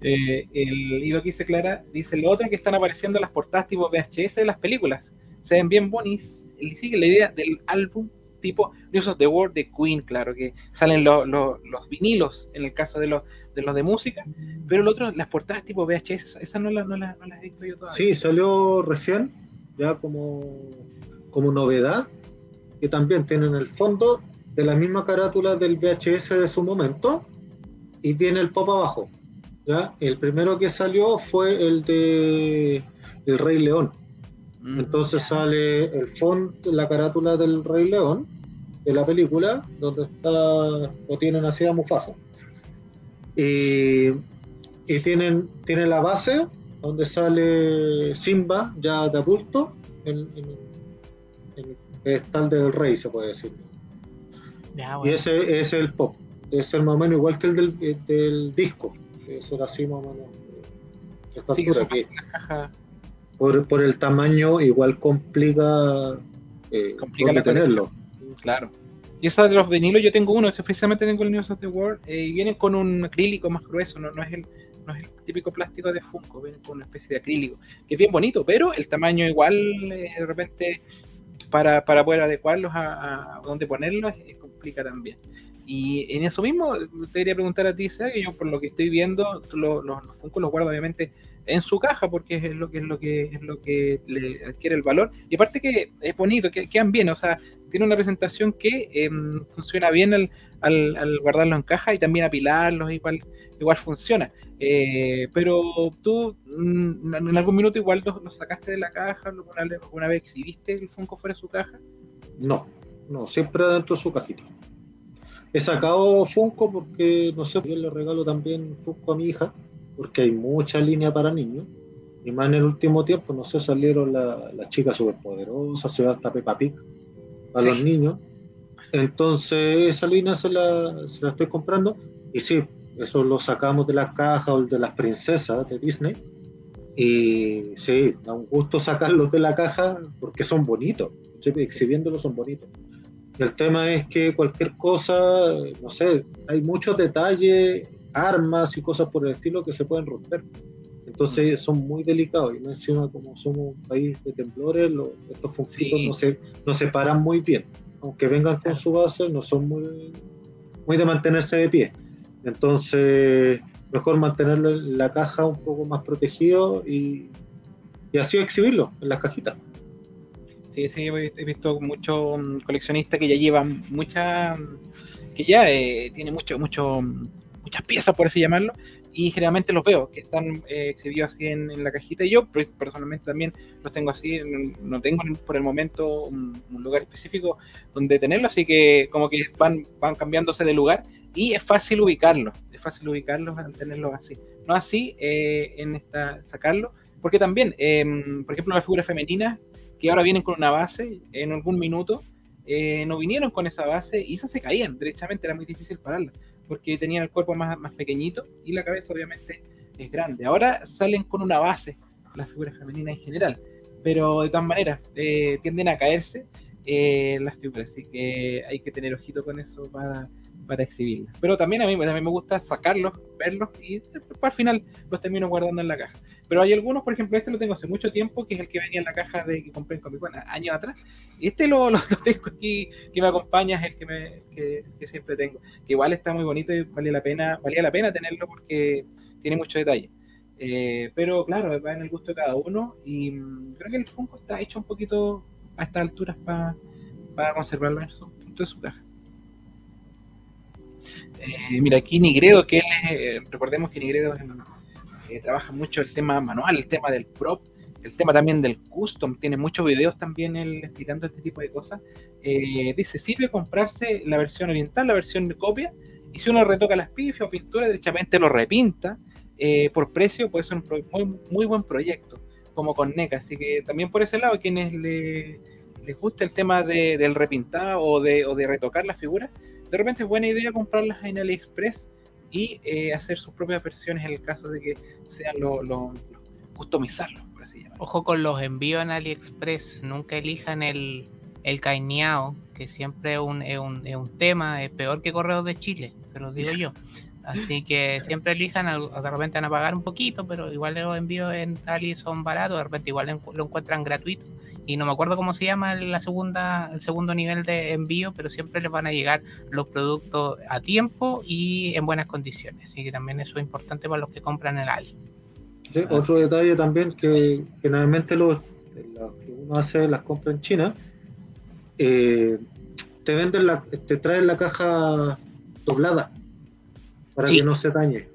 Eh, el, y lo que dice Clara, dice lo otro que están apareciendo las portadas tipo VHS de las películas, se ven bien bonitas, y sigue la idea del álbum tipo News of the World de Queen, claro, que salen lo- lo- los vinilos en el caso de los de los de música, pero el otro, las portadas tipo VHS, esas no, las no, las- no las he visto yo todavía. Sí, salió recién, ya como, como novedad, que también tienen el fondo de la misma carátula del VHS de su momento y viene el pop abajo. ¿ya? El primero que salió fue el de El Rey León. Mm. Entonces sale el fondo, la carátula del Rey León de la película, donde está, lo tienen así a Mufasa. Y, y tienen, tiene la base donde sale Simba ya de adulto en, en- en el pedestal del rey, se puede decir. Ya, Y ese es el pop. Debe ser más o menos igual que el del, el del disco. Debe ser así más o menos. eh, esta Sí, altura, que por, por el tamaño igual complica, eh, Complica tenerlo. Claro. Y esa de los vinilos, yo tengo uno, este precisamente tengo el News of the World, eh, y vienen con un acrílico más grueso, no, no, es el, no es el típico plástico de Funko, vienen con una especie de acrílico, que es bien bonito, pero el tamaño igual, eh, de repente, para, para poder adecuarlos a, dónde ponerlos, eh, complica también. Y en eso mismo, te quería preguntar a ti, Seba, que yo por lo que estoy viendo, tú lo- los, los Funko los guardo obviamente en su caja porque es lo que es lo que es lo que le adquiere el valor. Y aparte que es bonito que quedan bien o sea tiene una presentación que em, funciona bien al, al, al guardarlos en caja y también apilarlos igual igual funciona. Eh, pero tú mm, en algún minuto igual los, sacaste de la caja alguna, alguna vez exhibiste el Funko fuera de su caja. No, no, siempre adentro de su cajita. He sacado Funko porque, no sé, yo le regalo también Funko a mi hija, porque hay mucha línea para niños. Y más en el último tiempo, no sé, salieron la- las chicas superpoderosas, se hasta Peppa Pig para Sí. los niños. Entonces, esa línea se la, se la estoy comprando. Y sí, Eso lo sacamos de las cajas o de las princesas de Disney. Y sí, da un gusto sacarlos de la caja porque son bonitos. Exhibiéndolos son bonitos. El tema es que cualquier cosa, no sé, hay muchos detalles, armas y cosas por el estilo que se pueden romper. Entonces son muy delicados y no encima como somos un país de temblores, estos funquitos no, se, no se paran muy bien. Aunque vengan con su base, no son muy, muy de mantenerse de pie. Entonces, mejor mantenerlo en la caja un poco más protegido y, y así exhibirlo en las cajitas. Sí, sí, he visto muchos mm, coleccionistas que ya llevan mucha, que ya eh, tiene mucho, mucho, muchas piezas, por así llamarlo, y generalmente los veo que están eh, exhibidos así en, la cajita. Y yo personalmente también los tengo así, no tengo por el momento un, lugar específico donde tenerlo, así que como que van, van cambiándose de lugar y es fácil ubicarlos, es fácil ubicarlos al tenerlos así. No así eh, en esta sacarlo, porque también, em, por ejemplo, las figuras femeninas que ahora vienen con una base en algún minuto, eh, no vinieron con esa base y esas se caían, derechamente era muy difícil pararlas, porque tenían el cuerpo más, más pequeñito y la cabeza obviamente es grande. Ahora salen con una base las figuras femeninas en general, pero de todas maneras eh, tienden a caerse eh, las figuras, así que hay que tener ojito con eso para, para exhibirlas. Pero también a mí, a mí me gusta sacarlos, verlos y al final los termino guardando en la caja. Pero hay algunos, por ejemplo, este lo tengo hace mucho tiempo, que es el que venía en la caja de que compré en Comic Con años atrás. Y este lo, tengo aquí, que me acompaña, es el que, me, siempre tengo. Que igual está muy bonito y vale la pena, valía la pena tenerlo porque tiene mucho detalle. Eh, pero claro, va en el gusto de cada uno. Y mm, creo que el Funko está hecho un poquito a estas alturas para conservarlo en su punto de su caja. Eh, mira, aquí Nigredo, que eh, recordemos que Nigredo es trabaja mucho el tema manual, el tema del prop, el tema también del custom, tiene muchos videos también él explicando este tipo de cosas. Eh, dice, sirve comprarse la versión oriental, la versión de copia, y si uno retoca las pifias o pintura, derechamente lo repinta, eh, por precio puede ser un muy, muy buen proyecto, como con NECA. Así que también por ese lado, quienes le, les gusta el tema de, del repintado o de, o de retocar las figuras, de repente es buena idea comprarlas en AliExpress y eh, hacer sus propias versiones en el caso de que sean los lo, customizarlos. Ojo con los envíos en AliExpress, nunca elijan el, el caineado, que siempre es un, es, un, es un tema, es peor que correos de Chile, se los digo yo. Así que siempre elijan, de repente van a pagar un poquito, pero igual los envíos en Ali son baratos, de repente igual lo encuentran gratuito y no me acuerdo cómo se llama la segunda, el segundo nivel de envío, pero siempre les van a llegar los productos a tiempo y en buenas condiciones. Así que también eso es importante para los que compran el Ali. Sí, otro detalle también que generalmente los, que uno hace las compras en China, eh, te venden la, te traen la caja doblada para que no se dañe.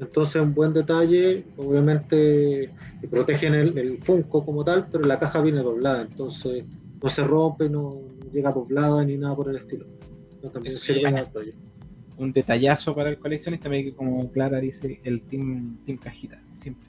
Entonces, un buen detalle, obviamente protegen el, el, Funko como tal, pero la caja viene doblada, entonces no se rompe, no, llega doblada ni nada por el estilo. también un detallazo para el coleccionista, como Clara dice, el Team, team Cajita, siempre.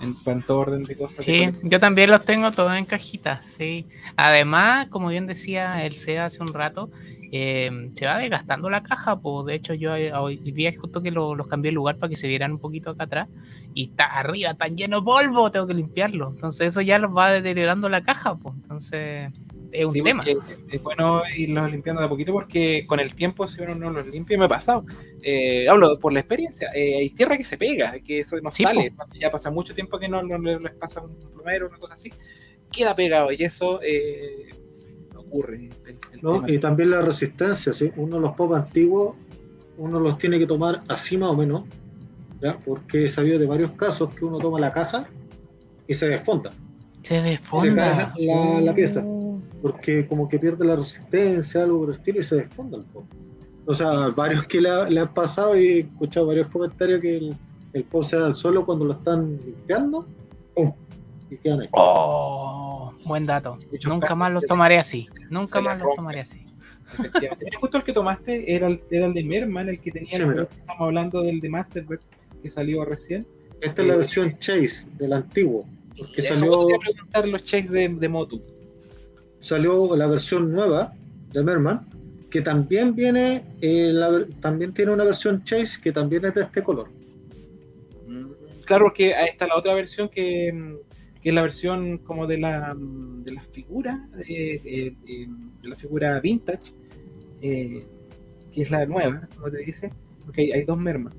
En cuanto orden de cosas. Sí, yo también los tengo todos en cajitas, sí. Además, como bien decía el SEA hace un rato, eh, se va desgastando la caja. Pues de hecho, yo eh, hoy vi justo que los cambié de lugar para que se vieran un poquito acá atrás. Y está arriba, tan lleno de polvo, tengo que limpiarlo. Entonces, eso ya los va deteriorando la caja. Pues entonces, es un tema. Es bueno irlos limpiando de a poquito porque con el tiempo, si uno no los limpia, me ha pasado. Eh, hablo por la experiencia. hay tierra que se pega, que eso no sale. Ya pasa mucho tiempo que no, les pasa un plumero, una cosa así. Queda pegado y eso ocurre. y también la resistencia, ¿sí? uno de los pop antiguos, uno los tiene que tomar así más o menos, ¿ya? porque he sabido de varios casos que uno toma la caja y se desfonda. Se desfonda. la, pieza, oh. porque como que pierde la resistencia, algo por el estilo, y se desfonda el pop. O sea, varios que le, han pasado y he escuchado varios comentarios que el, el pop se da al suelo cuando lo están limpiando, Y quedan ahí. Oh, buen dato. Nunca más los tomaré así. Nunca más los tomaré así. Justo el que tomaste era el, era el de Merman, el que tenía. estamos hablando del de Masterverse que salió recién. Esta es la eh, versión Chase del antiguo. Porque salió. preguntar los Chase de, de Motu. Salió la versión nueva de Merman, que también viene, eh, la- también tiene una versión Chase que también es de este color. Mm, Claro, porque ahí está la otra versión que, mm, que es la versión como de la, mm, de la figura, eh, eh, eh, de la figura vintage, eh, que es la nueva, como te dice, porque hay, hay dos mermas.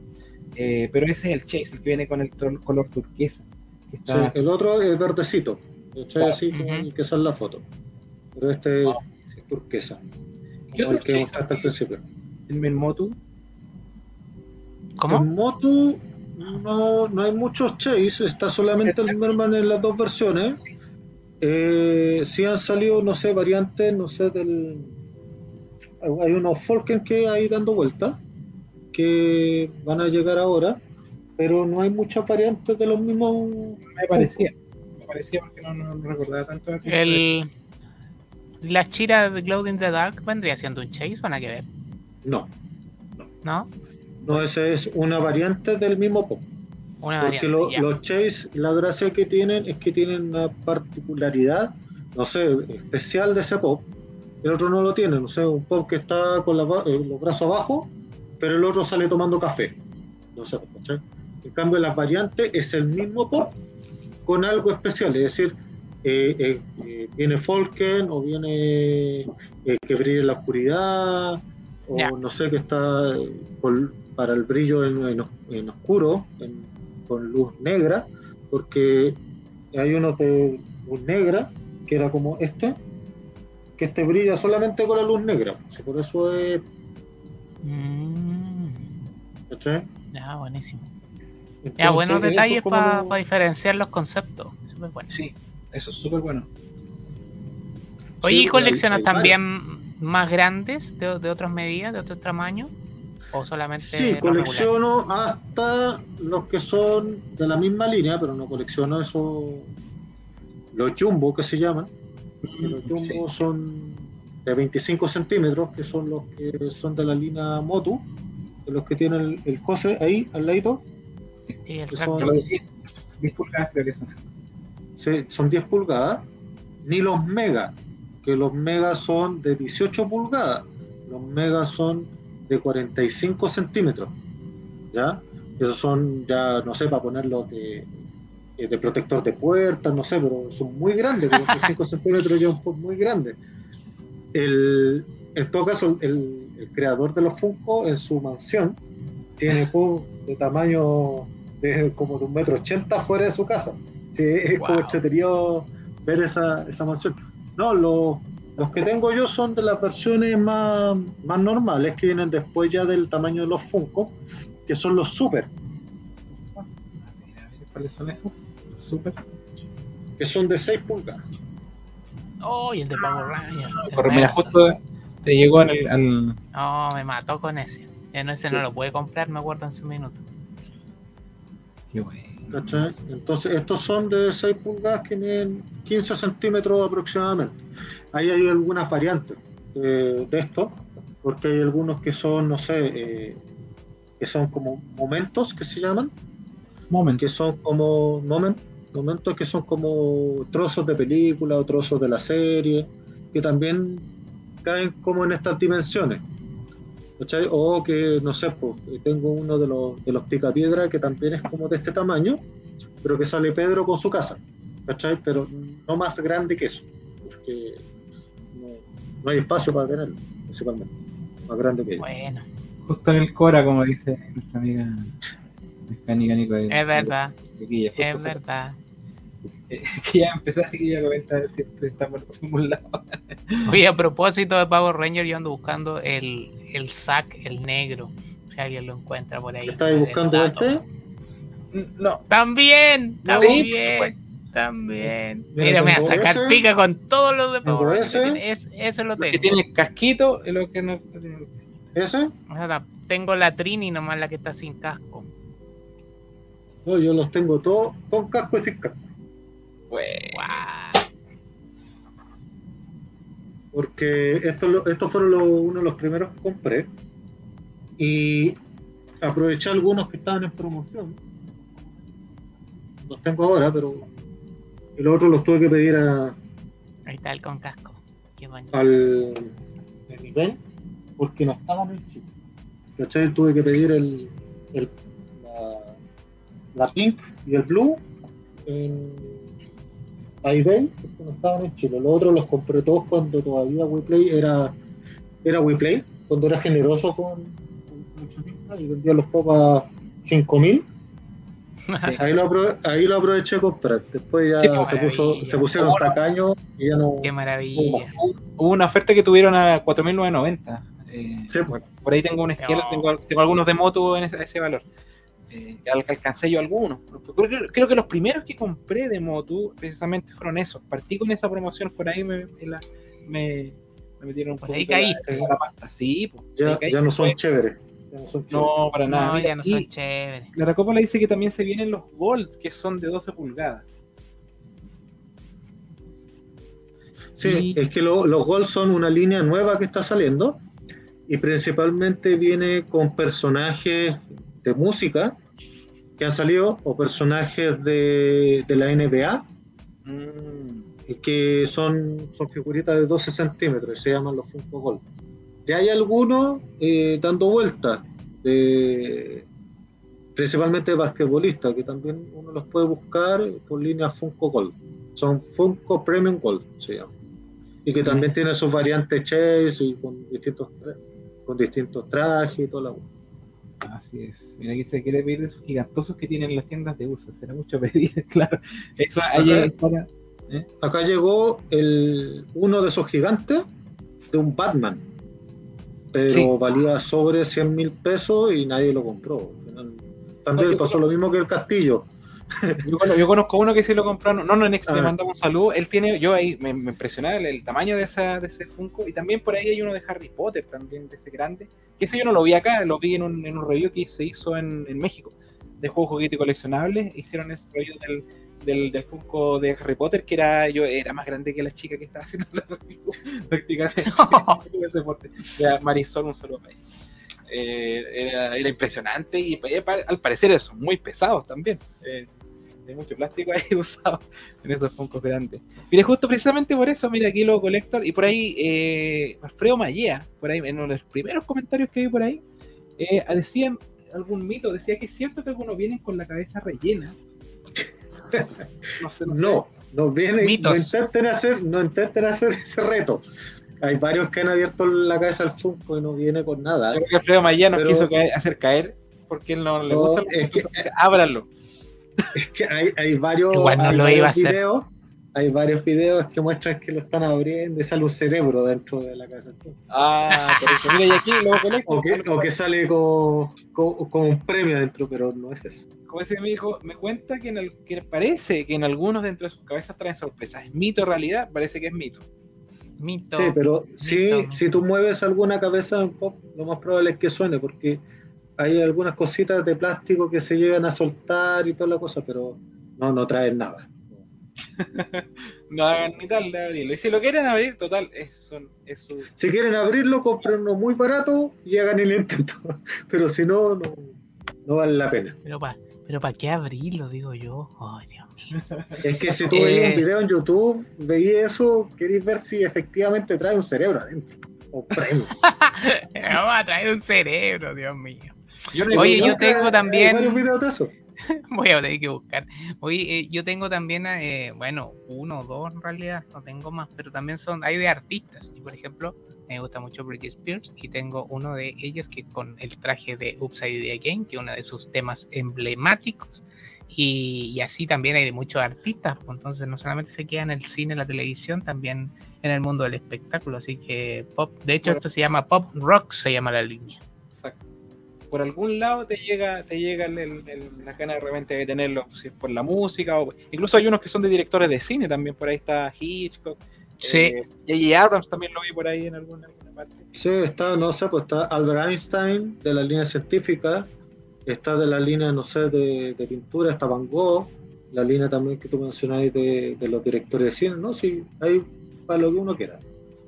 Eh, pero ese es el Chase, el que viene con el color turquesa. que Sí, está, el otro es verdecito, ¿cachai? Claro. así como Ujú. el que sale en la foto. Pero este es Ah, sí. turquesa, ¿Y como otro el que Chase al así, principio. el Menmotu? ¿Cómo? En Motu no, no hay muchos Chase, está solamente el Merman en las dos versiones. Eh, sí han salido, no sé, variantes, no sé, del... Hay unos Falken que hay dando vueltas, que van a llegar ahora, pero no hay muchas variantes de los mismos... Me parecía. Me parecía porque no, recordaba tanto. El. La Chira de Glow in the Dark vendría siendo un chase, van a que ver, No, ¿no? no, ese es una variante del mismo pop. Una Porque variante. lo- ya. los Chase, la gracia que tienen es que tienen una particularidad, no sé, especial de ese pop. El otro no lo tiene, no sé, un pop que está con la eh, los brazos abajo, pero el otro sale tomando café. No sé, ¿cachai? En cambio, las variantes es el mismo pop con algo especial, es decir, eh, eh, eh, viene Falken o viene que brille en la oscuridad, o no sé, que está con- para el brillo en, en os- en oscuro, en- con luz negra, porque hay uno de luz negra, que era como este, que este brilla solamente con la luz negra. Sí, por eso es. Mm, buenísimo. Ya, buenos detalles para lo- diferenciar los conceptos. Súper bueno. Sí, eso es súper bueno. Oye, Sí, ¿y coleccionas hay- hay también más grandes de, de otras medidas, de otros tamaños? ¿O solamente Sí, los regulares? colecciono hasta los que son de la misma línea, pero no colecciono esos. Los jumbo que se llaman. Los jumbo son de 25 centímetros, que son los que son de la línea Motu, de los que tiene el, el José ahí al ladito. Sí, el que son- Lo de 10, 10 pulgadas creo que son. Sí, son 10 pulgadas, ni los mega, que los megas son de 18 pulgadas, los megas son de 45 centímetros, ¿ya? Esos son ya, no sé, para ponerlos de, eh, de protector de puertas, no sé, pero son muy grandes, 45 centímetros ya un poco muy grande. El, en todo caso, el, el creador de los Funko en su mansión tiene Pug de tamaño de como de un metro ochenta fuera de su casa. Sí, es como Wow. entretenido ver esa, esa mansión. No, los, los que tengo yo son de las versiones más, más normales que vienen después ya del tamaño de los Funko, que son los Super, A ver, ¿Cuáles son esos? Los Super. que son de 6 pulgadas. Oh, y el de Power Rangers. el Corre, mira, justo te llegó en el, al. No, me mató con ese. No, ese Sí. no lo puede comprar, me acuerdo en su minuto. Qué bueno. ¿cachai? Entonces, estos son de 6 pulgadas que miden 15 centímetros aproximadamente. Ahí hay algunas variantes de, de esto, porque hay algunos que son, no sé, eh, que son como momentos que se llaman, Momento. que son como momen- momentos que son como trozos de película o trozos de la serie, que también caen como en estas dimensiones. ¿cachai? O que, no sé, pues, tengo uno de los, de los picapiedra que también es como de este tamaño, pero que sale Pedro con su casa, ¿cachai? Pero no más grande que eso, porque no hay espacio para tenerlo, principalmente, más grande que ello. Bueno, Justo en el Cora, como dice nuestra amiga mecánica Nico. es verdad, Chiquilla, justo es verdad. eh, Que ya empezaste que ya comenta siempre está por algún lado. Oye, a propósito de Power Ranger, yo ando buscando el, el sac, el negro. Si alguien lo encuentra por ahí. ¿Estás buscando este? No, También, también. También. Mira, me voy a tengo sacar ese, pica con todos los de tengo Power. Es, ese lo lo que tengo. tiene casquito es lo que no. ¿Ese? O sea, tengo la Trini nomás la que está sin casco. No, yo los tengo todos con casco y sin casco. Bueno, porque estos estos fueron los- uno de los primeros que compré y aproveché algunos que estaban en promoción los tengo ahora pero y los otros los tuve que pedir a- Ahí está el con casco. Qué bonito. al en eBay porque no estaban en Chile. ¿Cachai? Tuve que pedir el, el la, la pink y el blue en a eBay porque no estaban en Chile. Los otros los compré todos cuando todavía WePlay era, era WePlay, cuando era generoso con, con y vendía los pop a 5000. Ahí, lo ahí lo aproveché a comprar. Después ya se, puso, se pusieron tacaños y ya no. Qué maravilla. Hubo una oferta que tuvieron a 4.990. Eh, sí, bueno, por ahí tengo un esquema, tengo, tengo, algunos de moto en ese, ese valor. Eh, alcancé yo algunos. Creo, creo, que los primeros que compré de Motu precisamente fueron esos. Partí con esa promoción, por ahí me, me, me, metieron un por ahí caíste. La, pasta. Sí, pues, ya, ya, no son chéveres. No para nada. No, ya no son chéveres. La dice que también se vienen los Gold, que son de 12 pulgadas. Sí, es que lo, los Gold son una línea nueva que está saliendo y principalmente viene con personajes de música que han salido o personajes de, de la NBA mm. que son, son figuritas de 12 centímetros se llaman los Funko Gold. Ya hay algunos eh, dando vueltas, de, principalmente de basquetbolistas, que también uno los puede buscar por línea Funko Gold. Son Funko Premium Gold, se llama. Y que también tiene sus variantes Chase y con distintos, con distintos trajes y toda la Así es. Mira, aquí se quiere pedir de esos gigantosos que tienen las tiendas de uso. Será mucho pedir, claro. Eso acá, ¿eh? acá llegó el, uno de esos gigantes de un Batman. Pero valía sobre 100 mil pesos y nadie lo compró. También pasó lo mismo que el castillo. Yo, yo conozco uno que sí lo compraron. No, no, en Next le ah. mandamos un saludo. Él tiene, yo ahí me, me impresionaba el, tamaño de, esa, de ese Funko. Y también por ahí hay uno de Harry Potter, también de ese grande. Que ese yo no lo vi acá, lo vi en un, en un review que se hizo en, en México. De juegos, juguetes coleccionables. Hicieron ese review del, del, del, Funko de Harry Potter, que era yo era más grande que la chica que estaba haciendo la. Prácticamente. Marisol, un para ella. Eh, era, era, impresionante y al parecer eso, muy pesados también. Eh, de mucho plástico ahí usado en esos Funkos grandes. Mire, justo precisamente por eso, mira aquí lo Collector, y por ahí eh, Alfredo Mayea, por ahí, en uno de los primeros comentarios que vi por ahí, eh, decían algún mito, decía que es cierto que algunos vienen con la cabeza rellena. No, sé, no, no, vienen, no intenten, hacer, no intenten hacer ese reto. Hay varios que han abierto la cabeza al Funko y no viene con nada. Creo que Alfredo Mayea nos quiso hacer caer porque él no le gusta. Es que, ábranlo. Es que hay, hay varios, videos, hay varios videos que muestran que lo están abriendo y sale un cerebro dentro de la casa. Ah, pero mira, y aquí lo O que, o que sale con, con, un premio dentro, pero no es eso. Como ese mi hijo, me cuenta que, en el, que parece que en algunos dentro de sus cabezas traen sorpresas. ¿Es mito o realidad? Parece que es mito. Mito. Sí, pero sí, si tú mueves alguna cabeza un pop, lo más probable es que suene, porque hay algunas cositas de plástico que se llegan a soltar y toda la cosa, pero no, no traen nada. no hagan ni tal de abrirlo. Y si lo quieren abrir, total, es, su... Si quieren abrirlo, compren uno muy barato y hagan el intento. Pero si no, no, vale la pena. Pero para pero ¿para qué abrirlo, digo yo? Dios mío. Es que si tú veis un eh. video en YouTube, veis eso, queréis ver si efectivamente trae un cerebro adentro. O premio. Vamos a traer un cerebro, Dios mío. Oye, yo tengo también. Voy a tener que buscar. Oye, eh, yo tengo también, eh, bueno, uno o dos en realidad, no tengo más, pero también son, hay de artistas. Y por ejemplo, me gusta mucho Britney Spears y tengo uno de ellas que con el traje de Upside Again, que es uno de sus temas emblemáticos. Y, así también hay de muchos artistas, pues, entonces no solamente se queda en el cine, en la televisión, también en el mundo del espectáculo. Así que pop, de hecho, esto se llama Pop Rock, se llama la línea por algún lado te llega, te llega el, la gana de repente de tenerlo, si es por la música, o incluso hay unos que son de directores de cine también, por ahí está Hitchcock. Sí. Eh, Abrams también lo vi por ahí en alguna, parte. Sí, está, no sé, pues está Albert Einstein de la línea científica, está de la línea, no sé, de, pintura, está Van Gogh, la línea también que tú mencionáis de, de los directores de cine, ¿no? Sí, hay para lo que uno quiera.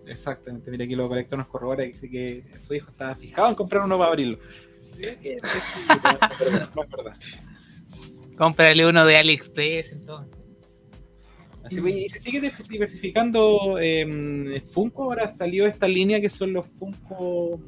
Exactamente, mira aquí lo correcto nos corrobora y dice que su hijo estaba fijado en comprar uno para abrirlo. Cómprale uno de AliExpress entonces. y se sigue diversificando eh, Funko. Ahora salió esta línea que son los Funko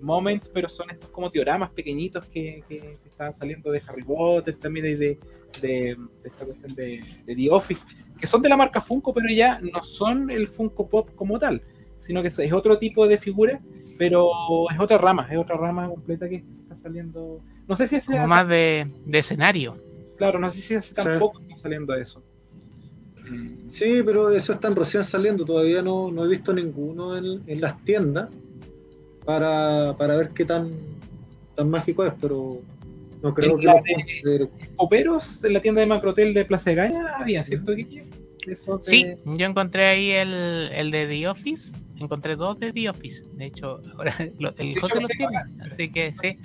Moments, pero son estos como dioramas pequeñitos que, que, estaban saliendo de Harry Potter también y de, de, esta cuestión de, The Office, que son de la marca Funko, pero ya no son el Funko Pop como tal, sino que es otro tipo de figura, pero es otra rama, es otra rama completa que está saliendo. No sé si es más de, escenario. Claro, no sé si hace tampoco está saliendo eso. Sí, pero eso están recién saliendo, todavía no, no he visto ninguno en, en las tiendas para, para, ver qué tan, tan mágico es, pero no creo que... De, Operos en la tienda de Macrotel de Plaza de Gaña había, ¿cierto, Sí, yo encontré ahí el, el de The Office, encontré dos de The Office, de hecho, ahora el José los tiene, así que sí,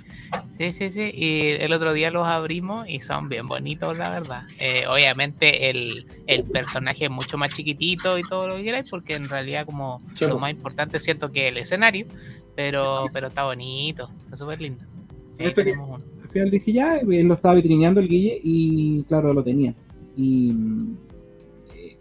sí, sí, sí, y el otro día los abrimos y son bien bonitos, la verdad. Eh, obviamente el, el, personaje es mucho más chiquitito y todo lo que queráis, porque en realidad como lo más importante siento que el escenario, pero, pero está bonito, está súper lindo. Ahí tenemos uno. Al final dije ya, él lo estaba vitrineando el Guille y claro, lo tenía. Y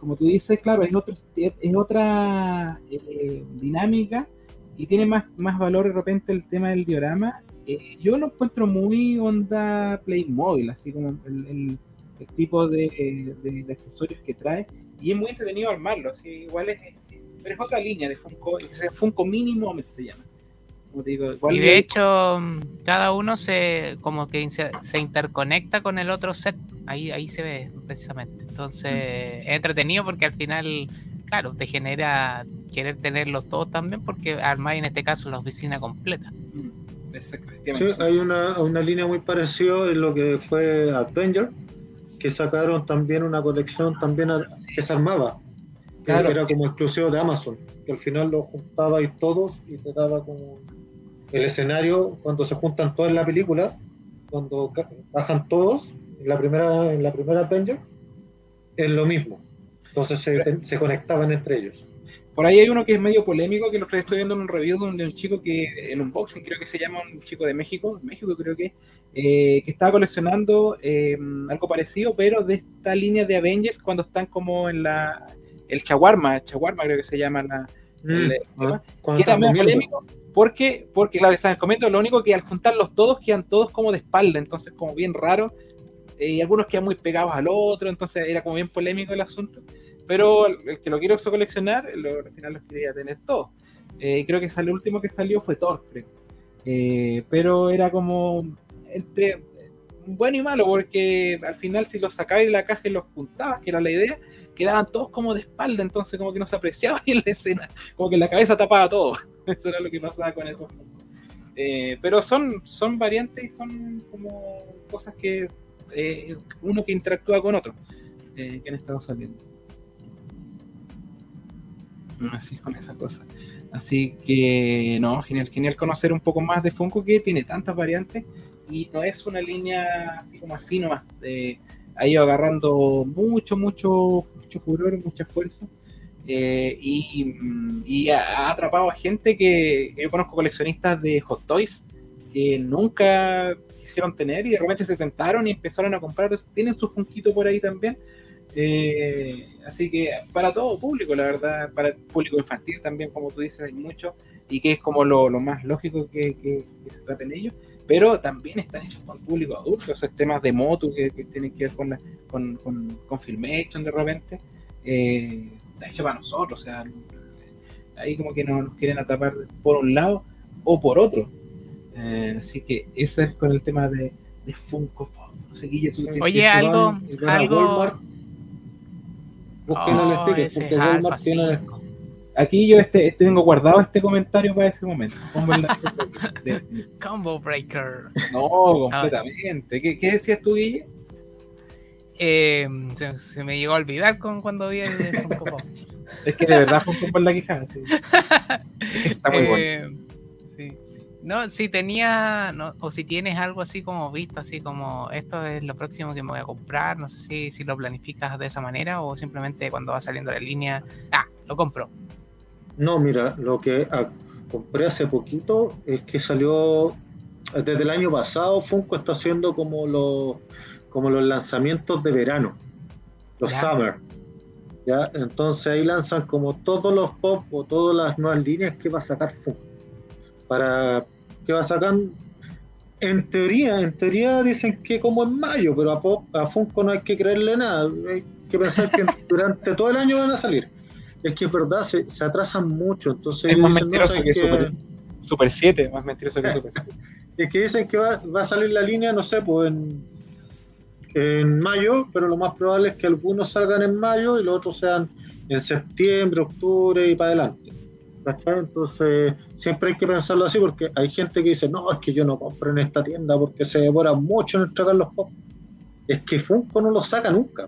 como tú dices, claro, es, otro, es otra eh, dinámica y tiene más, más valor de repente el tema del diorama. Eh, yo lo encuentro muy onda Playmobil, así como el, tipo de, accesorios que trae, y es muy entretenido armarlo, así, igual es, pero es otra línea de Funko, Funko Mínimo se llama y de hecho, cada uno se como que se, interconecta con el otro set. Ahí, ahí se ve precisamente. Entonces, es entretenido porque al final, claro, te genera querer tenerlos todos también porque armáis en este caso la oficina completa. Sí, hay una, una línea muy parecida en lo que fue Avenger, que sacaron también una colección también que se armaba. Que era como exclusivo de Amazon, que al final lo juntabais todos y te daba como el escenario, cuando se juntan todos en la película, cuando bajan todos en la primera, en la primera Avenger, es lo mismo. Entonces se, se, conectaban entre ellos. Por ahí hay uno que es medio polémico, que lo estoy viendo en un review de un, chico que, en un boxing, creo que se llama un chico de México, México creo que, eh, que estaba coleccionando eh, algo parecido, pero de esta línea de Avengers cuando están como en la, el Chawarma, Chawarma creo que se llama la, mm, ah, que era medio polémico, porque, porque claro, están comiendo, lo único que al juntarlos todos quedan todos como de espalda, entonces como bien raro, eh, y algunos quedan muy pegados al otro, entonces era como bien polémico el asunto. Pero el que lo quiero coleccionar, al final los quería tener todos. Eh, creo que el último que salió fue Thor. Eh, pero era como entre bueno y malo, porque al final si los sacabas de la caja y los juntabas, que era la idea, quedaban todos como de espalda, entonces como que no se apreciaba bien la escena, como que la cabeza tapaba todo. Eso era lo que pasaba con esos eh, pero son, son variantes y son como cosas que eh, uno que interactúa con otro eh, que han estado saliendo. Así con esas cosas. Así que, no, genial, genial conocer un poco más de Funko que tiene tantas variantes y no es una línea así como así nomás. ha ido agarrando mucho, mucho, mucho furor, mucha fuerza eh, y, ha atrapado a gente que yo conozco coleccionistas de Hot Toys que nunca quisieron tener y de repente se tentaron y empezaron a comprar. Tienen su funquito por ahí también. Eh, así que para todo público, la verdad, para el público infantil también, como tú dices, hay mucho y que es como lo, más lógico que, se traten ellos. Pero también están hechos con público adulto, esos temas de moto que, tienen que ver con, la, con, con, Filmation de repente. Eh, está hecho para nosotros, o sea, ahí como que nos, quieren atrapar por un lado o por otro. Eh, así que eso es con el tema de, de Funko No sé, Guille, Oye, algo, algo... Busquen el oh, sticker, porque Walmart tiene... Aquí yo este, este, tengo guardado este comentario para ese momento. Combo Breaker. No, completamente. ¿Qué, ¿Qué, decías tú, Guille? Eh, se, me llegó a olvidar con cuando vi el Funko Pop. es que de verdad fue un poco la queja. Sí. está muy bueno. Eh, sí. No, si tenía, no, o si tienes algo así como visto, así como esto es lo próximo que me voy a comprar, no sé si, si lo planificas de esa manera o simplemente cuando va saliendo la línea, ah, lo compro. No, mira, lo que ah, compré hace poquito es que salió, desde el año pasado Funko está haciendo como los como los lanzamientos de verano, los summer. ¿ya? Entonces ahí lanzan como todos los pop o todas las nuevas líneas que va a sacar Funko para, que va a sacar en teoría, en teoría dicen que como en mayo, pero a, Pop, a Funko no hay que creerle nada. Hay que pensar que durante todo el año van a salir. Es que es verdad, se, se atrasan mucho. Entonces Es más dicen, no, mentiroso ¿sabes que qué? Super, Super 7, más mentiroso que Super 7. Es que dicen que va, va a salir la línea, no sé, pues en, en mayo, pero lo más probable es que algunos salgan en mayo y los otros sean en septiembre, octubre y para adelante. ¿Cachai? Entonces, siempre hay que pensarlo así porque hay gente que dice, no, es que yo no compro en esta tienda porque se demora mucho en entregar los pop. Es que Funko no lo saca nunca.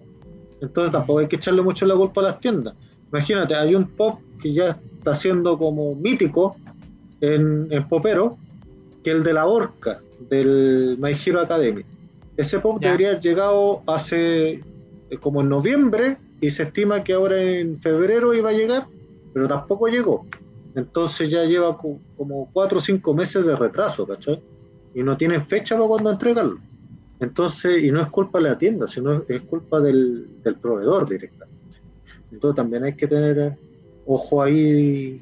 Entonces tampoco hay que echarle mucho la culpa a las tiendas. Imagínate, hay un pop que ya está siendo como mítico en, popero, que el de la orca, del My Hero Academy. Ese pop Ya. debería haber llegado hace eh, como en noviembre y se estima que ahora en febrero iba a llegar, pero tampoco llegó. Entonces ya lleva co- como cuatro o cinco meses de retraso, ¿cachai? Y no tienen fecha para cuando entregarlo. Entonces, y no es culpa de la tienda, sino es culpa del, del proveedor directamente. Entonces también hay que tener eh, ojo ahí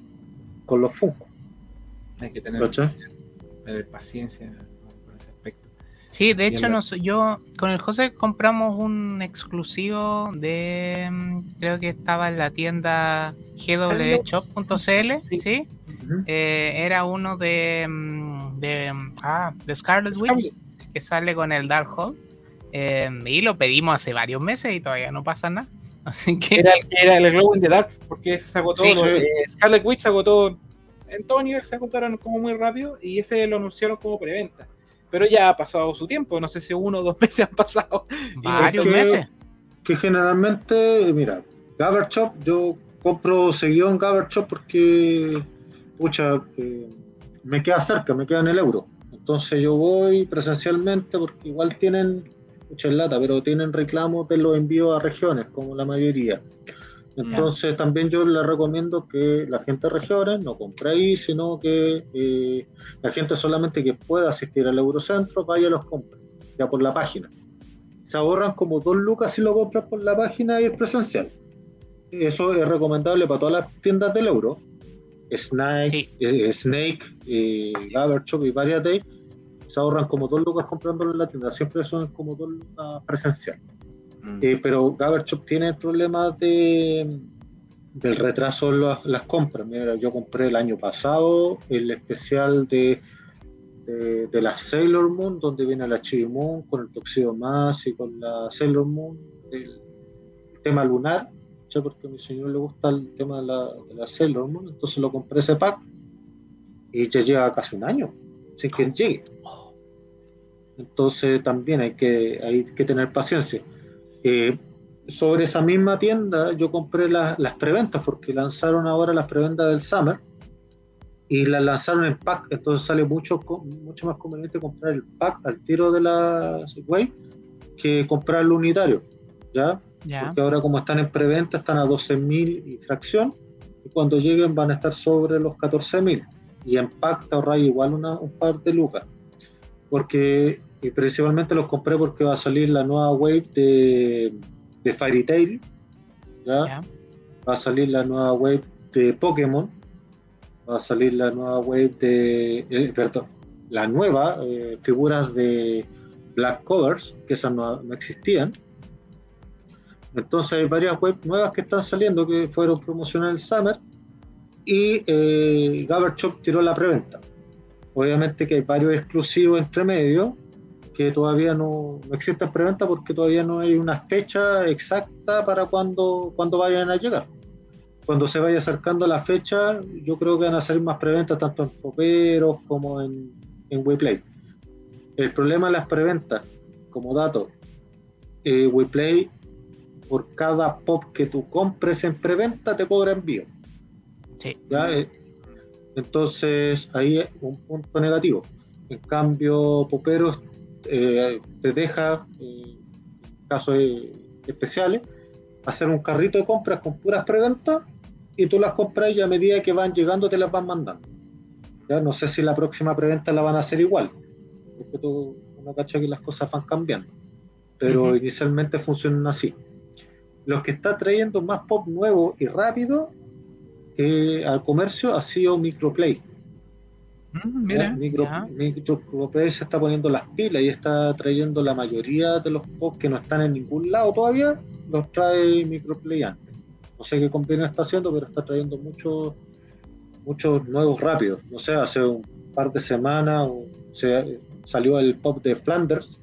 con los Funko, Hay que tener, paciencia. Sí, de hecho, nos- yo con el José compramos un exclusivo de. mm, Creo que estaba en la tienda gwshop.cl. Sí. Sí. Ujú. Eh, era uno de. mm, de mm, ah, de Scarlet Witch, que sale con el Darkhold. Eh, y lo pedimos hace varios meses y todavía no pasa nada. Así que. Era el que era el Glow in the Dark, porque ese se agotó. Sí. eh, Scarlet Witch se agotó en todo nivel, se agotaron como muy rápido y ese lo anunciaron como preventa. Pero ya ha pasado su tiempo, no sé si uno o dos meses han pasado. varios que- meses. que generalmente, mira, Gabber Shop, yo compro seguido en Gabber Shop porque, pucha, eh, me queda cerca, me queda en el euro. Entonces yo voy presencialmente porque igual tienen, pucha en lata, pero tienen reclamos de los envíos a regiones, como la mayoría. Entonces también yo les recomiendo que la gente de regiones no compre ahí, sino que eh, la gente solamente que pueda asistir al Eurocentro vaya y los compre, ya por la página se ahorran como dos lucas si lo compras por la página y el presencial. Eso es recomendable para todas las tiendas del euro. Snake, Sí. eh, Snake, eh, Gabber Shop y varias de se ahorran como dos lucas comprándolo en la tienda. Siempre son como dos lucas presencial. Mm. Eh, pero Gabber Shop tiene el problema de, del retraso en las, las compras. Mira, yo compré el año pasado el especial de, de, de la Sailor Moon, donde viene la Chibi Moon con el Toxido Más y con la Sailor Moon, el, el tema lunar, ¿sí? porque a mi señor le gusta el tema de la, de la Sailor Moon, entonces lo compré ese pack y ya lleva casi un año sin que llegue. Entonces también hay que, hay que tener paciencia. Eh, sobre esa misma tienda yo compré las, las preventas porque lanzaron ahora las preventas del Summer y las lanzaron en pack, entonces sale mucho, mucho más conveniente comprar el pack al tiro de la Wave que comprar el unitario, ¿ya? Ya. Porque ahora como están en preventa están a 12.000 y fracción y cuando lleguen van a estar sobre los 14.000 y en pack te ahorras igual una, un par de lucas porque y principalmente los compré porque va a salir la nueva wave de, de Fairy Tail ¿ya? Va a salir la nueva wave de Pokémon va a salir la nueva wave de eh, perdón la nueva eh, figuras de Black Covers que esas no, no existían entonces hay varias webs nuevas que están saliendo que fueron promocionadas el Summer y eh, Gabber Shop tiró la preventa. Obviamente que hay varios exclusivos entre medio que todavía no, no existen preventa porque todavía no hay una fecha exacta para cuando, cuando vayan a llegar. Cuando se vaya acercando la fecha, yo creo que van a salir más preventas tanto en Poperos como en, en WePlay. El problema de las preventas, como dato, eh, WePlay por cada pop que tú compres en preventa te cobra envío. Sí. ¿ya? Eh, Entonces ahí es un punto negativo. En cambio, Poperos eh, te deja, eh, en casos especiales, hacer un carrito de compras con puras preventas y tú las compras y a medida que van llegando te las van mandando. ¿ya? No sé si la próxima preventa la van a hacer igual, porque tú, uno cacha que las cosas van cambiando, pero Ujú. inicialmente funcionan así. Los que está trayendo más pop nuevo y rápido eh, al comercio ha sido Microplay. Mm, mira, Micro, se está poniendo las pilas y está trayendo la mayoría de los pops que no están en ningún lado todavía, los trae Microplay antes. No sé qué convenio está haciendo, pero está trayendo muchos muchos nuevos rápidos. No sé, hace un par de semanas se, salió el pop de Flanders,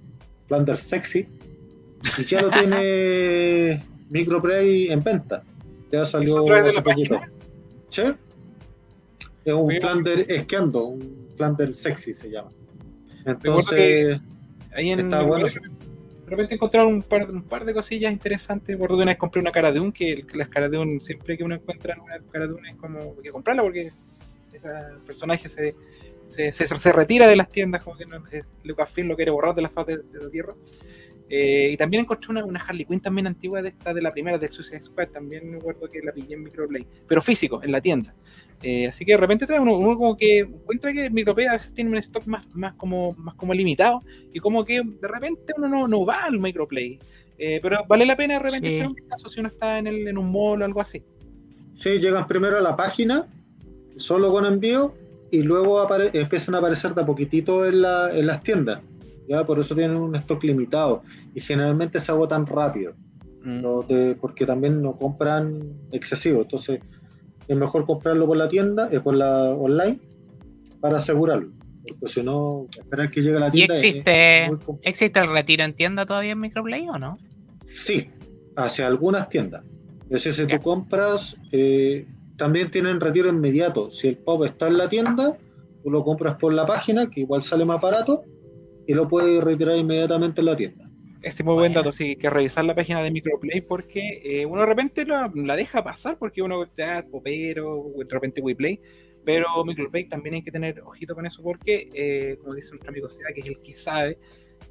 Flanders Sexy, y ya lo tiene Microplay en venta. Ya salió ¿Eso trae de hace poquito. página? ¿Sí? Es un Mira. Flander esquiando, un Flander sexy se llama. Entonces, Ahí en Está bueno. De repente encontraron un par, un par de cosillas interesantes. Que una vez compré una cara de un, que las caras de un, siempre que uno encuentra una cara de un es como que comprarla porque ese personaje se, se, se, se retira de las tiendas, como que no, es, Lucasfilm lo quiere borrar de la faz de, de la tierra. Eh, y también encontré una, una Harley Quinn también antigua de esta, de la primera, de Suicide Squad, también me acuerdo que la pillé en Microplay, pero físico, en la tienda. Eh, así que de repente trae uno, uno como que encuentra que Microplay a veces tiene un stock más, más, como, más como limitado y como que de repente uno no, no va al Microplay. Eh, pero vale la pena de repente Sí. un vistazo si uno está en, el, en un mall o algo así. sí, llegan primero a la página, solo con envío, y luego empiezan a aparecer de a poquitito en, la- en las tiendas. ¿ya? Por eso tienen un stock limitado. Y generalmente se agotan rápido. Mm. no te- porque también no compran excesivo. Entonces, es mejor comprarlo por la tienda, eh, por la online, para asegurarlo. Porque si no, esperar que llegue a la ¿Y tienda. es- existe, es existe el retiro en tienda todavía en Microplay o no? Sí, hacia algunas tiendas. Es decir, si tú compras, eh, también tienen retiro inmediato. Si el pop está en la tienda, tú lo compras por la página, que igual sale más barato, y lo puedes retirar inmediatamente en la tienda. Este es muy buen dato, sí, que revisar la página de Microplay porque eh, uno de repente la, la deja pasar porque uno ya popero, o de repente WePlay, pero Microplay también hay que tener ojito con eso porque, eh, como dice nuestro amigo Seba, que es el que sabe,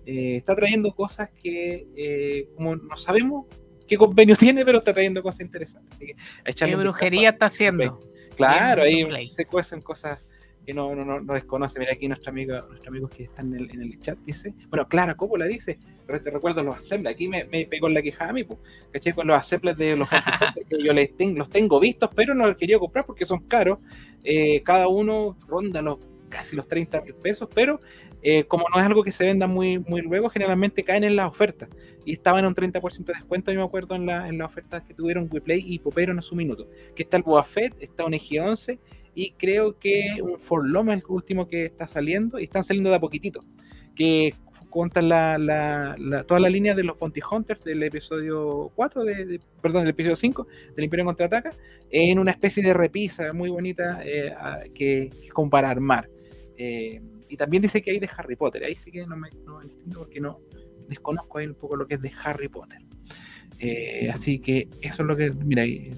eh, está trayendo cosas que, como no sabemos qué convenio tiene, pero está trayendo cosas interesantes. Así que ¿Qué brujería está haciendo? Claro, ahí se cuecen cosas que no, no, no, no desconoce. Mira aquí nuestro amigo, nuestro amigo que está en el, en el chat dice, bueno, Clara Coppola dice, pero te recuerdo los assembles, aquí me, me pegó en la queja a mí, pues, ¿cachai? Con los assembles de los que yo les ten- los tengo vistos, pero no los quería comprar porque son caros. Eh, cada uno ronda los casi los 30 mil pesos, pero eh, como no es algo que se venda muy, muy luego, generalmente caen en las ofertas. Y estaban en un 30% de descuento, yo me acuerdo, en, la, en las ofertas que tuvieron WePlay y Popero en su minuto. Que está el Boba Fett, está un EG-11 y creo que un Forloma es el último que está saliendo y están saliendo de a poquitito. Que cuentan la, la- la- toda la línea de los Bounty Hunters del episodio 4, de, de- perdón, del episodio 5 del Imperio Contraataca, en una especie de repisa muy bonita eh, a- que, que armar. Eh, y también dice que hay de Harry Potter. Ahí sí que no me no entiendo porque no desconozco ahí un poco lo que es de Harry Potter. Eh, así que eso es lo que, mira, y,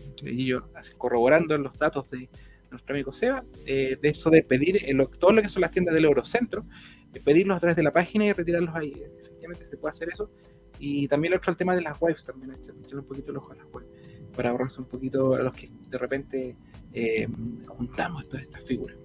yo corroborando los datos de nuestro amigo Seba, eh, de eso de pedir eh, lo- todo lo que son las tiendas del Eurocentro, de pedirlos a través de la página y retirarlos ahí. Efectivamente se puede hacer eso. Y también el otro el tema de las webs, también echarle un poquito el ojo a las webs, para ahorrarse un poquito a los que de repente eh, juntamos todas estas figuras.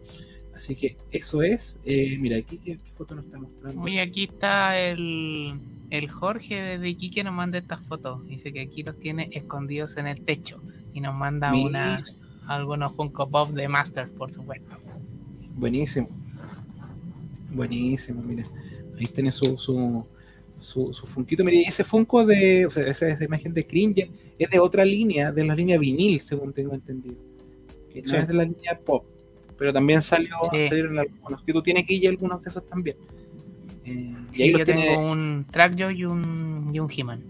Así que eso es. eh, mira, aquí qué, qué foto nos está mostrando. Oye, aquí está el, el Jorge desde aquí que nos manda estas fotos. Dice que aquí los tiene escondidos en el techo. Y nos manda Mira, una, algunos Funko Pop de Masters, por supuesto. Buenísimo. Buenísimo, mira. Ahí tiene su, su, su, su funquito. Mira, y ese funko de. O sea, esa, esa imagen de Cringe es de otra línea, de la línea vinil, según tengo entendido. Que no es de la línea pop. Pero también salió, Sí. salieron algunos. Que tú tienes aquí y algunos de esos también. Eh, y ahí yo tiene. tengo un Trackjaw y un, y un He-Man.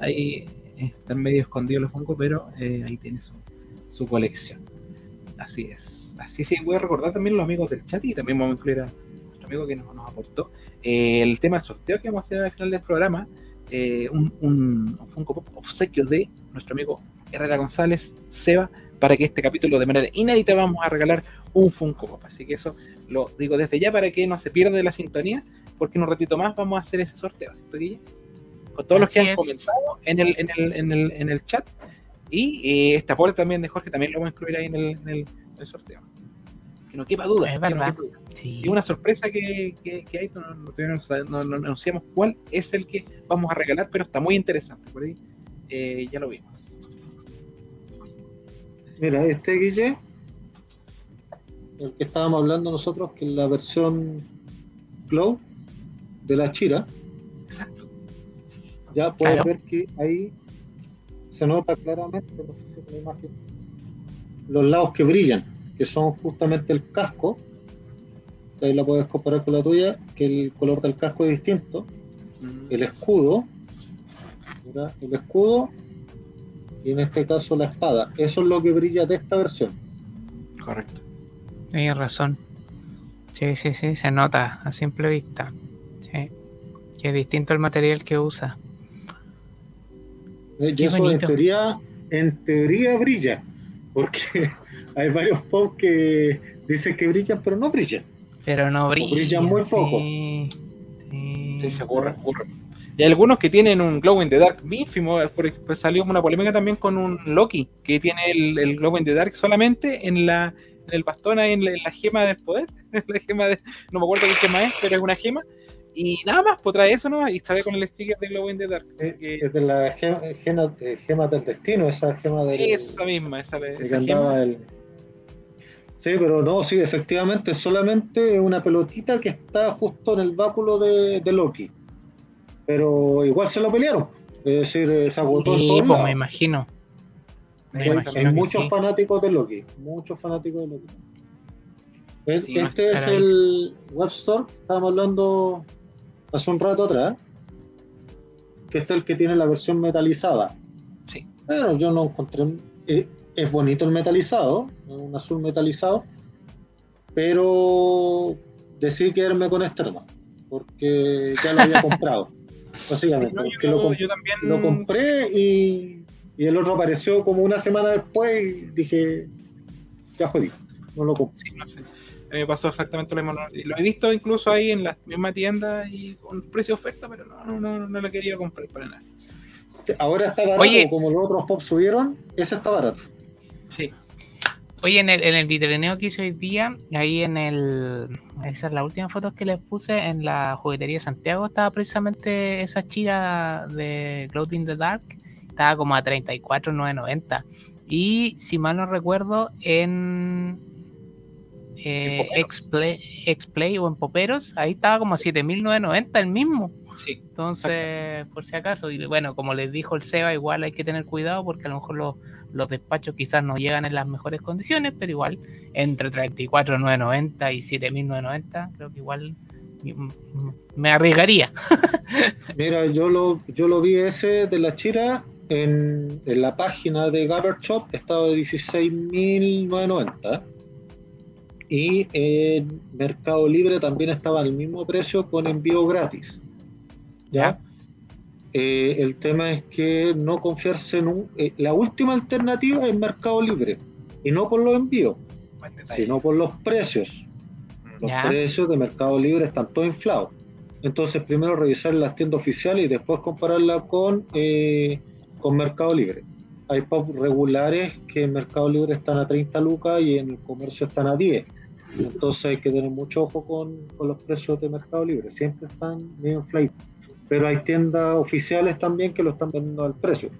Ahí están medio escondidos los Funko, pero eh, ahí tiene su, su colección. Así es. Así sí, voy a recordar también los amigos del chat y también vamos a incluir a nuestro amigo que nos, nos aportó eh, el tema del sorteo que vamos a hacer al final del programa. eh, un, un, un Funko Pop obsequio de nuestro amigo Herrera González, Seba, para que este capítulo de manera inédita vamos a regalar un Funko Pop. Así que eso lo digo desde ya para que no se pierda la sintonía, porque en un ratito más vamos a hacer ese sorteo. ¿cierto, Guille? Con todos los que Así han es. comentado en el, en el, en el, en el chat. Y eh, este aporte también de Jorge también lo vamos a incluir ahí en el, en el, en el sorteo. Que no quepa duda. Es que no verdad. quepa duda. Sí. Y una sorpresa que, que, que hay, no, anunciamos cuál es el que vamos a regalar, pero está muy interesante. Por ahí eh, ya lo vimos. Mira, este Guille el que estábamos hablando nosotros, que es la versión Glow de la Chira. Exacto. Ya puedes Claro. ver que ahí se nota claramente, no sé si es la imagen, los lados que brillan, que son justamente el casco. Ahí la puedes comparar con la tuya, que el color del casco es distinto. Mm. El escudo, mira, el escudo y en este caso la espada. Eso es lo que brilla de esta versión. Correcto. Tienes razón. Sí, sí, sí, se nota a simple vista. Sí. Que es distinto el material que usa. Eh, Y Qué eso en teoría, en teoría brilla, porque hay varios posts que dicen que brillan, pero no brillan. Pero no brilla. brilla muy poco. Sí, sí. Sí, se ocurre, ocurre. Y hay algunos que tienen un Glow in the Dark ínfimo. Por ejemplo, salió una polémica también con un Loki que tiene el, el Glow in the Dark solamente en la en el bastón, ahí en la, en la gema del poder. la gema de, no me acuerdo qué gema es, pero es una gema. Y nada más, pues trae eso nomás y sale con el sticker de Glow in the Dark. Eh, que- Es de la gema, gema- eh, gema del destino, esa gema del, esa misma, esa, de esa que andaba gema. el- Sí, pero no, sí, efectivamente, es solamente una pelotita que está justo en el báculo de, de Loki. Pero igual se lo pelearon. Es decir, eh, se agotó en Sí, todos pues, me imagino. Me Hay, imagino hay que muchos sí. fanáticos de Loki, muchos fanáticos de Loki. Sí, no este es el web store que estábamos hablando hace un rato atrás, que este es el que tiene la versión metalizada. Sí. Pero yo no encontré. eh, es bonito el metalizado, un azul metalizado, pero decidí quedarme con este nomás, porque ya lo había comprado. Sí, Básicamente, no, porque yo, lo, com- yo también lo compré y, y el otro apareció como una semana después y dije, ya jodí, no lo compré. Sí, no sé. A mí me pasó exactamente lo mismo. Lo he visto incluso ahí en la misma tienda y con precio de oferta, pero no, no, no, no lo quería comprar para nada. Ahora está barato, Oye. como los otros pop subieron, ese está barato. Sí, Oye, en el, en el vitrineo que hice hoy día, ahí en el. Esa es la última foto que les puse en la juguetería de Santiago. Estaba precisamente esa chira de Glow in the Dark. Estaba como a 34,990. Y si mal no recuerdo, en. Eh. Xplay, Xplay o en Poperos, ahí estaba como a 7.990 el mismo. sí. Entonces, por si acaso, y bueno, como les dijo el Seba, igual hay que tener cuidado porque a lo mejor los, los despachos quizás no llegan en las mejores condiciones, pero igual entre 34.990 y 7.990, creo que igual me arriesgaría. Mira, yo lo, yo lo vi ese de la chira en, en la página de Gabber Shop, estaba de 16.990. Y en Mercado Libre también estaba al mismo precio con envío gratis. ¿Ya? Eh, el tema es que no confiarse en un... eh, la última alternativa es Mercado Libre. Y no por los envíos, sino por los precios. Los Ya. precios de Mercado Libre están todos inflados. Entonces, primero revisar las tiendas oficiales y después compararla con, eh, con Mercado Libre. Hay pop regulares que en Mercado Libre están a 30 lucas y en el comercio están a 10. Entonces hay que tener mucho ojo con, con los precios de Mercado Libre. Siempre están medio inflados. Pero hay tiendas oficiales también que lo están vendiendo al precio.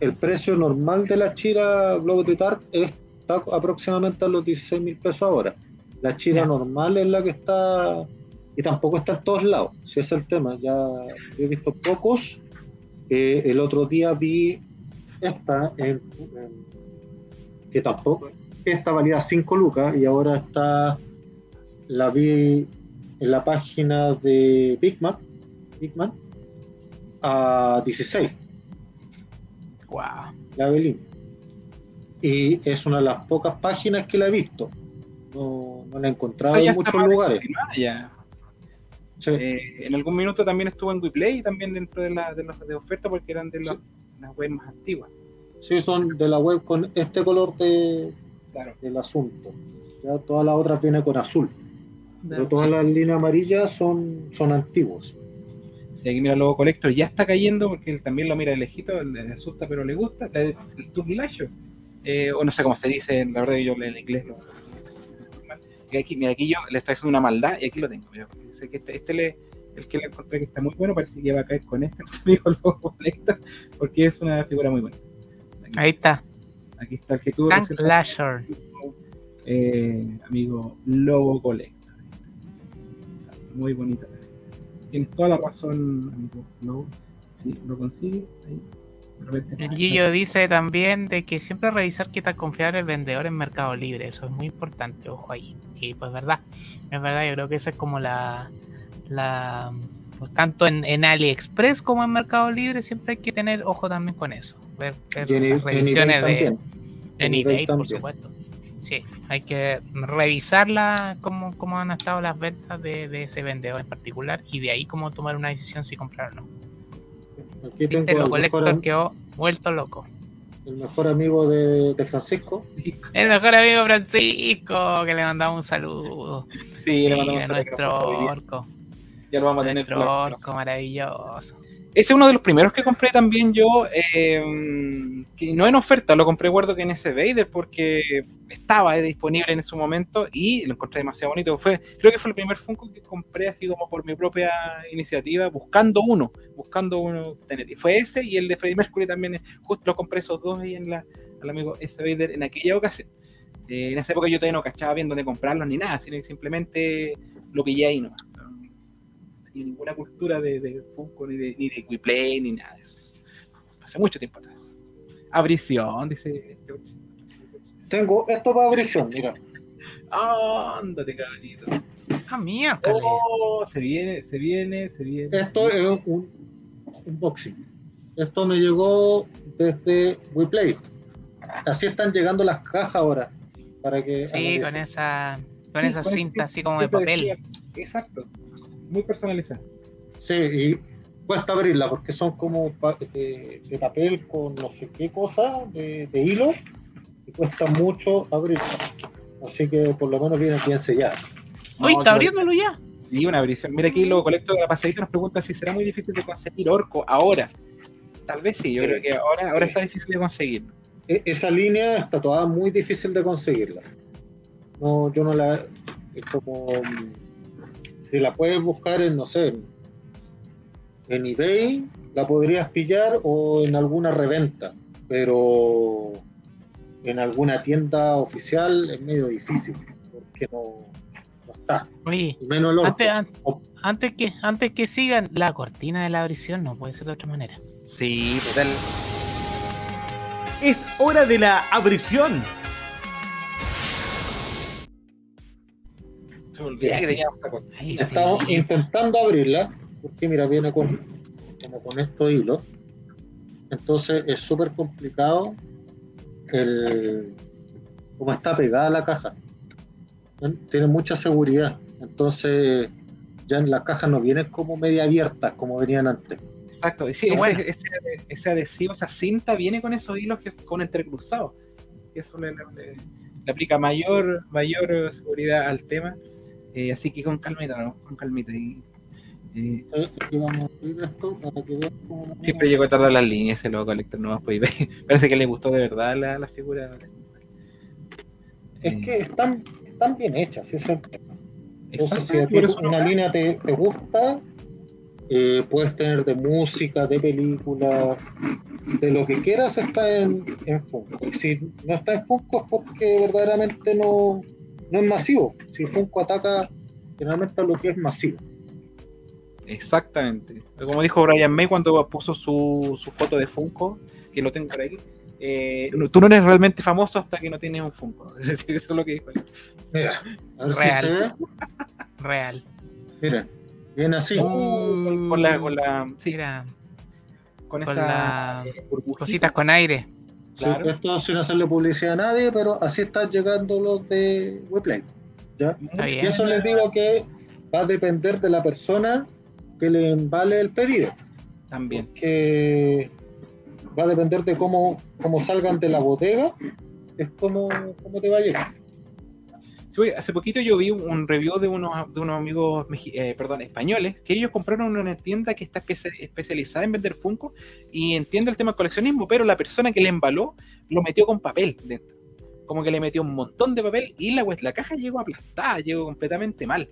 El precio normal de la chira Glow de Dark está aproximadamente a los 16 mil pesos ahora. La chira normal es la que está y tampoco está en todos lados, si es el tema. Ya he visto pocos. Eh, el otro día vi esta en- en- que tampoco esta valía 5 lucas y ahora está la vi en la página de Big Man, Big Man a 16 Wow. la Belín. Y es una de las pocas páginas que la he visto. No, no la he encontrado en muchos lugares. Sí. Eh, en algún minuto también estuvo en WePlay y también dentro de la de, de oferta porque eran de los- las web más antiguas. Sí, son de la web con este color de, Claro. del asunto. Ya todas las otras vienen con azul. Pero todas Sí. las líneas amarillas son, son antiguas. Si aquí mira el logo Collector ya está cayendo porque él también lo mira de lejito, le asusta pero le gusta. El Tuglasho. Eh, o no sé cómo se dice, la verdad que yo en inglés no. Y aquí, mira, aquí yo le estoy haciendo una maldad y aquí lo tengo. sé que este, este le, el que le encontré que está muy bueno, parece que va a caer con este, amigo logo Collector, porque es una figura muy buena. Aquí, Ahí está. Aquí está el que tuvo Tank recién- Lasher. eh, amigo Lobo Colector. Muy bonita. Tienes toda la razón, amigo Lobo. Sí, lo consigue. Ahí. El Gillo dice también de que siempre revisar qué tan confiable el vendedor en Mercado Libre. Eso es muy importante, ojo ahí. Y pues verdad, es verdad, yo creo que esa es como la, la pues, tanto en, en, AliExpress como en Mercado Libre siempre hay que tener ojo también con eso. Ver, ver las revisiones de en eBay, por supuesto. Sí, hay que revisarla cómo, cómo han estado las ventas de, de, ese vendedor en particular y de ahí cómo tomar una decisión si comprar o no. Aquí tengo el colector quedó vuelto loco. El mejor amigo de, de, Francisco. El mejor amigo Francisco, que le mandamos un saludo. Sí, le mandamos un saludo. Nuestro orco. Ya lo vamos a tener. Nuestro orco maravilloso. Ese es uno de los primeros que compré también yo, eh, que no en oferta, lo compré guardo que en ese Vader porque estaba disponible en su momento y lo encontré demasiado bonito. Fue, creo que fue el primer Funko que compré así como por mi propia iniciativa, buscando uno, buscando uno tener. Y fue ese y el de Freddie Mercury también, justo lo compré esos dos ahí en la, al amigo ese Vader en aquella ocasión. Eh, en esa época yo todavía no cachaba bien dónde comprarlos ni nada, sino que simplemente lo pillé ahí nomás ninguna cultura de, de Funko, ni de, ni de Quiplay, ni nada de eso. Hace mucho tiempo atrás. Abrición, dice Tengo esto para abrición, mira. Ándate, caballito. Ah, mía. Oh, se viene, se viene, se viene. Esto es un unboxing. Esto me llegó desde WePlay. Así están llegando las cajas ahora. Para que sí, con esa, con esa cinta así como de papel. exacto muy personalizada. Sí, y cuesta abrirla porque son como de, de papel con no sé qué cosa, de, de, hilo, y cuesta mucho abrirla. Así que por lo menos viene bien sellada. Uy, está abriéndolo ya. Sí, una abrición. Mira aquí lo colecto de la pasadita nos pregunta si será muy difícil de conseguir orco ahora. Tal vez sí, yo creo que ahora, ahora está difícil de conseguir. E, esa línea está toda muy difícil de conseguirla. No, yo no la. Es como si la puedes buscar en, no sé, en eBay, la podrías pillar o en alguna reventa, pero en alguna tienda oficial es medio difícil, porque no, no está. Oye, Menos antes, antes, que, antes que sigan, la cortina de la abrición no puede ser de otra manera. Sí, total. Es hora de la abrición. Estamos intentando abrirla, porque mira, viene con, como con estos hilos. Entonces es súper complicado el como está pegada la caja. Tiene mucha seguridad. Entonces ya en la caja no vienen como media abiertas como venían antes. Exacto, sí, ese, ese, ese, adhesivo, esa cinta viene con esos hilos que con entrecruzados. Eso le, le, le, aplica mayor, mayor seguridad al tema. Eh, así que con calmita, ¿no? Con calmita. Y, eh, siempre llegó a tardar las líneas ese loco Colector no más pues, Parece que le gustó de verdad la, la figura. Es eh, que están, están bien hechas, ese es el tema. Entonces, si una línea te, te gusta, eh, puedes tener de música, de película, de lo que quieras está en, en Funko. Si no está en Funko es porque verdaderamente no, no es masivo. Si Funko ataca generalmente a lo que es masivo. Exactamente. Como dijo Brian May cuando puso su, su foto de Funko, que lo tengo por ahí. Eh, tú no eres realmente famoso hasta que no tienes un Funko. Eso es lo que dijo él. Mira, a ver Real. Si se ve. Real. Mira, viene así. Uh, con la, con la, sí, Mira, con, con esa la, cositas con aire. Claro. Sí, esto sin hacerle publicidad a nadie, pero así están llegando los de WePlay. ¿ya? Y eso les digo que va a depender de la persona que le embale el pedido. También. Que va a depender de cómo, cómo salgan de la bodega, es como, cómo te va a llegar. Hace poquito yo vi un review de unos, de unos amigos eh, españoles que ellos compraron una tienda que está especializada en vender Funko y entiende el tema del coleccionismo, pero la persona que le embaló lo metió con papel dentro. Como que le metió un montón de papel y la, caja llegó aplastada, llegó completamente mal.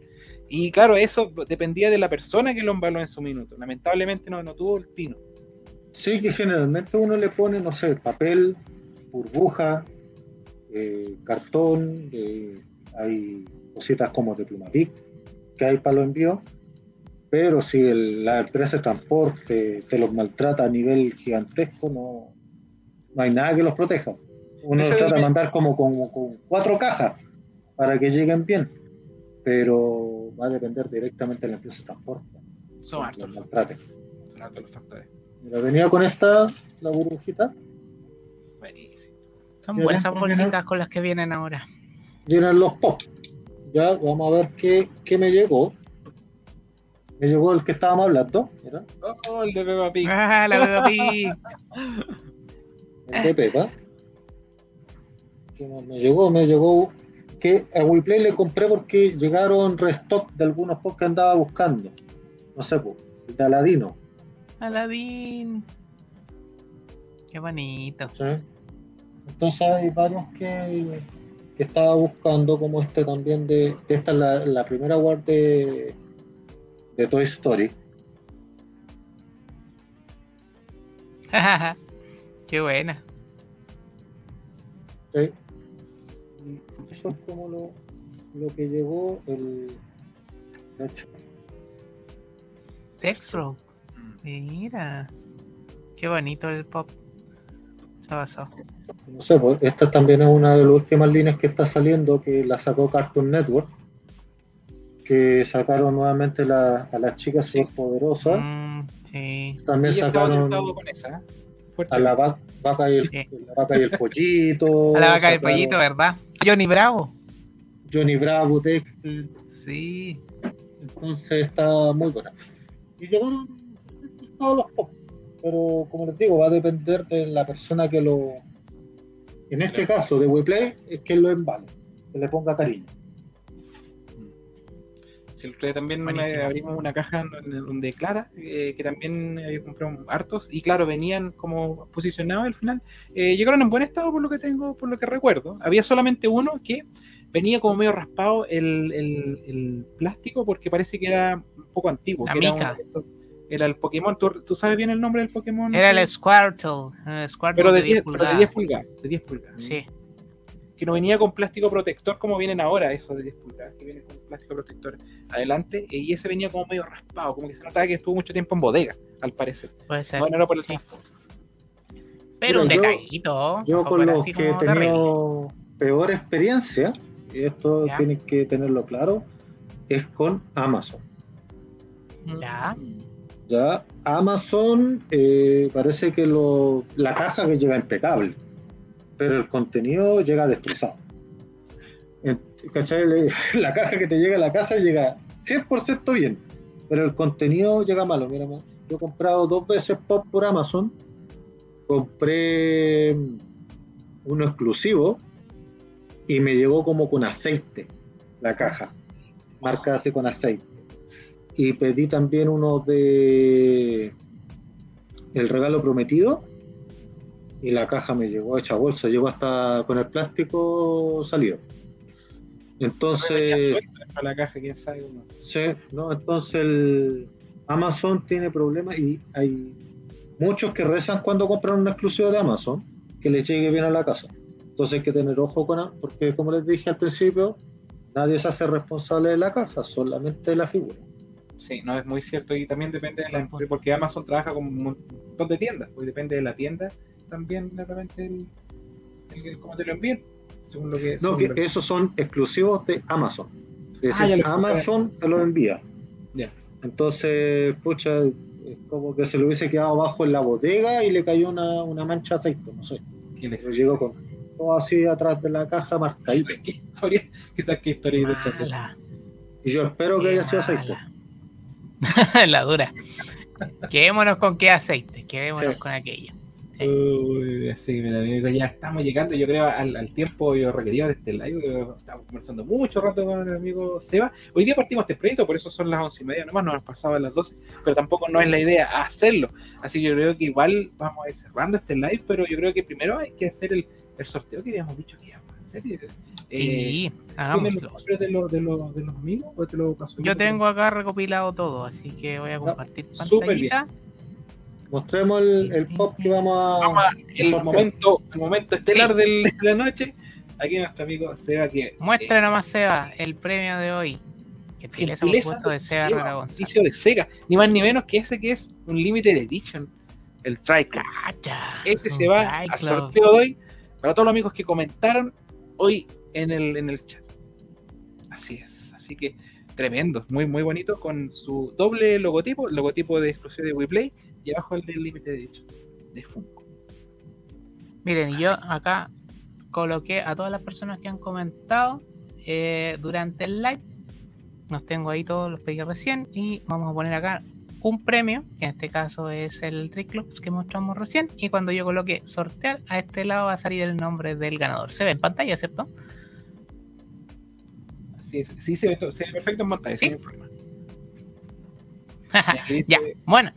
Y claro, eso dependía de la persona que lo embaló en su minuto. Lamentablemente no, no tuvo el tino. Sí, que generalmente uno le pone, no sé, papel, burbuja, eh, cartón, eh, hay cositas como de Plumavic que hay para los envíos, pero si el- la empresa de transporte te los maltrata a nivel gigantesco, no, no hay nada que los proteja. Uno trata de mandar como, con cuatro cajas para que lleguen bien, pero va a depender directamente de la empresa de transporte. Son hartos, los los- maltrate. son hartos los factores. Mira, venía con esta, la burbujita, Buenísimo. Son buenas bolsitas con las que vienen ahora. Llenan los pop. Ya, vamos a ver qué, qué me llegó. Me llegó el que estábamos hablando, mira, Oh, el de Peppa Pig. Ah, la Peppa Pig. el de Pepa. ¿Qué más me llegó? Me llegó que a WePlay le compré porque llegaron restock de algunos pop que andaba buscando. No sé, pues, el de Aladino. Aladín. Qué bonito. ¿sí? Entonces hay varios que, que estaba buscando, como este también de. Esta es la, la primera web de, de Toy Story. Qué buena. ¿sí? Eso es como lo, lo que llegó el. de hecho, Dextro. Mira. Qué bonito el pop. Se pasó. No sé, pues esta también es una de las últimas líneas que está saliendo, que la sacó Cartoon Network, que sacaron nuevamente la- a las chicas Sí. superpoderosas. Mm, sí. También Y sacaron con esa. ¿eh? A la, va- vaca y el, Sí. la vaca y el pollito. A la vaca del sacaron pollito, ¿verdad? Johnny Bravo. Johnny Bravo, Dexter. Sí. Entonces está muy buena. Y llegaron todos los pop. Pero como les digo, va a depender de la persona que lo. En este Claro. caso de WePlay, es que lo embale, que le ponga cariño. Si el otro día también Buenísimo. eh, abrimos una caja donde Clara, eh, que también había comprado hartos, y claro, venían como posicionados al final. Eh, llegaron en buen estado por lo que tengo, por lo que recuerdo. Había solamente uno que venía como medio raspado el, el- el plástico porque parece que era un poco antiguo. La que era, mica. estos- era el Pokémon. ¿Tú, tú sabes bien el nombre del Pokémon? Era el Squirtle. El Squirtle pero de, de 10, 10 pero de pulgadas. 10 pulgadas. De 10 pulgadas. Sí. que no venía con plástico protector como vienen ahora, esos de 10 pulgadas, que vienen con plástico protector adelante, y ese venía como medio raspado, como que se notaba que estuvo mucho tiempo en bodega, al parecer. Puede ser. Bueno, no por el Sí. transporte. Pero un Mira, detallito. Yo con era los así que he tenido peor experiencia, y esto Ya. tienen que tenerlo claro, es con Amazon. Ya. Ya, Amazon eh, parece que lo, la caja que llega impecable, pero el contenido llega destrozado. La caja que te llega a la casa llega 100% bien, pero el contenido llega malo. Mira, yo he comprado dos veces pop por Amazon, compré uno exclusivo y me llegó como con aceite la caja, marca así con aceite y pedí también uno de El regalo prometido y la caja me llegó hecha bolsa, llegó hasta con el plástico salido. Entonces, la caja, quién sabe. uno. sí, no, entonces el Amazon tiene problemas y hay muchos que rezan cuando compran un exclusivo de Amazon que les llegue bien a la casa. Entonces hay que tener ojo con porque como les dije al principio, nadie se hace responsable de la caja, solamente de la figura. Sí, no es muy cierto y también depende de la empresa, porque Amazon trabaja con un montón de tiendas, pues depende de la tienda también de repente el, el- el- cómo te lo envían, según lo que... No, que lo esos son exclusivos de Amazon. Es Ah, decir, lo- Amazon te los envía. Ya. Entonces, pucha, es como que se le hubiese quedado abajo en la bodega y le cayó una, una mancha de aceite, no sé. ¿Qué les- Pero llegó con todo así atrás de la caja marcadito. ¿Qué historia? Quizás qué historia. Y yo espero que haya sido aceite. la dura. Quedémonos con qué aceite, quedémonos Sí. con aquello. Uy, sí, mira, amigo, ya estamos llegando, yo creo, al, al tiempo yo requerido de este live. Estamos conversando mucho rato con el amigo Seba. Hoy día partimos tempranito, por eso son las once y media nomás, nos pasaba a las 12, pero tampoco no es la idea hacerlo. Así que yo creo que igual vamos a ir cerrando este live, pero yo creo que primero hay que hacer el, el sorteo que habíamos dicho que íbamos Eh, Sí, ¿Tienes hagámoslo. de los, de, los, de los amigos o te lo paso Yo tengo acá recopilado todo, así que voy a compartir súper bien. pantallita. Mostremos el, el pop que vamos a. Vamos a- el sorteo. momento, el momento estelar del- de la noche. aquí nuestro amigo Seba que. Muestra nomás, Seba, el premio de hoy. Que tiene ese Gentileza puesto de Herrera González. auspicio de Sega, ni más ni menos que ese que es un limited edition, el Triclub. Cacha. Ese se va al sorteo de hoy para todos los amigos que comentaron hoy en el, en el chat. Así es, así que tremendo, muy muy bonito con su doble logotipo, el logotipo de exclusivo de WePlay y abajo el del Limited Edition de Funko. Miren, yo acá coloqué a todas las personas que han comentado eh, durante el live. Los tengo ahí todos, los pegué recién. Y vamos a poner acá un premio, que en este caso es el Trick Clubs que mostramos recién. Y cuando yo coloque sortear, a este lado va a salir el nombre del ganador. Se ve en pantalla, ¿cierto? Es, sí se ve, se ve perfecto en pantalla, Sí. sin problema. Dice- ya, bueno.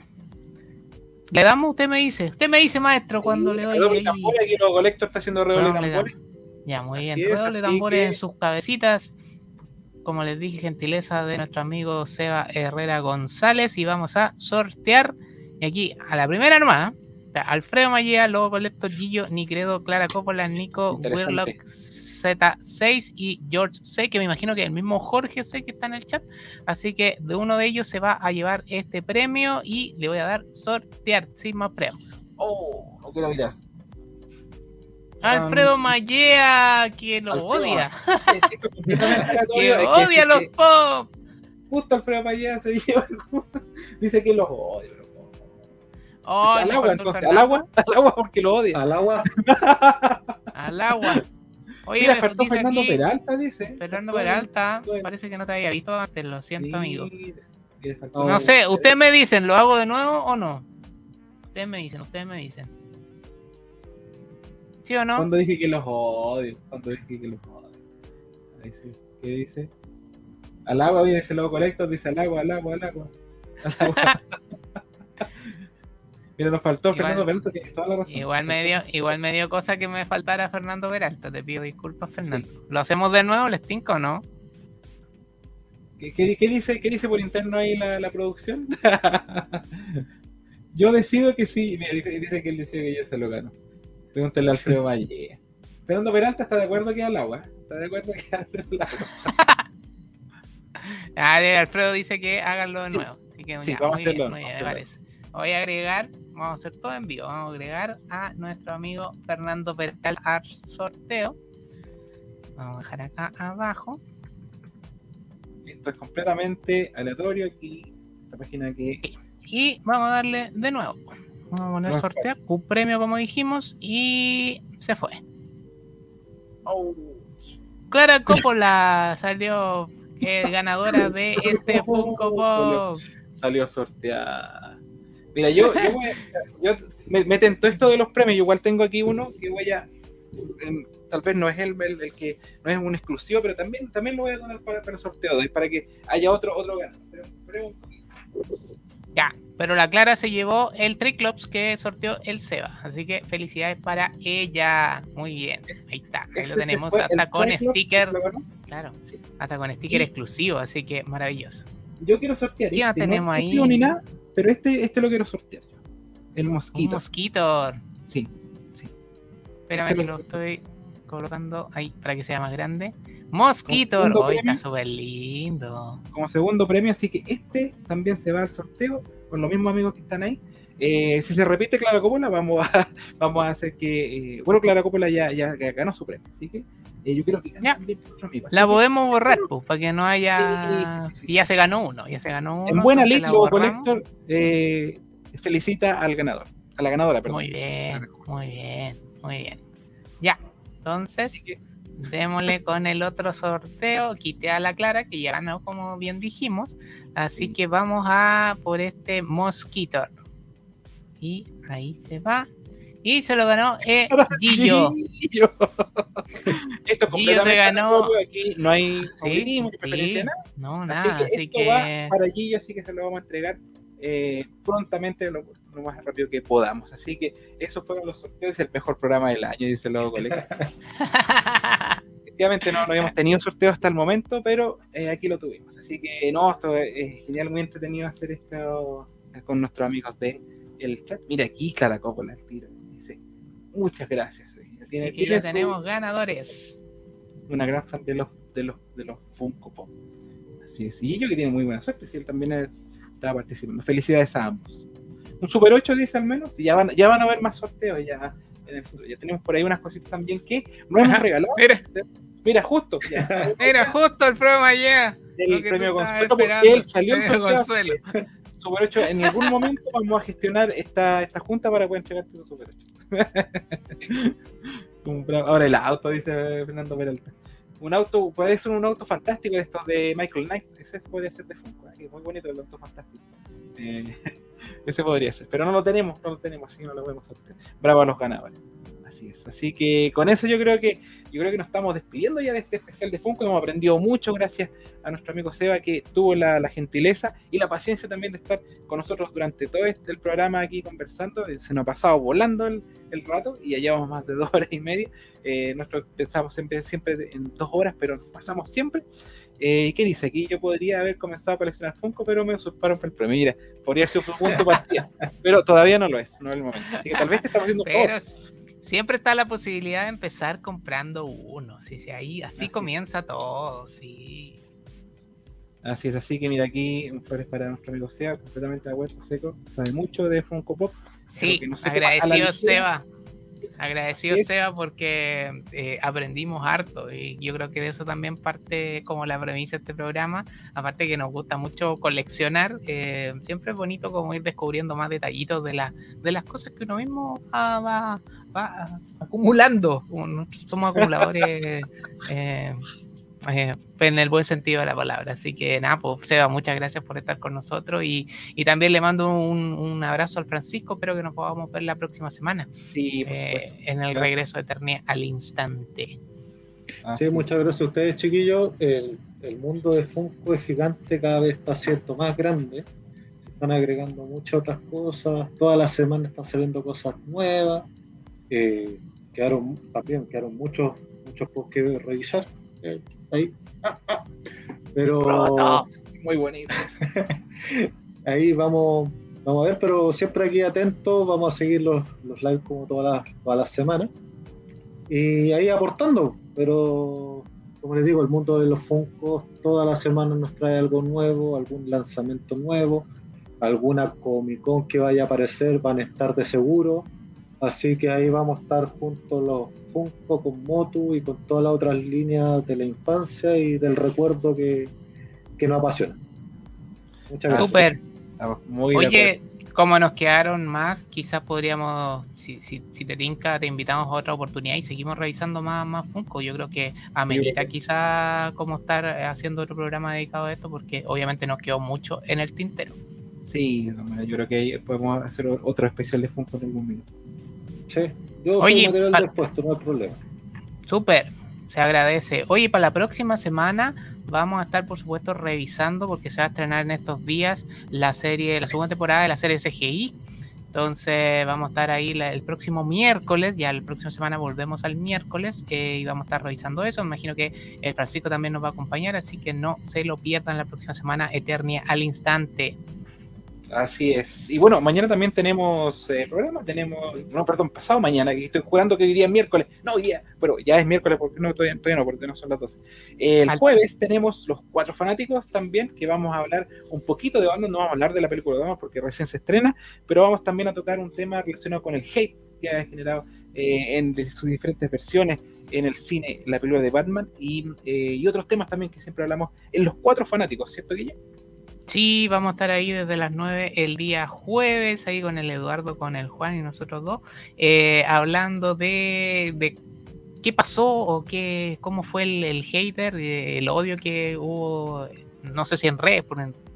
Le damos, usted me dice. Usted me dice, maestro, cuando Sí, le doy. redoble tambores, aquí los colector está haciendo redoble tambores. Ya, muy Así bien. Redoble tambores que- en sus cabecitas. Como les dije, gentileza de nuestro amigo Seba Herrera González. Y vamos a sortear. Y aquí, a la primera nomás. está Alfredo Mallea, Lobo Colector, Gillo, Nicredo, Clara Coppola, Nico. Wirlock Z6 y George C, que me imagino que el mismo Jorge C que está en el chat. Así que de uno de ellos se va a llevar este premio y le voy a dar sortear sin más premios. Oh, no quiero mirar. Alfredo Um, Mallea, que lo Alfredo, odia. Que odia los que pop. Justo Alfredo Payá se lleva Dice que los odia. Oh, al agua, entonces, al agua, al agua porque lo odia. Al agua, Al agua. Oye, Mira, faltó Fernando aquí, Peralta, dice. Fernando Peralta, parece que no te había visto antes, lo siento, amigo. No sé, ustedes me dicen, ¿lo hago de nuevo o no? Ustedes me dicen, ustedes me dicen. ¿Sí o no? Cuando dije que los odio, cuando dije que los odio. Ahí sí. ¿Qué dice? Al agua viene ese logo colector, dice al agua, al agua, al agua. Al agua. Mira, nos faltó Igual- Fernando Peralta, tienes toda la razón. Igual me, dio, igual me dio cosa que me faltara Fernando Peralta. Te pido disculpas, Fernando. ¿Lo hacemos de nuevo, les tinco o no? ¿Qué, qué- qué dice, ¿Qué dice por interno ahí la, la producción? yo decido que sí. Mira, dice que él decía que yo se lo gano. Pregúntale a Alfredo Valle. Fernando Peralta está de acuerdo que al agua. Está de acuerdo que hacer el agua. Ah, Alfredo dice que háganlo de nuevo. Así que Sí, ya, vamos a hacerlo, bien, vamos a hacerlo. parece. Voy a agregar, vamos a hacer todo en vivo. Vamos a agregar a nuestro amigo Fernando Percal al sorteo. Vamos a dejar acá abajo. Esto es completamente aleatorio aquí. Esta página que Y vamos a darle de nuevo. Vamos a poner No, sortear un premio como dijimos y se fue. Clara Coppola salió eh, ganadora de este Funko Pop. salió sorteada. Mira, yo, yo, voy a- yo me, me tentó esto de los premios. Yo igual tengo aquí uno que voy a. en- tal vez no es el, el- el que no es un exclusivo, pero también, también lo voy a donar para, para el sorteo para que haya otro, otro ganador. Pero- pero- Ya, pero la Clara se llevó el Triclops que sorteó el Seba. Así que felicidades para ella. Muy bien. Ahí está. Ahí lo tenemos fue, hasta con sticker. Claro, Sí. hasta con sticker exclusivo. Así que maravilloso. Yo quiero sortear. ¿Qué más este, tenemos no, ahí? exclusivo ni nada, pero este, este lo quiero sortear. El Un mosquito. mosquito. Sí. Espérame Este que lo- lo estoy colocando ahí para que sea más grande. Mosquito. está súper lindo. como segundo premio, así que este también se va al sorteo con los mismos amigos que están ahí. Eh, si se repite Clara Coppola, vamos a, vamos a hacer que. eh, bueno, Clara Coppola ya, ya ganó su premio, así que eh, yo quiero que Ya. también La que, podemos borrar, pues, para que no haya. Sí, sí, sí, sí. Si ya se ganó uno, ya se ganó uno. en buena ley, borramos. Collector felicita al ganador, a la ganadora, perdón. Muy bien, muy bien, muy bien. Ya, entonces démosle con el otro sorteo. Quité a la Clara, que ya ganó, como bien dijimos. Así Sí. que vamos a por este Mosquito. Y ahí se va. Y se lo ganó eh, Gillo. Gillo. Esto es Gillo se ganó- aquí no hay Sí, sí. nada. No, Así nada, que así esto que. va para Gillo, así que se lo vamos a entregar eh, prontamente, lo, lo más rápido que podamos. Así que esos fueron los sorteos del mejor programa del año, dice el logo colega. Efectivamente no, no habíamos tenido sorteo hasta el momento, pero eh, aquí lo tuvimos. Así que no, esto es, es genial, muy entretenido hacer esto eh, con nuestros amigos de el chat. Mira aquí Clara Coppola el tiro. Dice, muchas gracias. Tiene, Aquí tiene ya su- tenemos ganadores. una gran fan de los, de los, de los Funko Pop. Así es. Y ellos que tienen muy buena suerte, si él también estaba participando. Felicidades a ambos. Un Super 8 dice al menos, y ya van, ya van a haber más sorteos ya en el futuro. Ya tenemos por ahí unas cositas también que no hemos regalado. Mira. Mira, justo. Mira, justo el programa ya. El premio Consuelo, porque él salió en Consuelo. Super 8, en algún momento vamos a gestionar esta, esta junta para poder entregarte tu Super 8. Ahora el auto, dice Fernando Peralta. Un auto, puede ser un auto fantástico de estos de Michael Knight. Ese podría ser de Funko, ¿eh? muy bonito el auto fantástico. Eh, ese podría ser, pero no lo tenemos, no lo tenemos, así que no lo podemos hacer. Bravo a los ganadores. Así es. Así que con eso yo creo que yo creo que nos estamos despidiendo ya de este especial de Funko. Hemos aprendido mucho gracias a nuestro amigo Seba que tuvo la, gentileza y la paciencia también de estar con nosotros durante todo este el programa aquí conversando. Se nos ha pasado volando el, rato y ya llevamos más de dos horas y media. Eh, nosotros pensamos siempre, siempre en dos horas, pero pasamos siempre. Eh, ¿Qué dice? Aquí yo podría haber comenzado a coleccionar Funko, pero me usurparon por el premio. Mira, podría ser un punto partida, pero todavía no lo es, no es el momento. Así que tal vez te estamos haciendo favor. Siempre está la posibilidad de empezar comprando uno. Sí, sí, ahí, así, comienza todo, sí. Así es, así que mira aquí un flores para nuestro amigo Seba, completamente de acuerdo, seco, sabe mucho de Funko Pop. Sí, agradecido Seba. Agradecido Seba porque eh, aprendimos harto y yo creo que de eso también parte como la premisa de este programa, aparte que nos gusta mucho coleccionar, eh, siempre es bonito como ir descubriendo más detallitos de, la, de las cosas que uno mismo va, acumulando. Somos acumuladores eh, eh, en el buen sentido de la palabra. Así que nada, pues Seba, muchas gracias por estar con nosotros y, también le mando un, abrazo al Francisco. Espero que nos podamos ver la próxima semana eh, en el regreso de Eternidad al instante. sí, muchas gracias a ustedes, chiquillos. El, el mundo de Funko es gigante, cada vez está siendo más grande se están agregando muchas otras cosas, todas las semanas están saliendo cosas nuevas, eh, quedaron también quedaron muchos muchos posts que revisar eh, ahí. Ah, ah. pero muy bonito. Ahí vamos vamos a ver pero siempre aquí atentos vamos a seguir los, los lives como todas las, todas las semanas. Y ahí aportando pero como les digo el mundo de los Funkos todas las semanas nos trae algo nuevo algún lanzamiento nuevo alguna Comic Con que vaya a aparecer van a estar de seguro. Así que ahí vamos a estar junto los Funko con Motu y con todas las otras líneas de la infancia y del recuerdo que, nos apasiona. Muchas gracias. Super. Oye, como nos quedaron más, quizás podríamos, si, si, si te tinca, te invitamos a otra oportunidad y seguimos revisando más, más Funko. Yo creo que amerita sí, quizás como estar haciendo otro programa dedicado a esto, porque obviamente nos quedó mucho en el tintero. Sí, yo creo que podemos hacer otro especial de Funko en algún minuto. Sí, yo Oye, material no hay problema. Súper, se agradece. Oye, para la próxima semana vamos a estar, por supuesto, revisando, porque se va a estrenar en estos días la serie, la segunda temporada de la serie CGI. Entonces vamos a estar ahí el próximo miércoles, ya la próxima semana volvemos al miércoles eh, y vamos a estar revisando eso. Me imagino que el Francisco también nos va a acompañar, así que no se lo pierdan la próxima semana, Eternia al instante. Así es. Y bueno, mañana también tenemos eh, programa. Tenemos, no, perdón, pasado mañana, que estoy jugando que hoy día es miércoles. No, hoy día, pero ya es miércoles porque no, todavía, no, porque no son las 12. El jueves tenemos los cuatro fanáticos también, que vamos a hablar un poquito de banda. No vamos a hablar de la película de porque recién se estrena, pero vamos también a tocar un tema relacionado con el hate que ha generado eh, en sus diferentes versiones en el cine, la película de Batman y, eh, y otros temas también que siempre hablamos en los cuatro fanáticos, ¿cierto, Guille? Sí, vamos a estar ahí desde las 9 el día jueves, ahí con el Eduardo, con el Juan y nosotros dos, eh, hablando de, de, qué pasó o qué, cómo fue el, hater, el odio que hubo, no sé si en redes,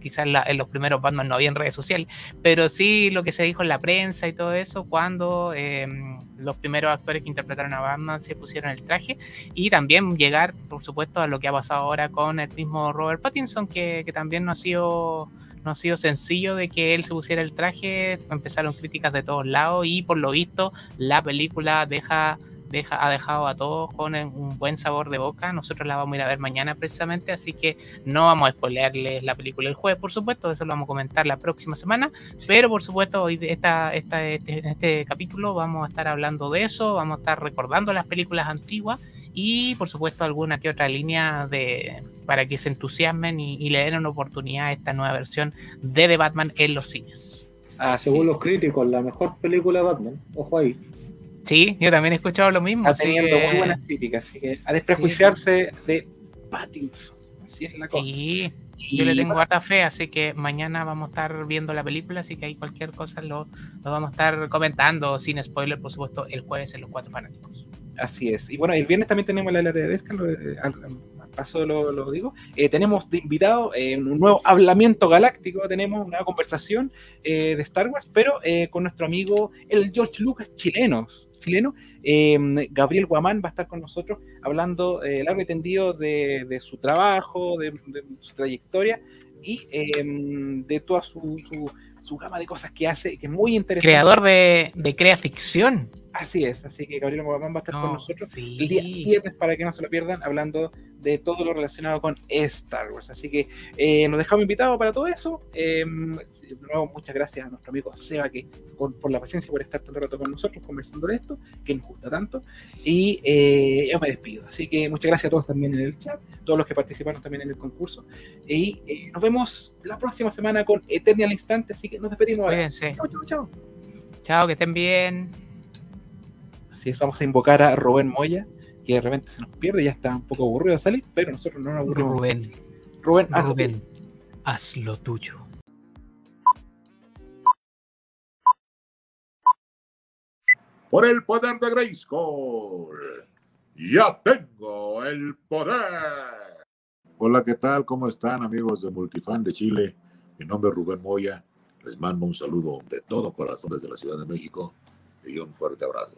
quizás en, los primeros Batman no había en redes sociales, pero sí lo que se dijo en la prensa y todo eso cuando em, los primeros actores que interpretaron a Batman se pusieron el traje y también llegar, por supuesto, a lo que ha pasado ahora con el mismo Robert Pattinson, que, que también no ha sido no ha sido sencillo de que él se pusiera el traje, empezaron críticas de todos lados y por lo visto la película deja ha dejado a todos con un buen sabor de boca. Nosotros la vamos a ir a ver mañana precisamente, así que no vamos a spoilearles la película el jueves, por supuesto, eso lo vamos a comentar la próxima semana, pero por supuesto hoy esta, esta, este, en este capítulo vamos a estar hablando de eso, vamos a estar recordando las películas antiguas y por supuesto alguna que otra línea de para que se entusiasmen y, le den una oportunidad a esta nueva versión de The Batman en los cines. Ah, Según los críticos, la mejor película de Batman, ojo ahí. Sí, yo también he escuchado lo mismo. Está teniendo muy buenas críticas, así que a desprejuiciarse de Pattinson. Así es la cosa. Sí, yo le tengo harta fe, así que mañana vamos a estar viendo la película, así que hay cualquier cosa lo, lo vamos a estar comentando sin spoiler, por supuesto, el jueves en los cuatro fanáticos. Así es. Y bueno, el viernes también tenemos la de Vesca, eh, al, paso lo, digo. Eh, tenemos de invitado eh, un nuevo hablamiento galáctico, tenemos una conversación de Star Wars, pero con nuestro amigo el George Lucas chileno, chileno Gabriel Guamán va a estar con nosotros hablando largo y tendido de, su trabajo, de, su trayectoria y de toda su, su, gama de cosas que hace, que es muy interesante. Creador de, de Crea Ficción. Así es, así que Gabriel Guamán va a estar con nosotros el día viernes para que no se lo pierdan, hablando de todo lo relacionado con Star Wars. Así que eh, nos dejamos invitados para todo eso. Eh, de nuevo, muchas gracias a nuestro amigo Seba que, por, la paciencia por estar tanto rato con nosotros conversando de esto, que nos gusta tanto. Y eh, yo me despido. Así que muchas gracias a todos también en el chat, todos los que participaron también en el concurso. Y nos vemos la próxima semana con Eternal Instante. Así que nos despedimos. Cuídense. Chao, chao, chao. Chao, que estén bien. Así es, vamos a invocar a Rubén Moya, que de repente se nos pierde, ya está un poco aburrido de salir, pero nosotros no nos aburrimos. Rubén, Rubén, haz, Rubén haz lo tuyo. Por el poder de Grayskull, ya tengo el poder. Hola, ¿qué tal? ¿Cómo están amigos de Multifan de Chile? Mi nombre es Rubén Moya. Les mando un saludo de todo corazón desde la Ciudad de México y un fuerte abrazo.